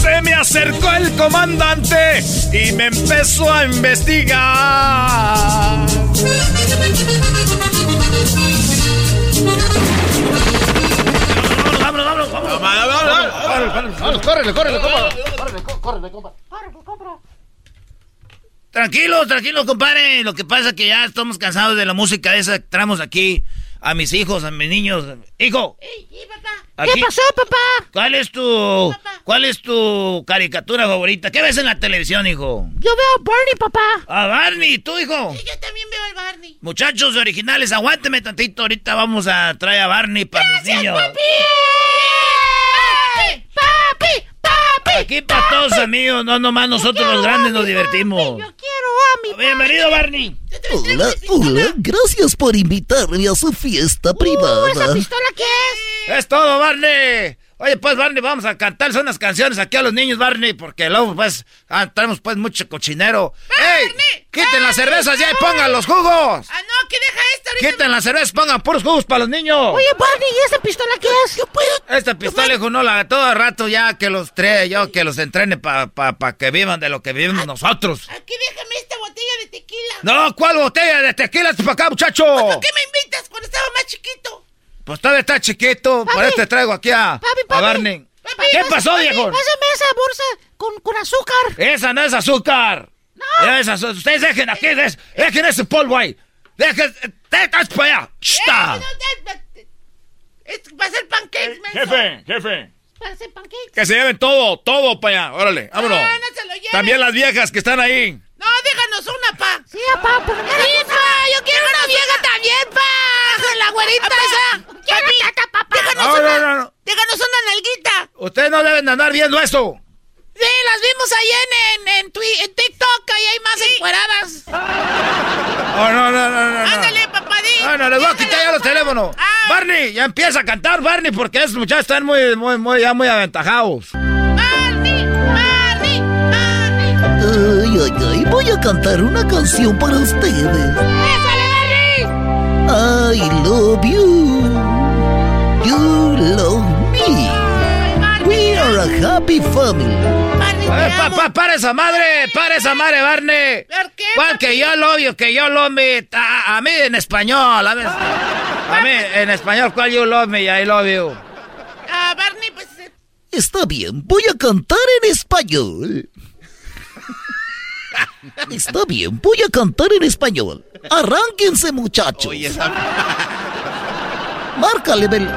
Se me acercó el comandante y me empezó a investigar. Vámonos, vámonos, vámonos. Vámonos, córrele, córrele, compa. Córrele, compa. Tranquilos, tranquilos, compadre. Lo que pasa es que ya estamos cansados de la música esa que traemos aquí a mis hijos, a mis niños. Hijo. ¿Qué pasó, papá? ¿Cuál es tu cuál es tu caricatura favorita? ¿Qué ves en la televisión, hijo? Yo veo a Barney, papá. A Barney, ¿tú, hijo? yo también veo al Barney. Muchachos originales, aguánteme tantito. Ahorita vamos a traer a Barney para mis niños. ¡Papi! Aquí para todos amigos, no nomás nosotros los grandes nos divertimos. Yo quiero a mi Bienvenido, Barney. Hola, hola, gracias por invitarme a su fiesta privada. ¿Esa pistola qué es? Es todo, Barney. Oye, pues, Barney, vamos a cantar unas canciones aquí a los niños, Barney, porque luego, pues, ah, tenemos, pues, mucho cochinero. ¡Ey! ¡Quiten las cervezas ya y pongan los jugos! Ah, no, que deja esto ahorita. ¡Quiten las cervezas, pongan puros jugos para los niños! Oye, Barney, ¿y esa pistola qué es? Yo puedo. Esta pistola, hijo, no la todo el rato ya que los trae yo, que los entrene para pa, pa que vivan de lo que vivimos nosotros. Aquí déjame esta botella de tequila. No, ¿cuál botella de tequila? para acá, muchacho! ¿Por qué me invitas cuando estaba más chiquito? Pues todavía está chiquito, por eso te traigo aquí a, Papi, a papi. Barney. Papi, ¿Qué pasó, papi, viejo? Pásame esa bolsa con, con azúcar. Esa no es azúcar. No. Es azu- Ustedes dejen aquí, des- dejen ese polvo ahí. Dejen, dejen para allá. ¡Shta! Es para hacer pancakes, menso. Jefe, jefe. Para hacer pancakes. Que se lleven todo, todo para allá. Órale, vámonos. No, no se lo lleven. También las viejas que están ahí. No, déjanos una, pa. Sí, pa, por Sí, pa, yo quiero una vieja también, pa. La güerita esa. Papi, déjanos No, una. no, no, no. Déjanos una nalguita. Ustedes no deben de andar viendo eso. Sí, las vimos ahí en, en, en, TikTok, ahí hay más encueradas. Oh, no, no, no, no. no. Ándale, papadín. No, no, les voy a quitar ya los teléfonos. Barney, ya empieza a cantar, Barney, porque esos muchachos están muy, muy, muy, ya muy aventajados. Ay, ay, ay, voy a cantar una canción para ustedes. I love you. You love me. We are a happy family. Eh, papá, para esa madre, para esa madre, Barney. ¿Por qué? ¿Cuál que yo lo obvio, que yo lo me? A, a mí en español, a, ver, a mí en español, ¿cuál you love me? I love you. Ah, Barney, pues. eh, Está bien, voy a cantar en español. Está bien, voy a cantar en español. Arránquense, muchachos. Márcale, Bel.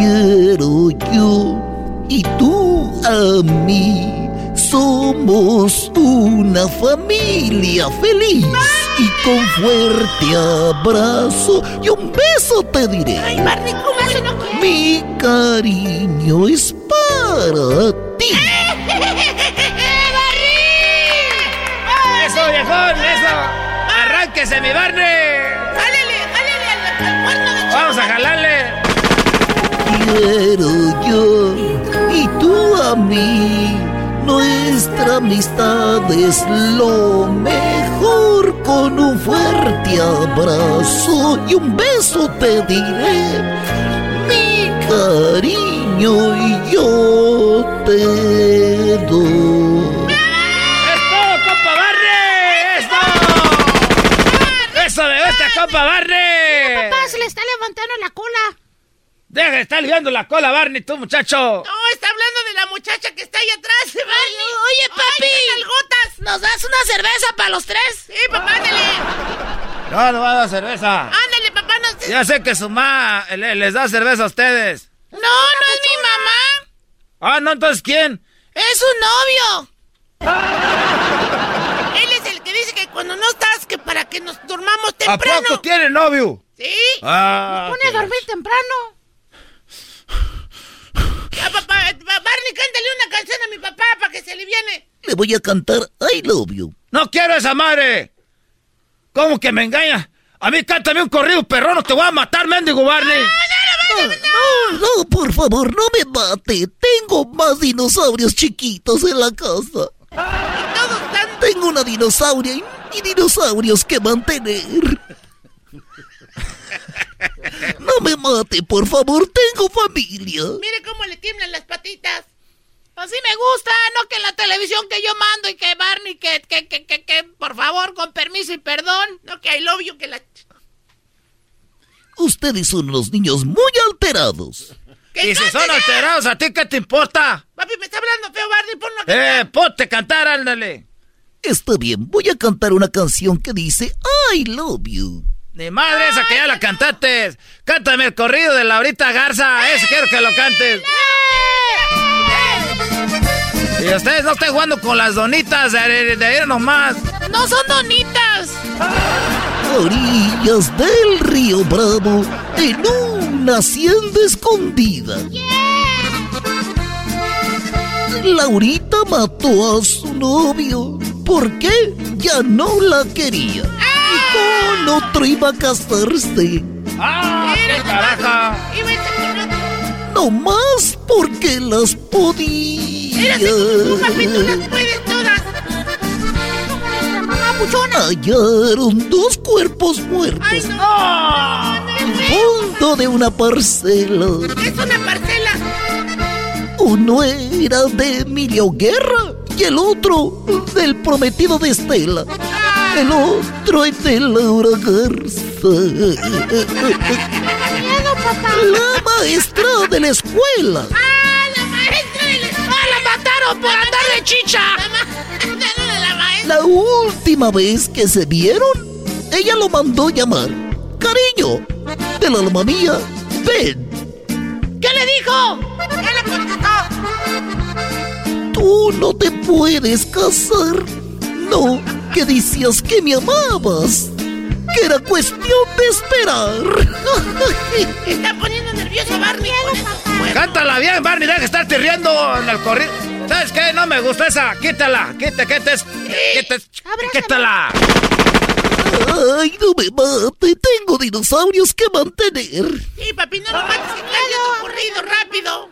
Quiero yo y tú a mí. Somos una familia feliz y con fuerte abrazo y un beso te diré. Ay, Barney, ¿cómo eso no? Mi cariño es para ti. [LAUGHS] Eso, viejón, eso. Arránquese, mi Barney. Jálele, jálele al, al cuerno de Vamos a jalarle. Quiero yo y tú a mí. Nuestra amistad es lo mejor. Con un fuerte abrazo y un beso te diré. Mi cariño y yo te doy. ¡Es todo, compa Barney! ¡Es todo! ¡Eso de esta, compa Barney! Papá, se le está levantando la cola. Deja de estar liando la cola, Barney, tú, muchacho. No, está hablando de la muchacha que está ahí atrás, Barney. oye, papi. gotas. ¿Nos das una cerveza para los tres? Sí, papá, ándale. No, no va a dar cerveza. Ándale, papá, no Ya sé que su mamá le- les da cerveza a ustedes. No, no es mi mamá. Ah, no, entonces ¿quién? Es su novio. [LAUGHS] Él es el que dice que cuando no estás, que para que nos durmamos ¿A temprano. poco tiene novio? Sí. Ah, Nos pone a dormir temprano. Papá, Barney, cántale una canción a mi papá para que se aliviane. Le voy a cantar I love you. No quiero esa madre. ¿Cómo que me engaña? A mí cántame un corrido perrón, no te voy a matar, mendigo Barney. No, no, por favor, no me mate. Tengo más dinosaurios chiquitos en la casa. Tengo una dinosauria y, y dinosaurios que mantener. No me mate, por favor, tengo familia. Mire cómo le tiemblan las patitas. Así me gusta, no que en la televisión que yo mando y que Barney, que, que, que, que, que, por favor, con permiso y perdón, no que I love you, que la... Ustedes son unos niños muy alterados. Y si son alterados, ¿a ti qué te importa? Papi, me está hablando feo, Barney, ponlo a cantar. Eh, ponte a cantar, ándale. Está bien, voy a cantar una canción que dice I love you. Ni madre esa que ya la cantaste. Cántame el corrido de Laurita Garza. Ese quiero que lo cantes. Y ustedes no estén jugando con las donitas de, de ir nomás. No son donitas. Orillas del río Bravo, en una hacienda escondida. Laurita mató a su novio porque ya no la quería. Y con otro iba a casarse. ¡Ah, qué carajo! No más porque las podía. papi, tú las puedes todas. Hallaron dos cuerpos muertos. Ay, no. En fondo de una parcela. Es una parcela. Uno era de Emilio Guerra y el otro del prometido de Estela. El otro es de Laura Garza. La maestra de la escuela. ¡Ah, la maestra de la escuela! ¡La mataron por andar de chicha! [LAUGHS] La maestra. La última vez que se vieron, ella lo mandó llamar. Cariño, del alma mía, ven. ¿Qué le dijo? ¿Qué le contestó? Tú no te puedes casar. No, que decías que me amabas. Que era cuestión de esperar. Está poniendo nervioso Barney. Cántala bien, Barney. Deja de estarte riendo en el corrido. ¿Sabes qué? No me gusta esa. Quítala. Quita, quita. Quita. Quítala. Ay, no me mate. Tengo dinosaurios que mantener. Sí, papi, no lo mates. Que cante tu corrido rápido.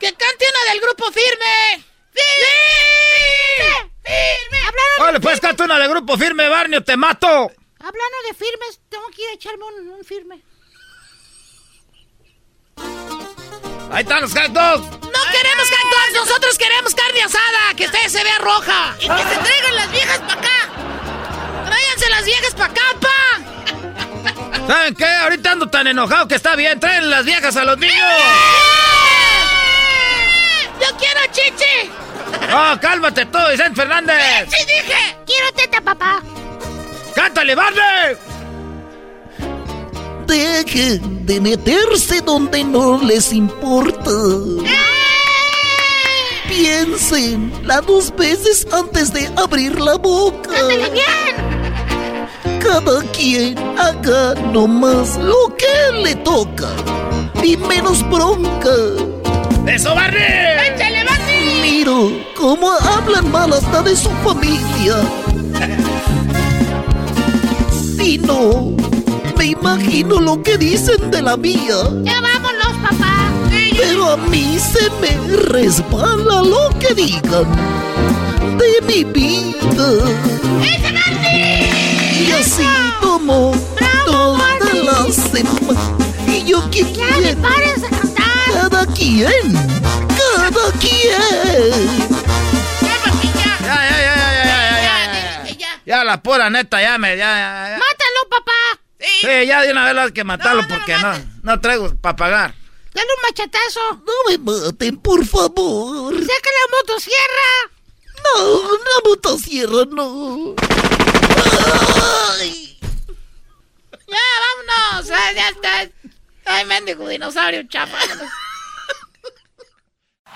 Que cante una del grupo firme. ¡Firme! ¡Firme! Hablaron Vale, pues canta una de grupo firme, Barney, o te mato. Hablando de firmes, tengo que ir a echarme un, un firme. Ahí están los dogs. No queremos dogs, nosotros queremos carne asada, que usted se vea roja. Y que se traigan las viejas para acá. Tráiganse las viejas para acá, pa. ¿Saben qué? Ahorita ando tan enojado que está bien. Traen las viejas a los niños. ¡Yo quiero chichi! [LAUGHS] ¡Oh, cálmate tú, Vicente Fernández! ¡Sí dije! ¡Quiero teta, papá! ¡Cántale, Barney! Dejen de meterse donde no les importa. Piensen las dos veces antes de abrir la boca. bien! Cada quien haga nomás lo que le toca. Y menos bronca. ¡Eso, Barney! ¡Échale, Barney! Miro cómo hablan mal hasta de su familia. Y no, me imagino lo que dicen de la mía. ¡Ya vámonos, papá! Pero a mí se me resbala lo que digan de mi vida. ¡Ese Barney! Y así tomo toda la semana. Y yo que ¡Ya le quiero. pares de cantar! Cada quien, ¡Ya, papi, ya! Ya, ya, ya, ya, ya, ya, ya, ya, ya. Ya, la pura neta, ya me, ya, ya, ya. ¡Mátalo, papá! Sí. Sí, ya de una vez hay que matarlo No, no lo porque no, no traigo para pagar. ¡Dale un machetazo! No me maten, por favor. ¡Saca la motosierra! No, una motosierra no. Ay. ¡Ya, vámonos! Ah, ya está. ¡Ay, mendigo dinosaurio, chapa!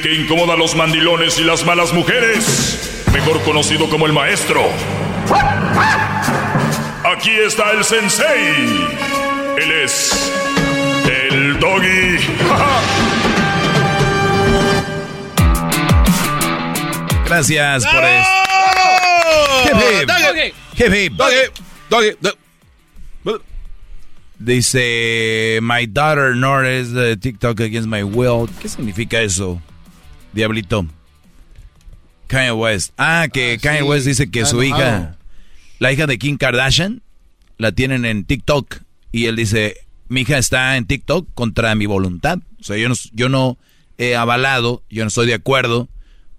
El que incomoda a los mandilones y las malas mujeres. Mejor conocido como el maestro. aquí está el sensei. Él es el doggy. [LAUGHS] Gracias por hip. Dice, my daughter Nora is the TikTok against my will. ¿Qué significa eso, Diablito? Kanye West. Ah, que Kanye West dice que su hija, la hija de Kim Kardashian, la tienen en TikTok. Y él dice, mi hija está en TikTok contra mi voluntad. O sea, yo no, yo no he avalado, yo no estoy de acuerdo,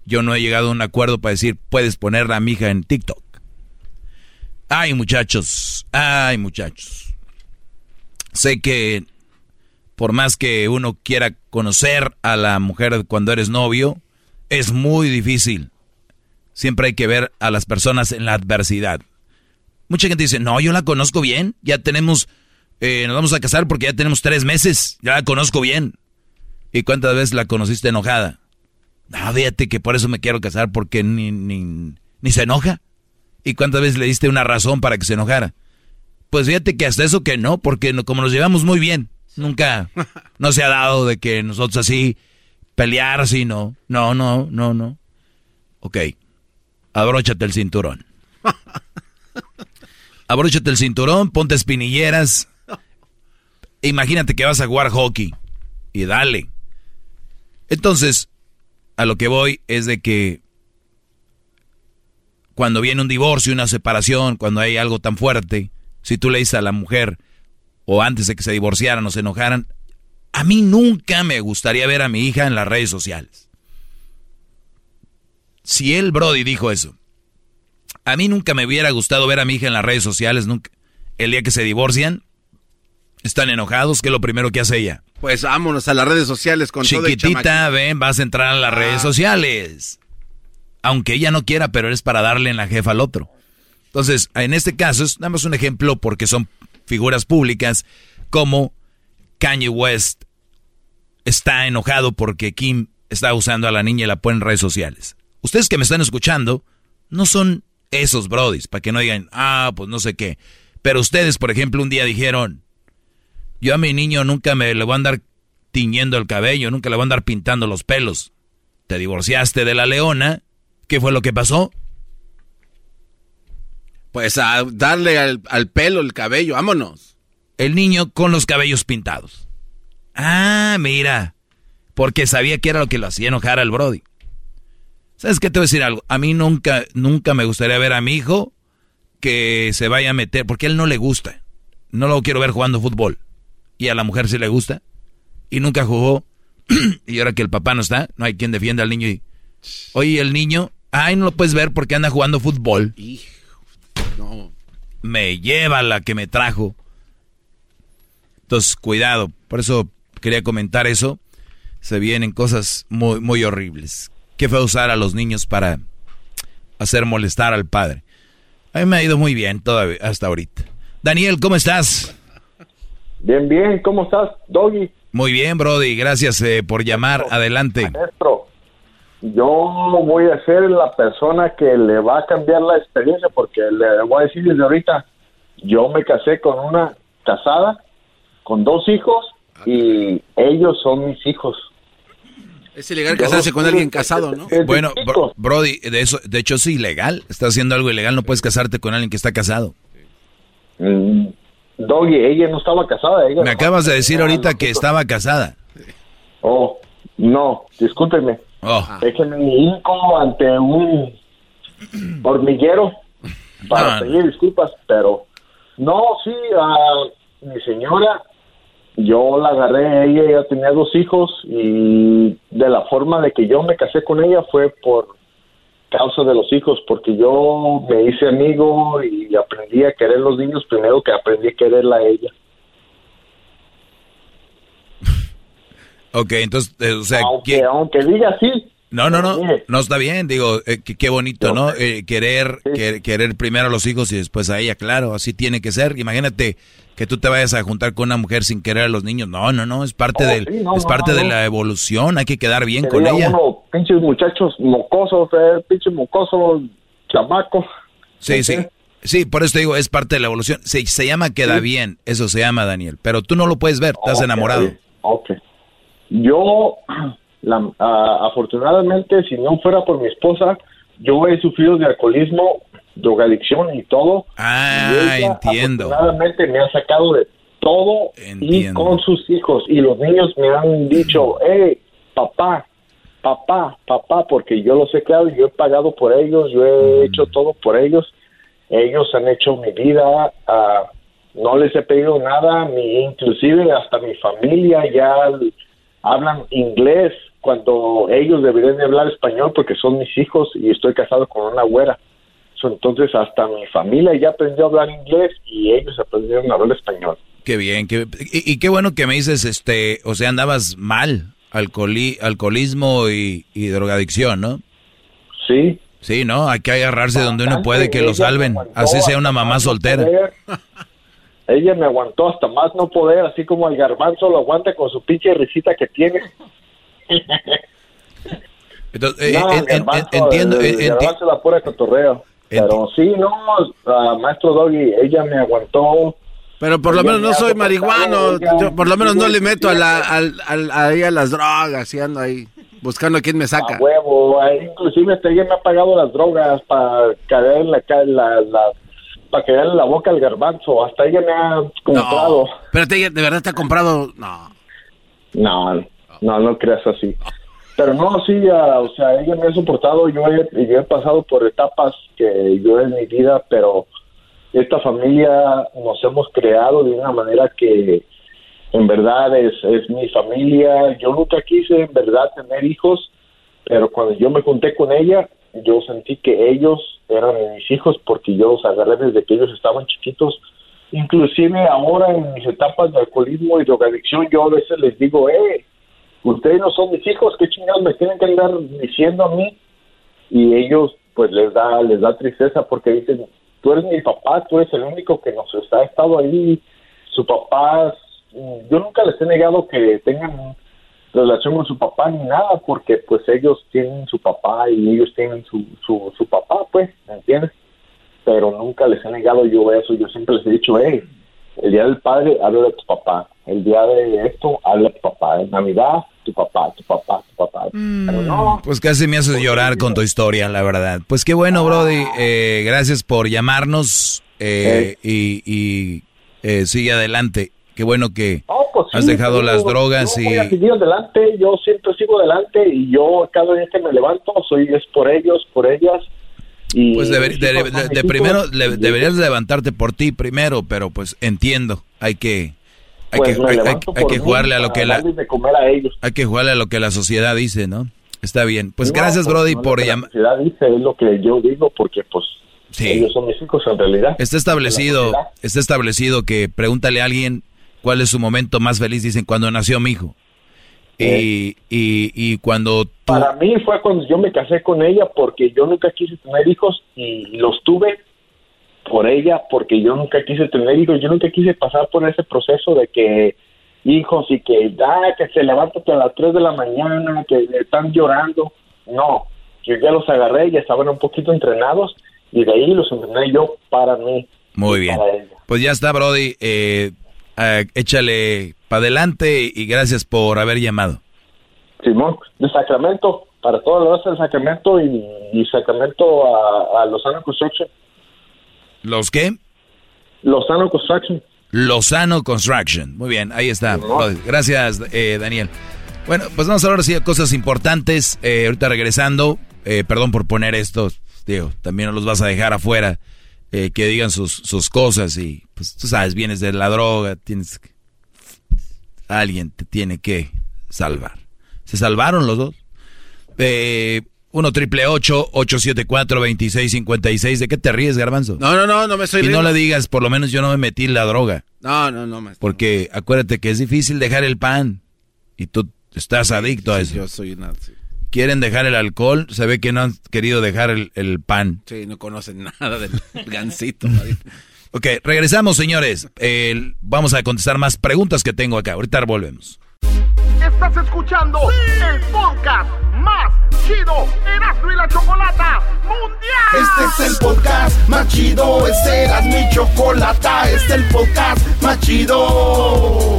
yo no he llegado a un acuerdo para decir, puedes poner a mi hija en TikTok. Ay, muchachos, ay, muchachos. Sé que por más que uno quiera conocer a la mujer cuando eres novio, es muy difícil. Siempre hay que ver a las personas en la adversidad. Mucha gente dice, no, yo la conozco bien, ya tenemos, eh, nos vamos a casar porque ya tenemos tres meses, ya la conozco bien. ¿Y cuántas veces la conociste enojada? No, fíjate que por eso me quiero casar porque ni, ni, ni se enoja. ¿Y cuántas veces le diste una razón para que se enojara? Pues fíjate que hasta eso que no, porque como nos llevamos muy bien, nunca, no se ha dado de que nosotros así pelear así, no, no, no, no, no. Ok, abróchate el cinturón. Abróchate el cinturón, ponte espinilleras. Imagínate que vas a jugar hockey y dale. Entonces, a lo que voy es de que cuando viene un divorcio, una separación, cuando hay algo tan fuerte, si tú le dices a la mujer, o antes de que se divorciaran o se enojaran, a mí nunca me gustaría ver a mi hija en las redes sociales. Si él, Brody, dijo eso, a mí nunca me hubiera gustado ver a mi hija en las redes sociales, nunca. El día que se divorcian, están enojados, ¿qué es lo primero que hace ella? Pues vámonos a las redes sociales con todo el Chiquitita, ven, vas a entrar a las redes Ah. sociales. Aunque ella no quiera, pero es para darle en la jefa al otro. Entonces, en este caso, es nada más un ejemplo porque son figuras públicas como Kanye West está enojado porque Kim está usando a la niña y la pone en redes sociales. Ustedes que me están escuchando, no son esos brodis, para que no digan, ah, pues no sé qué. Pero ustedes, por ejemplo, un día dijeron, yo a mi niño nunca me le voy a andar tiñendo el cabello, nunca le voy a andar pintando los pelos. Te divorciaste de la leona, ¿qué fue lo que pasó? Pues a darle al, al pelo, el cabello, vámonos. El niño con los cabellos pintados. Ah, mira, porque sabía que era lo que lo hacía enojar al Brody. ¿Sabes qué te voy a decir algo? A mí nunca, nunca me gustaría ver a mi hijo que se vaya a meter, porque a él no le gusta. No lo quiero ver jugando fútbol. Y a la mujer sí le gusta. Y nunca jugó. [CLEARS THROAT] y ahora que el papá no está, no hay quien defienda al niño. Y, Oye, el niño, ay, no lo puedes ver porque anda jugando fútbol. No. Me lleva la que me trajo. Entonces, cuidado. Por eso quería comentar eso. Se vienen cosas muy, muy horribles. ¿Qué fue usar a los niños para hacer molestar al padre? A mí me ha ido muy bien todavía, hasta ahorita. Daniel, ¿cómo estás? Bien, bien, ¿cómo estás, Doggy? Muy bien, Brody. Gracias eh, por llamar. Adelante. Maestro, yo voy a ser la persona que le va a cambiar la experiencia porque le voy a decir desde ahorita, yo me casé con una casada, con dos hijos y ellos son mis hijos. Es ilegal casarse con alguien casado, ¿no? Bueno, Bro- Brody, de eso, de hecho es ilegal. Estás haciendo algo ilegal. No puedes casarte con alguien que está casado. Mm, Doggy, ella no estaba casada. Ella Me acabas de decir ahorita que estaba casada. Oh, no, discúlpeme. Oh. Es que me hinco ante un [CLEARS THROAT] hormiguero para pedir disculpas, pero no, sí, a mi señora, yo la agarré ella, ella tenía dos hijos y de la forma de que yo me casé con ella fue por causa de los hijos, porque yo me hice amigo y aprendí a querer los niños primero que aprendí a quererla a ella. Ok, entonces, eh, o sea, Aunque, ¿quién- aunque diga así, No, no, no, no está bien, digo, eh, qué bonito, ¿no? Eh, querer, que- querer primero a los hijos y después a ella, claro, así tiene que ser. Imagínate que tú te vayas a juntar con una mujer sin querer a los niños. No, no, no, es parte Oh, del, sí, no, es no, parte no, de la evolución, hay que quedar bien que con ella. uno, pinches muchachos mocosos, eh, pinche mocoso chamaco. Sí, sí. Sí, por eso te digo, es parte de la evolución. Se, se llama queda bien, eso se llama, Daniel. Pero tú no lo puedes ver, estás enamorado. Ok. Yo, [CLEARS THROAT] la- ah, afortunadamente, si no fuera por mi esposa, yo he sufrido de alcoholismo, drogadicción y todo. Ah, Y ella, entiendo. Afortunadamente me ha sacado de todo y con sus hijos. Y los niños me han dicho, hey, papá, papá, papá, porque yo los he creado yo he pagado por ellos, yo he hecho todo por ellos. Ellos han hecho mi vida, ah, no les he pedido nada, ni inclusive hasta mi familia ya hablan inglés cuando ellos deberían de hablar español porque son mis hijos y estoy casado con una güera. Entonces hasta mi familia ya aprendió a hablar inglés y ellos aprendieron a hablar español. Qué bien, qué, y, y qué bueno que me dices, este, o sea, andabas mal, alcoholi, alcoholismo y, y drogadicción, ¿no? Sí. Sí, ¿no? Hay que agarrarse donde uno puede que lo salven, así sea una mamá soltera. [LAUGHS] Ella me aguantó hasta más no poder, así como el garbanzo lo aguanta con su pinche risita que tiene. Entonces, eh, No, en- el en- entiendo, el, eh, enti- garbanzo la pura cotorreo. Pero sí, no, maestro Doggy, ella me aguantó. Pero por lo menos me no soy marihuano. yo por lo menos no le meto a, la, ahí a las drogas y ando ahí buscando a quién me saca. A huevo, inclusive ella me ha pagado las drogas para caer en la, ca- la, la para en la boca al garbanzo, hasta ella me ha comprado. Espérate, ¿de verdad te ha comprado? No. No, no, no creas así. Pero no, sí, ah, o sea, ella me ha soportado, yo he, yo he pasado por etapas que yo en mi vida, pero esta familia nos hemos creado de una manera que en verdad es, es mi familia. Yo nunca quise en verdad tener hijos, pero cuando yo me junté con ella, yo sentí que ellos eran mis hijos porque yo los agarré desde que ellos estaban chiquitos. Inclusive ahora en mis etapas de alcoholismo y drogadicción, yo a veces les digo, eh, ustedes no son mis hijos, ¿qué chingados me tienen que andar diciendo a mí? Y ellos, pues les da, les da tristeza porque dicen, tú eres mi papá, tú eres el único que nos ha estado ahí, su papá, yo nunca les he negado que tengan relación con su papá ni nada, porque pues ellos tienen su papá y ellos tienen su, su, su papá, pues, ¿me entiendes? Pero nunca les he negado yo eso, yo siempre les he dicho, hey, el día del padre, habla de tu papá, el día de esto, habla de tu papá, en Navidad, tu papá, tu papá, tu papá. Pero no, Pues casi me haces llorar con tu historia, la verdad. Pues qué bueno, Brody. Eh, gracias por llamarnos eh, y, y, eh, sigue adelante. Qué bueno que pues has sí, dejado yo- las drogas yo y... voy a seguir adelante, yo siempre sigo adelante y yo cada día que me levanto soy es por ellos, por ellas. Y Pues deber- mis de, primero le- deberías levantarte por ti primero, pero pues entiendo, hay que hay Pues que hay, que jugarle a lo que la a ellos. hay que jugarle a lo que la sociedad dice, ¿no? Está bien. Pues No, gracias, pues, Brody, no, por que la llamar. sociedad dice es lo que yo digo porque pues ellos son mis hijos en realidad. Está establecido, está establecido que pregúntale a alguien cuál es su momento más feliz, dicen cuando nació mi hijo. Y, y, y cuando tú Para mí fue cuando yo me casé con ella porque yo nunca quise tener hijos y los tuve por ella porque yo nunca quise tener hijos, yo nunca quise pasar por ese proceso de que hijos y que, ah, que se levantan a las 3 de la mañana, que están llorando. No, yo ya los agarré, ya estaban un poquito entrenados y de ahí los entrené yo para mí. Muy bien. Pues ya está, Brody. Eh, eh, échale para adelante y gracias por haber llamado. Simón, de Sacramento, para todos los del Sacramento y, y Sacramento a, a Lozano Construction. ¿Los qué? Lozano Construction. Lozano Construction. Muy bien, ahí está. Brody. Gracias, eh, Daniel. Bueno, pues vamos a hablar así de cosas importantes. Eh, ahorita regresando, eh, perdón por poner esto, digo, también no los vas a dejar afuera, eh, que digan sus, sus cosas y, pues tú sabes, vienes de la droga, tienes que- Alguien te tiene que salvar. ¿Se salvaron los dos? Eh, 1 triple 874 2656 ¿De qué te ríes, Garbanzo? No, no, no, no me estoy Y no riendo. le digas, por lo menos yo no me metí en la droga. No, no, no, maestro. Porque acuérdate que es difícil dejar el pan. Y tú estás adicto a eso. Yo soy una... Sí, Quieren dejar el alcohol, se ve que no han querido dejar el, el pan. Sí, no conocen [LAUGHS] nada del gancito. [LAUGHS] Ok, regresamos, señores. Vamos a contestar más preguntas que tengo acá. Ahorita volvemos. Estás escuchando el podcast más chido Erasmo y la Chocolata Mundial. Este es el podcast más chido. Este era mi chocolata. Este es el podcast más chido.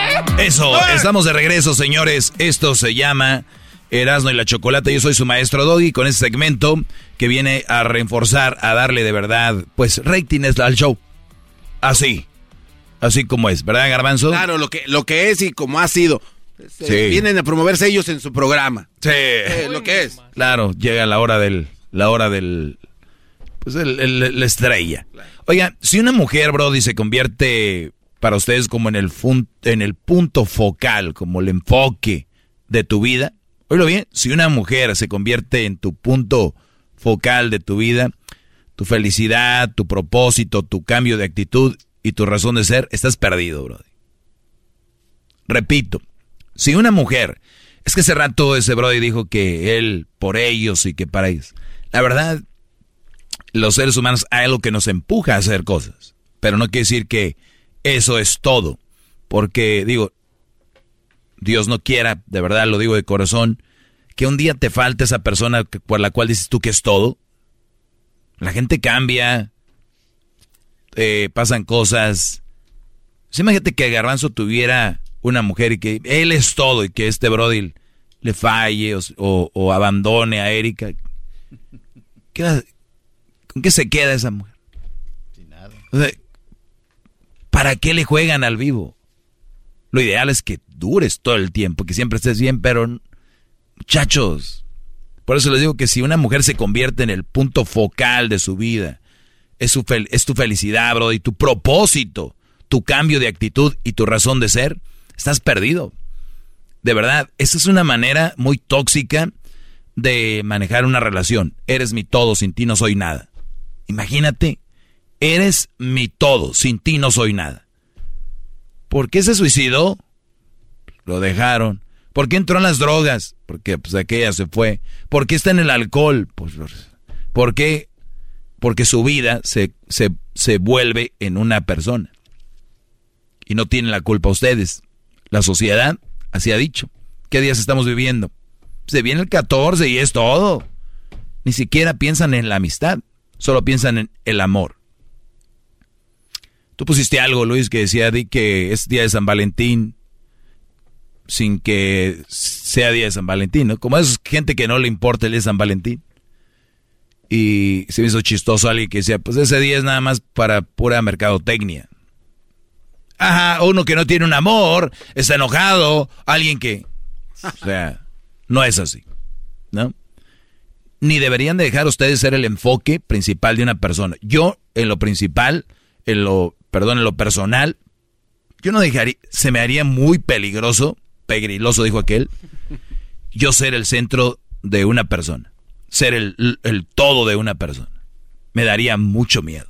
Eso, estamos de regreso, señores. Esto se llama Erasmo y la Chocolate. Yo soy su maestro Doggy con este segmento que viene a reforzar, a darle de verdad, pues, ratings al show. Así. Así como es, ¿verdad, Garbanzo? Claro, lo que, lo que es y como ha sido. Se- Sí. Vienen a promoverse ellos en su programa. Sí. Eh, lo que es. Claro, llega la hora del. La hora del. Pues el, el- la estrella. Oiga, si una mujer, Brody, se convierte para ustedes como en el, punto focal, como el enfoque de tu vida. Oílo bien, si una mujer se convierte en tu punto focal de tu vida, tu felicidad, tu propósito, tu cambio de actitud y tu razón de ser, estás perdido, Brody. Repito, si una mujer, es que hace rato ese Brody dijo que él por ellos y que para ellos. La verdad, los seres humanos hay algo que nos empuja a hacer cosas, pero no quiere decir que eso es todo, porque digo, Dios no quiera, de verdad lo digo de corazón, que un día te falte esa persona por la cual dices tú que es todo. La gente cambia, eh, pasan cosas. Sí, imagínate que Garbanzo tuviera una mujer y que él es todo y que este Brody le falle o, o- o abandone a Erika. ¿Qué ¿Con qué se queda esa mujer? Sin nada. ¿Para qué le juegan al vivo? Lo ideal es que dures todo el tiempo, que siempre estés bien, pero muchachos, por eso les digo que si una mujer se convierte en el punto focal de su vida, es, su fel- es tu felicidad, bro, y tu propósito, tu cambio de actitud y tu razón de ser, estás perdido. De verdad, esa es una manera muy tóxica de manejar una relación. Eres mi todo, sin ti no soy nada. Imagínate, eres mi todo, sin ti no soy nada. ¿Por qué se suicidó? Lo dejaron. ¿Por qué entró en las drogas? Porque pues aquella se fue. ¿Por qué está en el alcohol? Pues ¿por qué? Porque su vida se, se, se vuelve en una persona. Y no tienen la culpa ustedes. La sociedad así ha dicho. ¿Qué días estamos viviendo? Se viene el 14 y es todo. Ni siquiera piensan en la amistad. Solo piensan en el amor. Tú pusiste algo, Luis, que decía di que es día de San Valentín sin que sea día de San Valentín, ¿no? Como es gente que no le importa el día de San Valentín. Y se me hizo chistoso alguien que decía, pues ese día es nada más para pura mercadotecnia. Ajá, uno que no tiene un amor, está enojado, alguien que... O sea, no es así, ¿no? ni deberían de dejar ustedes ser el enfoque principal de una persona. Yo, en lo principal, en lo, perdón, en lo personal, yo no dejaría, se me haría muy peligroso, pegriloso dijo aquel, yo ser el centro de una persona, ser el, el todo de una persona. Me daría mucho miedo.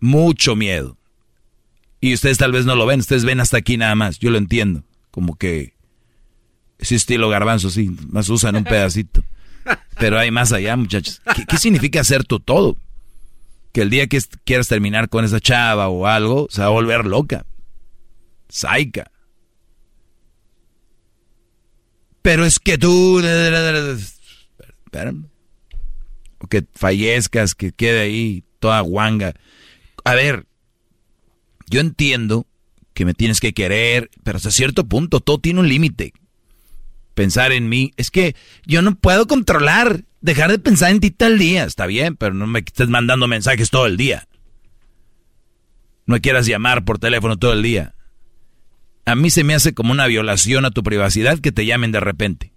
Mucho miedo. Y ustedes tal vez no lo ven, ustedes ven hasta aquí nada más, yo lo entiendo. Como que ese estilo garbanzo, sí, más usan un pedacito. [LAUGHS] Pero hay más allá, muchachos. ¿Qué, significa ser tu todo? Que el día que quieras terminar con esa chava o algo, se va a volver loca. Saica. Pero es que tú... [LAUGHS] O que fallezcas, que quede ahí toda guanga. A ver, yo entiendo que me tienes que querer, pero hasta cierto punto todo tiene un límite. Pensar en mí, es que yo no puedo controlar, dejar de pensar en ti todo el día. Está bien, pero no me estés mandando mensajes todo el día. No quieras llamar por teléfono todo el día. A mí se me hace como una violación a tu privacidad que te llamen de repente.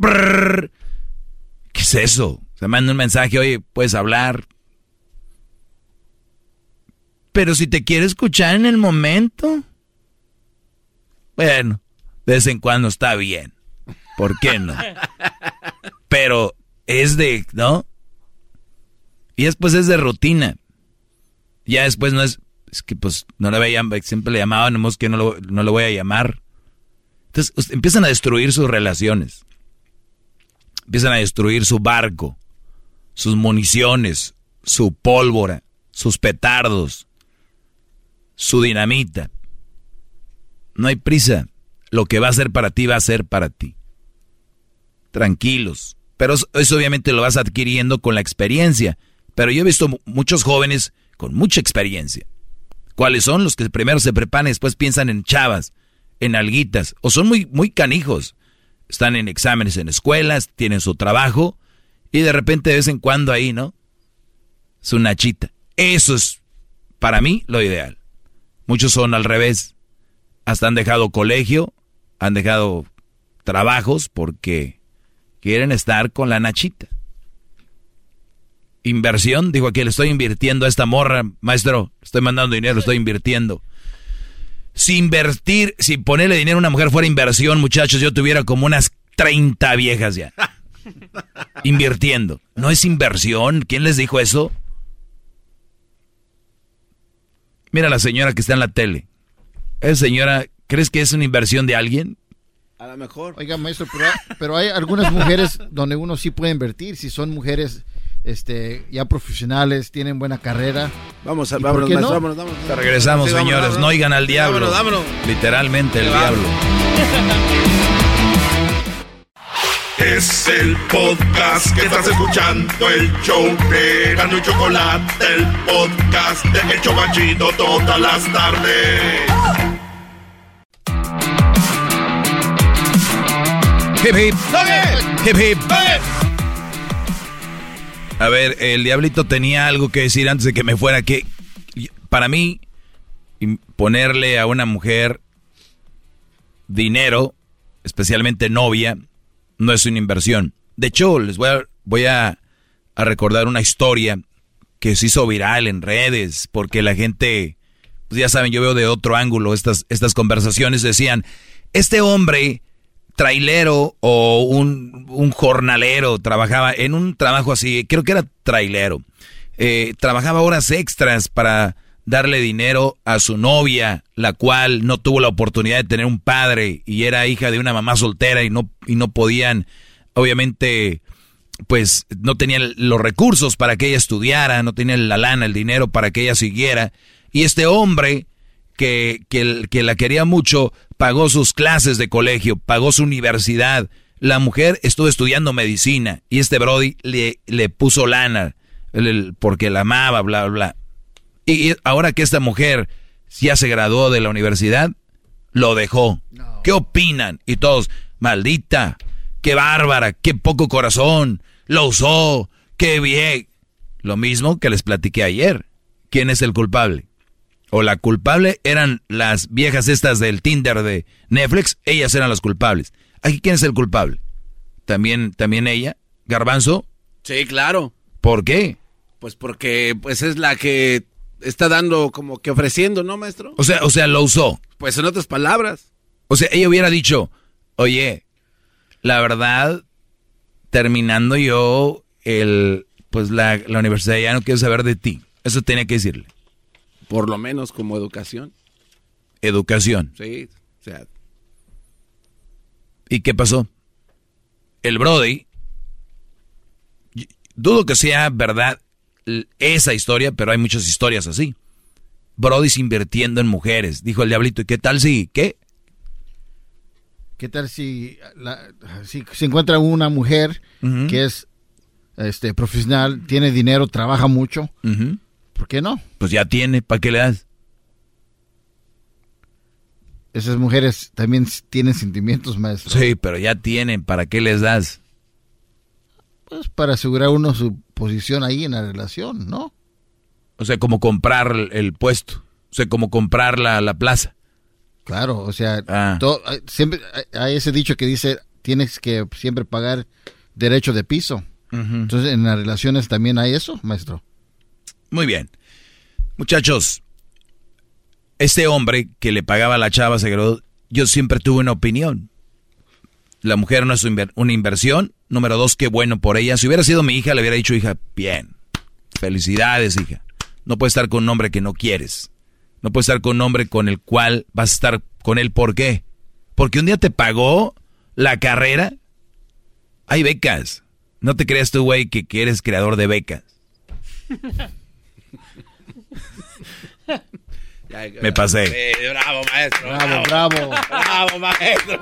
¿Qué es eso? Se manda un mensaje, oye, puedes hablar, pero si te quiere escuchar en el momento, bueno, de vez en cuando está bien. ¿Por qué no? Pero es de, ¿no? Y después es de rutina. Ya después no es, es que pues no le llamar, siempre le llamaba, no que no lo, no lo voy a llamar. Entonces empiezan a destruir sus relaciones. Empiezan a destruir su barco, sus municiones, su pólvora, sus petardos, su dinamita. No hay prisa. Lo que va a ser para ti va a ser para ti. Tranquilos. Pero eso obviamente lo vas adquiriendo con la experiencia. Pero yo he visto muchos jóvenes con mucha experiencia. ¿Cuáles son? Los que primero se preparan y después piensan en chavas, en alguitas. O son muy, muy canijos. Están en exámenes en escuelas, tienen su trabajo. Y de repente de vez en cuando ahí, ¿no? Su nachita. Eso es, para mí, lo ideal. Muchos son al revés. Hasta han dejado colegio, han dejado trabajos porque quieren estar con la nachita. Inversión, dijo aquí, le estoy invirtiendo a esta morra, maestro, estoy mandando dinero, estoy invirtiendo. Si invertir, si ponerle dinero a una mujer fuera inversión, muchachos, yo tuviera como unas 30 viejas ya. [LAUGHS] Invirtiendo. ¿No es inversión? ¿Quién les dijo eso? Mira la señora que está en la tele. ¿Esa señora, crees que es una inversión de alguien? A lo mejor. Oiga, maestro, pero, hay algunas mujeres [LAUGHS] donde uno sí puede invertir, si son mujeres este, ya profesionales, tienen buena carrera. Vamos, a, vámonos, maestro, vámonos, vámonos, Regresamos, señores, no oigan al diablo. Literalmente el diablo. [LAUGHS] Es el podcast que estás escuchando, el show de Gano y Chocolate, el podcast de El Chocachito todas las tardes. Hip hip. Hip hip. A ver, el diablito tenía algo que decir antes de que me fuera que para mí ponerle a una mujer dinero, especialmente novia, no es una inversión. De hecho, les voy a, voy a, recordar una historia que se hizo viral en redes, porque la gente, pues ya saben, yo veo de otro ángulo estas, estas conversaciones, decían, este hombre trailero o un, un, jornalero trabajaba en un trabajo así, creo que era trailero, eh, trabajaba horas extras para darle dinero a su novia, la cual no tuvo la oportunidad de tener un padre y era hija de una mamá soltera y no, y no podían, obviamente, pues no tenían los recursos para que ella estudiara, no tenían la lana, el dinero para que ella siguiera. Y este hombre, que, que, que la quería mucho, pagó sus clases de colegio, pagó su universidad. La mujer estuvo estudiando medicina y este Brody le, le puso lana porque la amaba, bla, bla, bla. Y ahora que esta mujer ya se graduó de la universidad, lo dejó. ¿Qué opinan? Y todos, maldita, qué bárbara, qué poco corazón, lo usó, qué bien. Lo mismo que les platiqué ayer. ¿Quién es el culpable? O la culpable eran las viejas estas del Tinder de Netflix, ellas eran las culpables. Aquí, ¿quién es el culpable? ¿También, también ella? ¿Garbanzo? Sí, claro. ¿Por qué? Pues porque pues es la que está dando como que ofreciendo, ¿no, maestro? O sea, o sea, lo usó. Pues en otras palabras. O sea, ella hubiera dicho, oye, la verdad, terminando yo el, pues la, la universidad ya no quiero saber de ti. Eso tenía que decirle. Por lo menos como educación. Educación. Sí, o sea, ¿Y qué pasó? El Brody, dudo que sea verdad esa historia, pero hay muchas historias así. Brody invirtiendo en mujeres. Dijo el diablito, ¿y qué tal si, qué? ¿Qué tal si, la- si se encuentra una mujer que es este profesional, tiene dinero, trabaja mucho? ¿Por qué no? Pues ya tiene, ¿para qué le das? Esas mujeres también tienen sentimientos, maestro. Sí, pero ya tienen, ¿para qué les das? Pues para asegurar uno su posición ahí en la relación, ¿no? O sea, como comprar el, puesto. O sea, como comprar la, la plaza. Claro, o sea, Ah. hay- siempre hay- hay ese dicho que dice tienes que siempre pagar derecho de piso. Entonces, en las relaciones también hay eso, maestro. Muy bien. Muchachos, este hombre que le pagaba a la chava se graduó, yo siempre tuve una opinión. La mujer no es una inversión. Número dos, qué bueno por ella. Si hubiera sido mi hija, le hubiera dicho, hija, bien. Felicidades, hija. No puedes estar con un hombre que no quieres. No puedes estar con un hombre con el cual vas a estar con él. ¿Por qué? Porque un día te pagó la carrera. Hay becas. No te creas tú, güey, que, que eres creador de becas. Me pasé. Sí, bravo, maestro. Bravo, bravo. Bravo, maestro.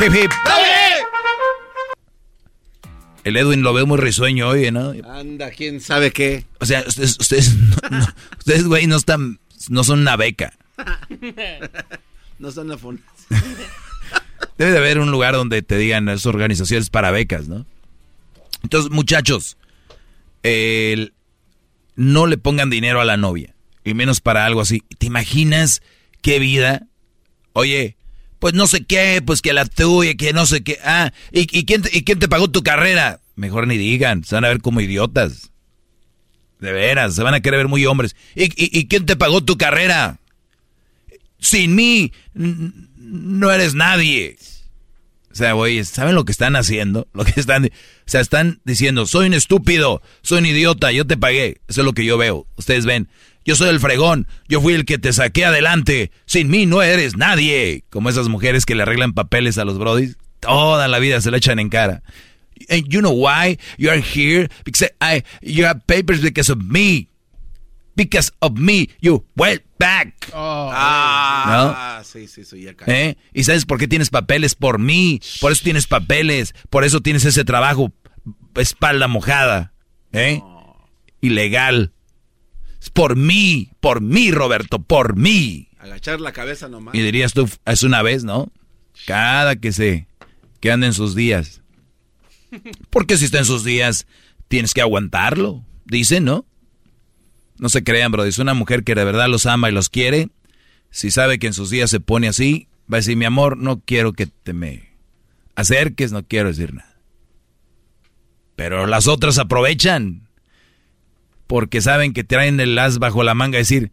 Hip, hip. El Edwin lo veo muy risueño hoy, ¿no? Anda, quién sabe qué. O sea, ustedes, ustedes, no- no- ustedes, güey, no están, no son una beca. no son la fun- Debe de haber un lugar donde te digan esas organizaciones para becas, ¿no? Entonces, muchachos, el- no le pongan dinero a la novia, y menos para algo así. ¿Te imaginas qué vida? Oye, pues no sé qué, pues que la tuya, que no sé qué. Ah, ¿y, quién, te, ¿y quién te pagó tu carrera? Mejor ni digan, se van a ver como idiotas. De veras, se van a querer ver muy hombres. ¿Y, quién te pagó tu carrera? Sin mí, no eres nadie. Sea, ¿saben lo que están haciendo? [LAUGHS] Lo que están, o sea, están diciendo, soy un estúpido, soy un idiota, yo te pagué. Eso es lo que yo veo. Ustedes ven, yo soy el fregón, yo fui el que te saqué adelante. Sin mí no eres nadie. Como esas mujeres que le arreglan papeles a los brodis, toda la vida se lo echan en cara. And you know why you are here? Because I, you have papers because of me. Because of me, you went back. Ah, sí, sí, sí, ya. ¿Eh? ¿Y sabes por qué tienes papeles? Por mí. Por eso tienes papeles. Por eso tienes ese trabajo. Espalda mojada. ¿Eh? Ilegal. Es por mí. Por mí, Roberto. Por mí. Agachar la cabeza nomás. Y dirías tú, es una vez, ¿no? Cada que se... Que anda en sus días. [LAUGHS] Porque si está en sus días, tienes que aguantarlo. Dicen, ¿no? No se crean, bro. Es una mujer que de verdad los ama y los quiere. Si sabe que en sus días se pone así, va a decir, mi amor, no quiero que te me acerques, no quiero decir nada. Pero las otras aprovechan. Porque saben que traen el as bajo la manga. Decir,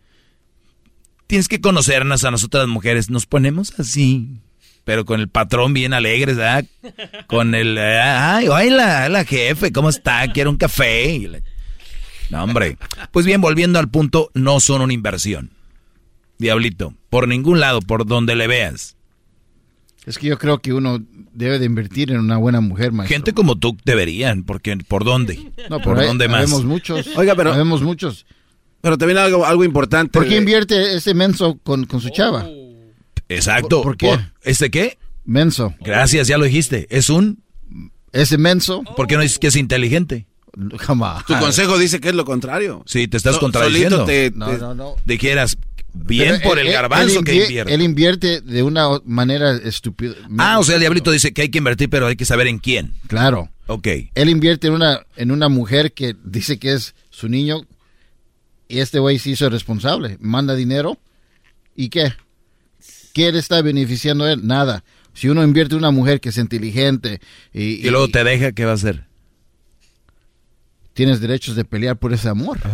tienes que conocernos a nosotras mujeres. Nos ponemos así. Pero con el patrón bien alegres, ¿verdad? Con el, eh, ay, hola, hola jefe, ¿cómo está? Quiero un café. No, hombre. Pues bien, volviendo al punto, no son una inversión. Diablito, por ningún lado, por donde le veas. Es que yo creo que uno debe de invertir en una buena mujer, maestro. Gente como tú deberían, porque ¿por dónde? No, ¿Por pero hay- dónde más? habemos muchos. Oiga, pero- Habemos muchos. Pero también algo, algo importante. ¿Por qué invierte ese menso con, con su chava? Exacto. ¿Por, por qué? ¿Este qué? Menso. Gracias, ya lo dijiste. Es un... Ese menso. ¿Por qué no dices que es inteligente? Jamás. Tu consejo dice que es lo contrario. Sí, te estás So- contradiciendo. te- No, te- no, no. Dijeras, bien Pero por él- el garbanzo que invie- invierte. Él invierte de una manera estúpida. Ah, o sea, el diablito dice que hay que invertir, pero hay que saber en quién. Claro. Ok. Él invierte en una, en una mujer que dice que es su niño y este güey se hizo responsable. Manda dinero. ¿Y qué? ¿Qué le está beneficiando a él? Nada. Si uno invierte en una mujer que es inteligente y, Y luego te deja, ¿qué va a hacer? Tienes derechos de pelear por ese amor. [LAUGHS]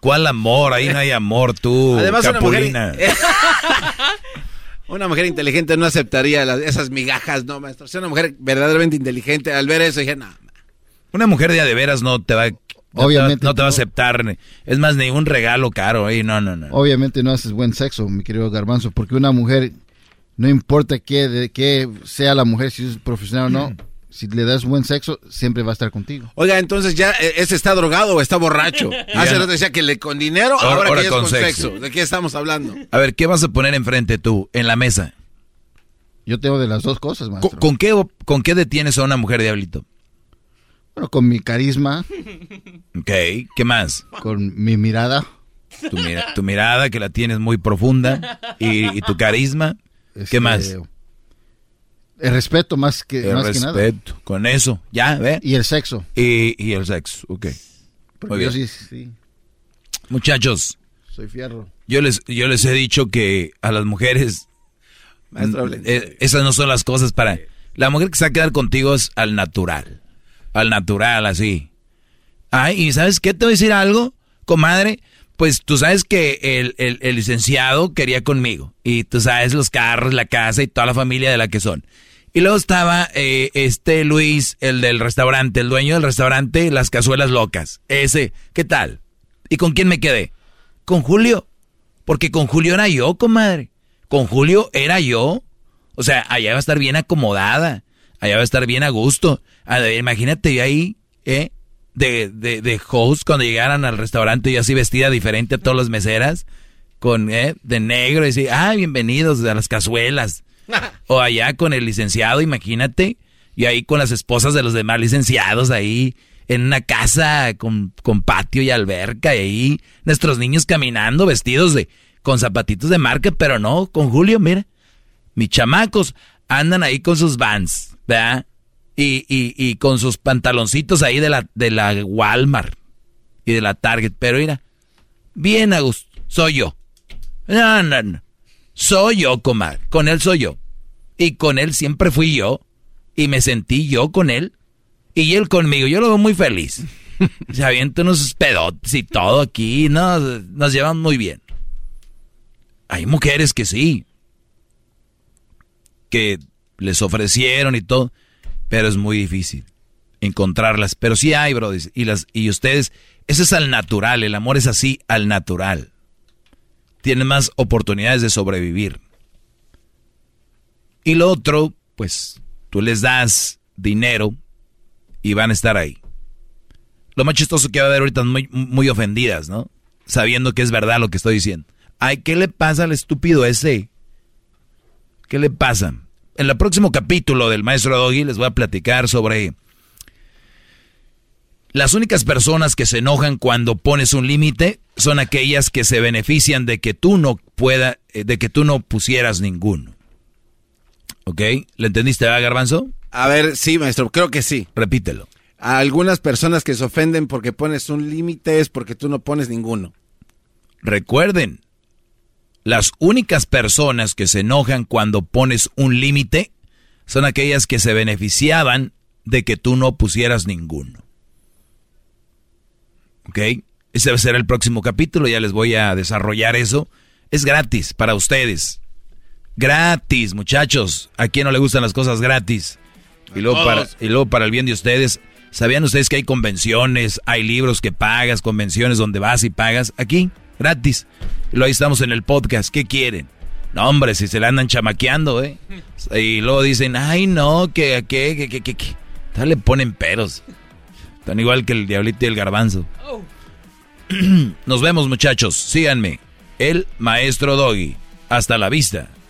¿Cuál amor? Ahí no hay amor, tú, Además, una mujer, Capulina. [LAUGHS] una mujer inteligente no aceptaría las- esas migajas, no, maestro. Si una mujer verdaderamente inteligente, al ver eso, dije, no. Una mujer de a de veras no te va, no Obviamente te va, no te va a no. aceptar. Es más, ni un regalo caro. ahí, no, no, no. Obviamente no haces buen sexo, mi querido Garbanzo, porque una mujer, no importa qué, de qué sea la mujer, si es profesional o no, si le das buen sexo, siempre va a estar contigo. Oiga, entonces ya eh, ese está drogado o está borracho. [LAUGHS] Hace rato decía que le con dinero, Ahora- ahora, ahora que con es con sexo. sexo. ¿De qué estamos hablando? A ver, ¿qué vas a poner enfrente tú en la mesa? Yo tengo de las dos cosas, ¿Con, maestro. con qué, ¿Con qué detienes a una mujer, diablito? Bueno, con mi carisma, Ok, ¿qué más? con mi mirada. Tu, mira- tu mirada, que la tienes muy profunda, y, y tu carisma. ¿Qué Este, más? El respeto más que, El más que nada. respeto. Con eso, ya, ¿ve? Y el sexo. Y, y el sexo, ok. Porque Muy yo bien. sí, sí, Muchachos, soy fierro. yo les, yo les he dicho que a las mujeres Maestro, hable. eh, esas no son las cosas para... La mujer que se va a quedar contigo es al natural. Al natural, así. Ay, ¿y sabes qué? Te voy a decir algo, comadre. Pues tú sabes que el, el- el licenciado quería conmigo. Y tú sabes los carros, la casa y toda la familia de la que son. Y luego estaba eh, este Luis, el del restaurante, el dueño del restaurante, las cazuelas locas. Ese, ¿qué tal? ¿Y con quién me quedé? Con Julio. Porque con Julio era yo, comadre. Con Julio era yo. O sea, allá va a estar bien acomodada. Allá va a estar bien a gusto. A imagínate ahí, ¿eh? De, de, de host cuando llegaran al restaurante y así vestida diferente a todas las meseras. Con, ¿eh? De negro y decir, ah, bienvenidos a las cazuelas. O allá con el licenciado, imagínate. Y ahí con las esposas de los demás licenciados ahí en una casa con, con patio y alberca y ahí nuestros niños caminando vestidos de con zapatitos de marca, pero no, con Julio, mira. Mis chamacos andan ahí con sus vans, ¿verdad? Y, y, y con sus pantaloncitos ahí de la, de la Walmart y de la Target. Pero mira, bien a gusto, soy yo. No. Soy yo, comadre. Con él soy yo. Y con él siempre fui yo. Y me sentí yo con él. Y él conmigo. Yo lo veo muy feliz. [LAUGHS] Se avienta unos pedotes y todo aquí. No, nos llevan muy bien. Hay mujeres que sí. Que les ofrecieron y todo. Pero es muy difícil encontrarlas. Pero sí hay, bro. Y, las, y ustedes, eso es al natural. El amor es así, al natural. Tienen más oportunidades de sobrevivir. Y lo otro, pues tú les das dinero y van a estar ahí. Lo más chistoso que va a haber ahorita muy, muy ofendidas, ¿no? Sabiendo que es verdad lo que estoy diciendo. Ay, ¿qué le pasa al estúpido ese? ¿Qué le pasa? En el próximo capítulo del maestro Doggy les voy a platicar sobre las únicas personas que se enojan cuando pones un límite son aquellas que se benefician de que tú no pueda, eh, de que tú no pusieras ninguno. ¿Ok? ¿Le entendiste, va, Garbanzo? A ver, sí, maestro, creo que sí. Repítelo. A algunas personas que se ofenden porque pones un límite es porque tú no pones ninguno. Recuerden, las únicas personas que se enojan cuando pones un límite son aquellas que se beneficiaban de que tú no pusieras ninguno. ¿Ok? Ese va a ser el próximo capítulo, ya les voy a desarrollar eso. Es gratis para ustedes. Gratis, muchachos. ¿A quién no le gustan las cosas gratis? Y luego, para, y luego para el bien de ustedes, ¿sabían ustedes que hay convenciones, hay libros que pagas, convenciones donde vas y pagas? Aquí, gratis. Y luego ahí estamos en el podcast. ¿Qué quieren? No, hombre, si se le andan chamaqueando, ¿eh? Y luego dicen, ay, no, que, que, que, que, que, que. Tal le ponen peros. Tan igual que el diablito y el garbanzo. [CLEARS THROAT] Nos vemos, muchachos. Síganme. El maestro Doggy. Hasta la vista.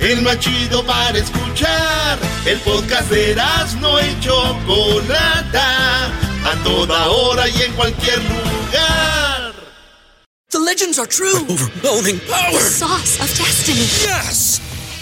El más chido para escuchar. El podcast de Erasmo y Chocolata, a toda hora y en cualquier lugar. The legends are true. overwhelming power! The sauce of destiny. Yes!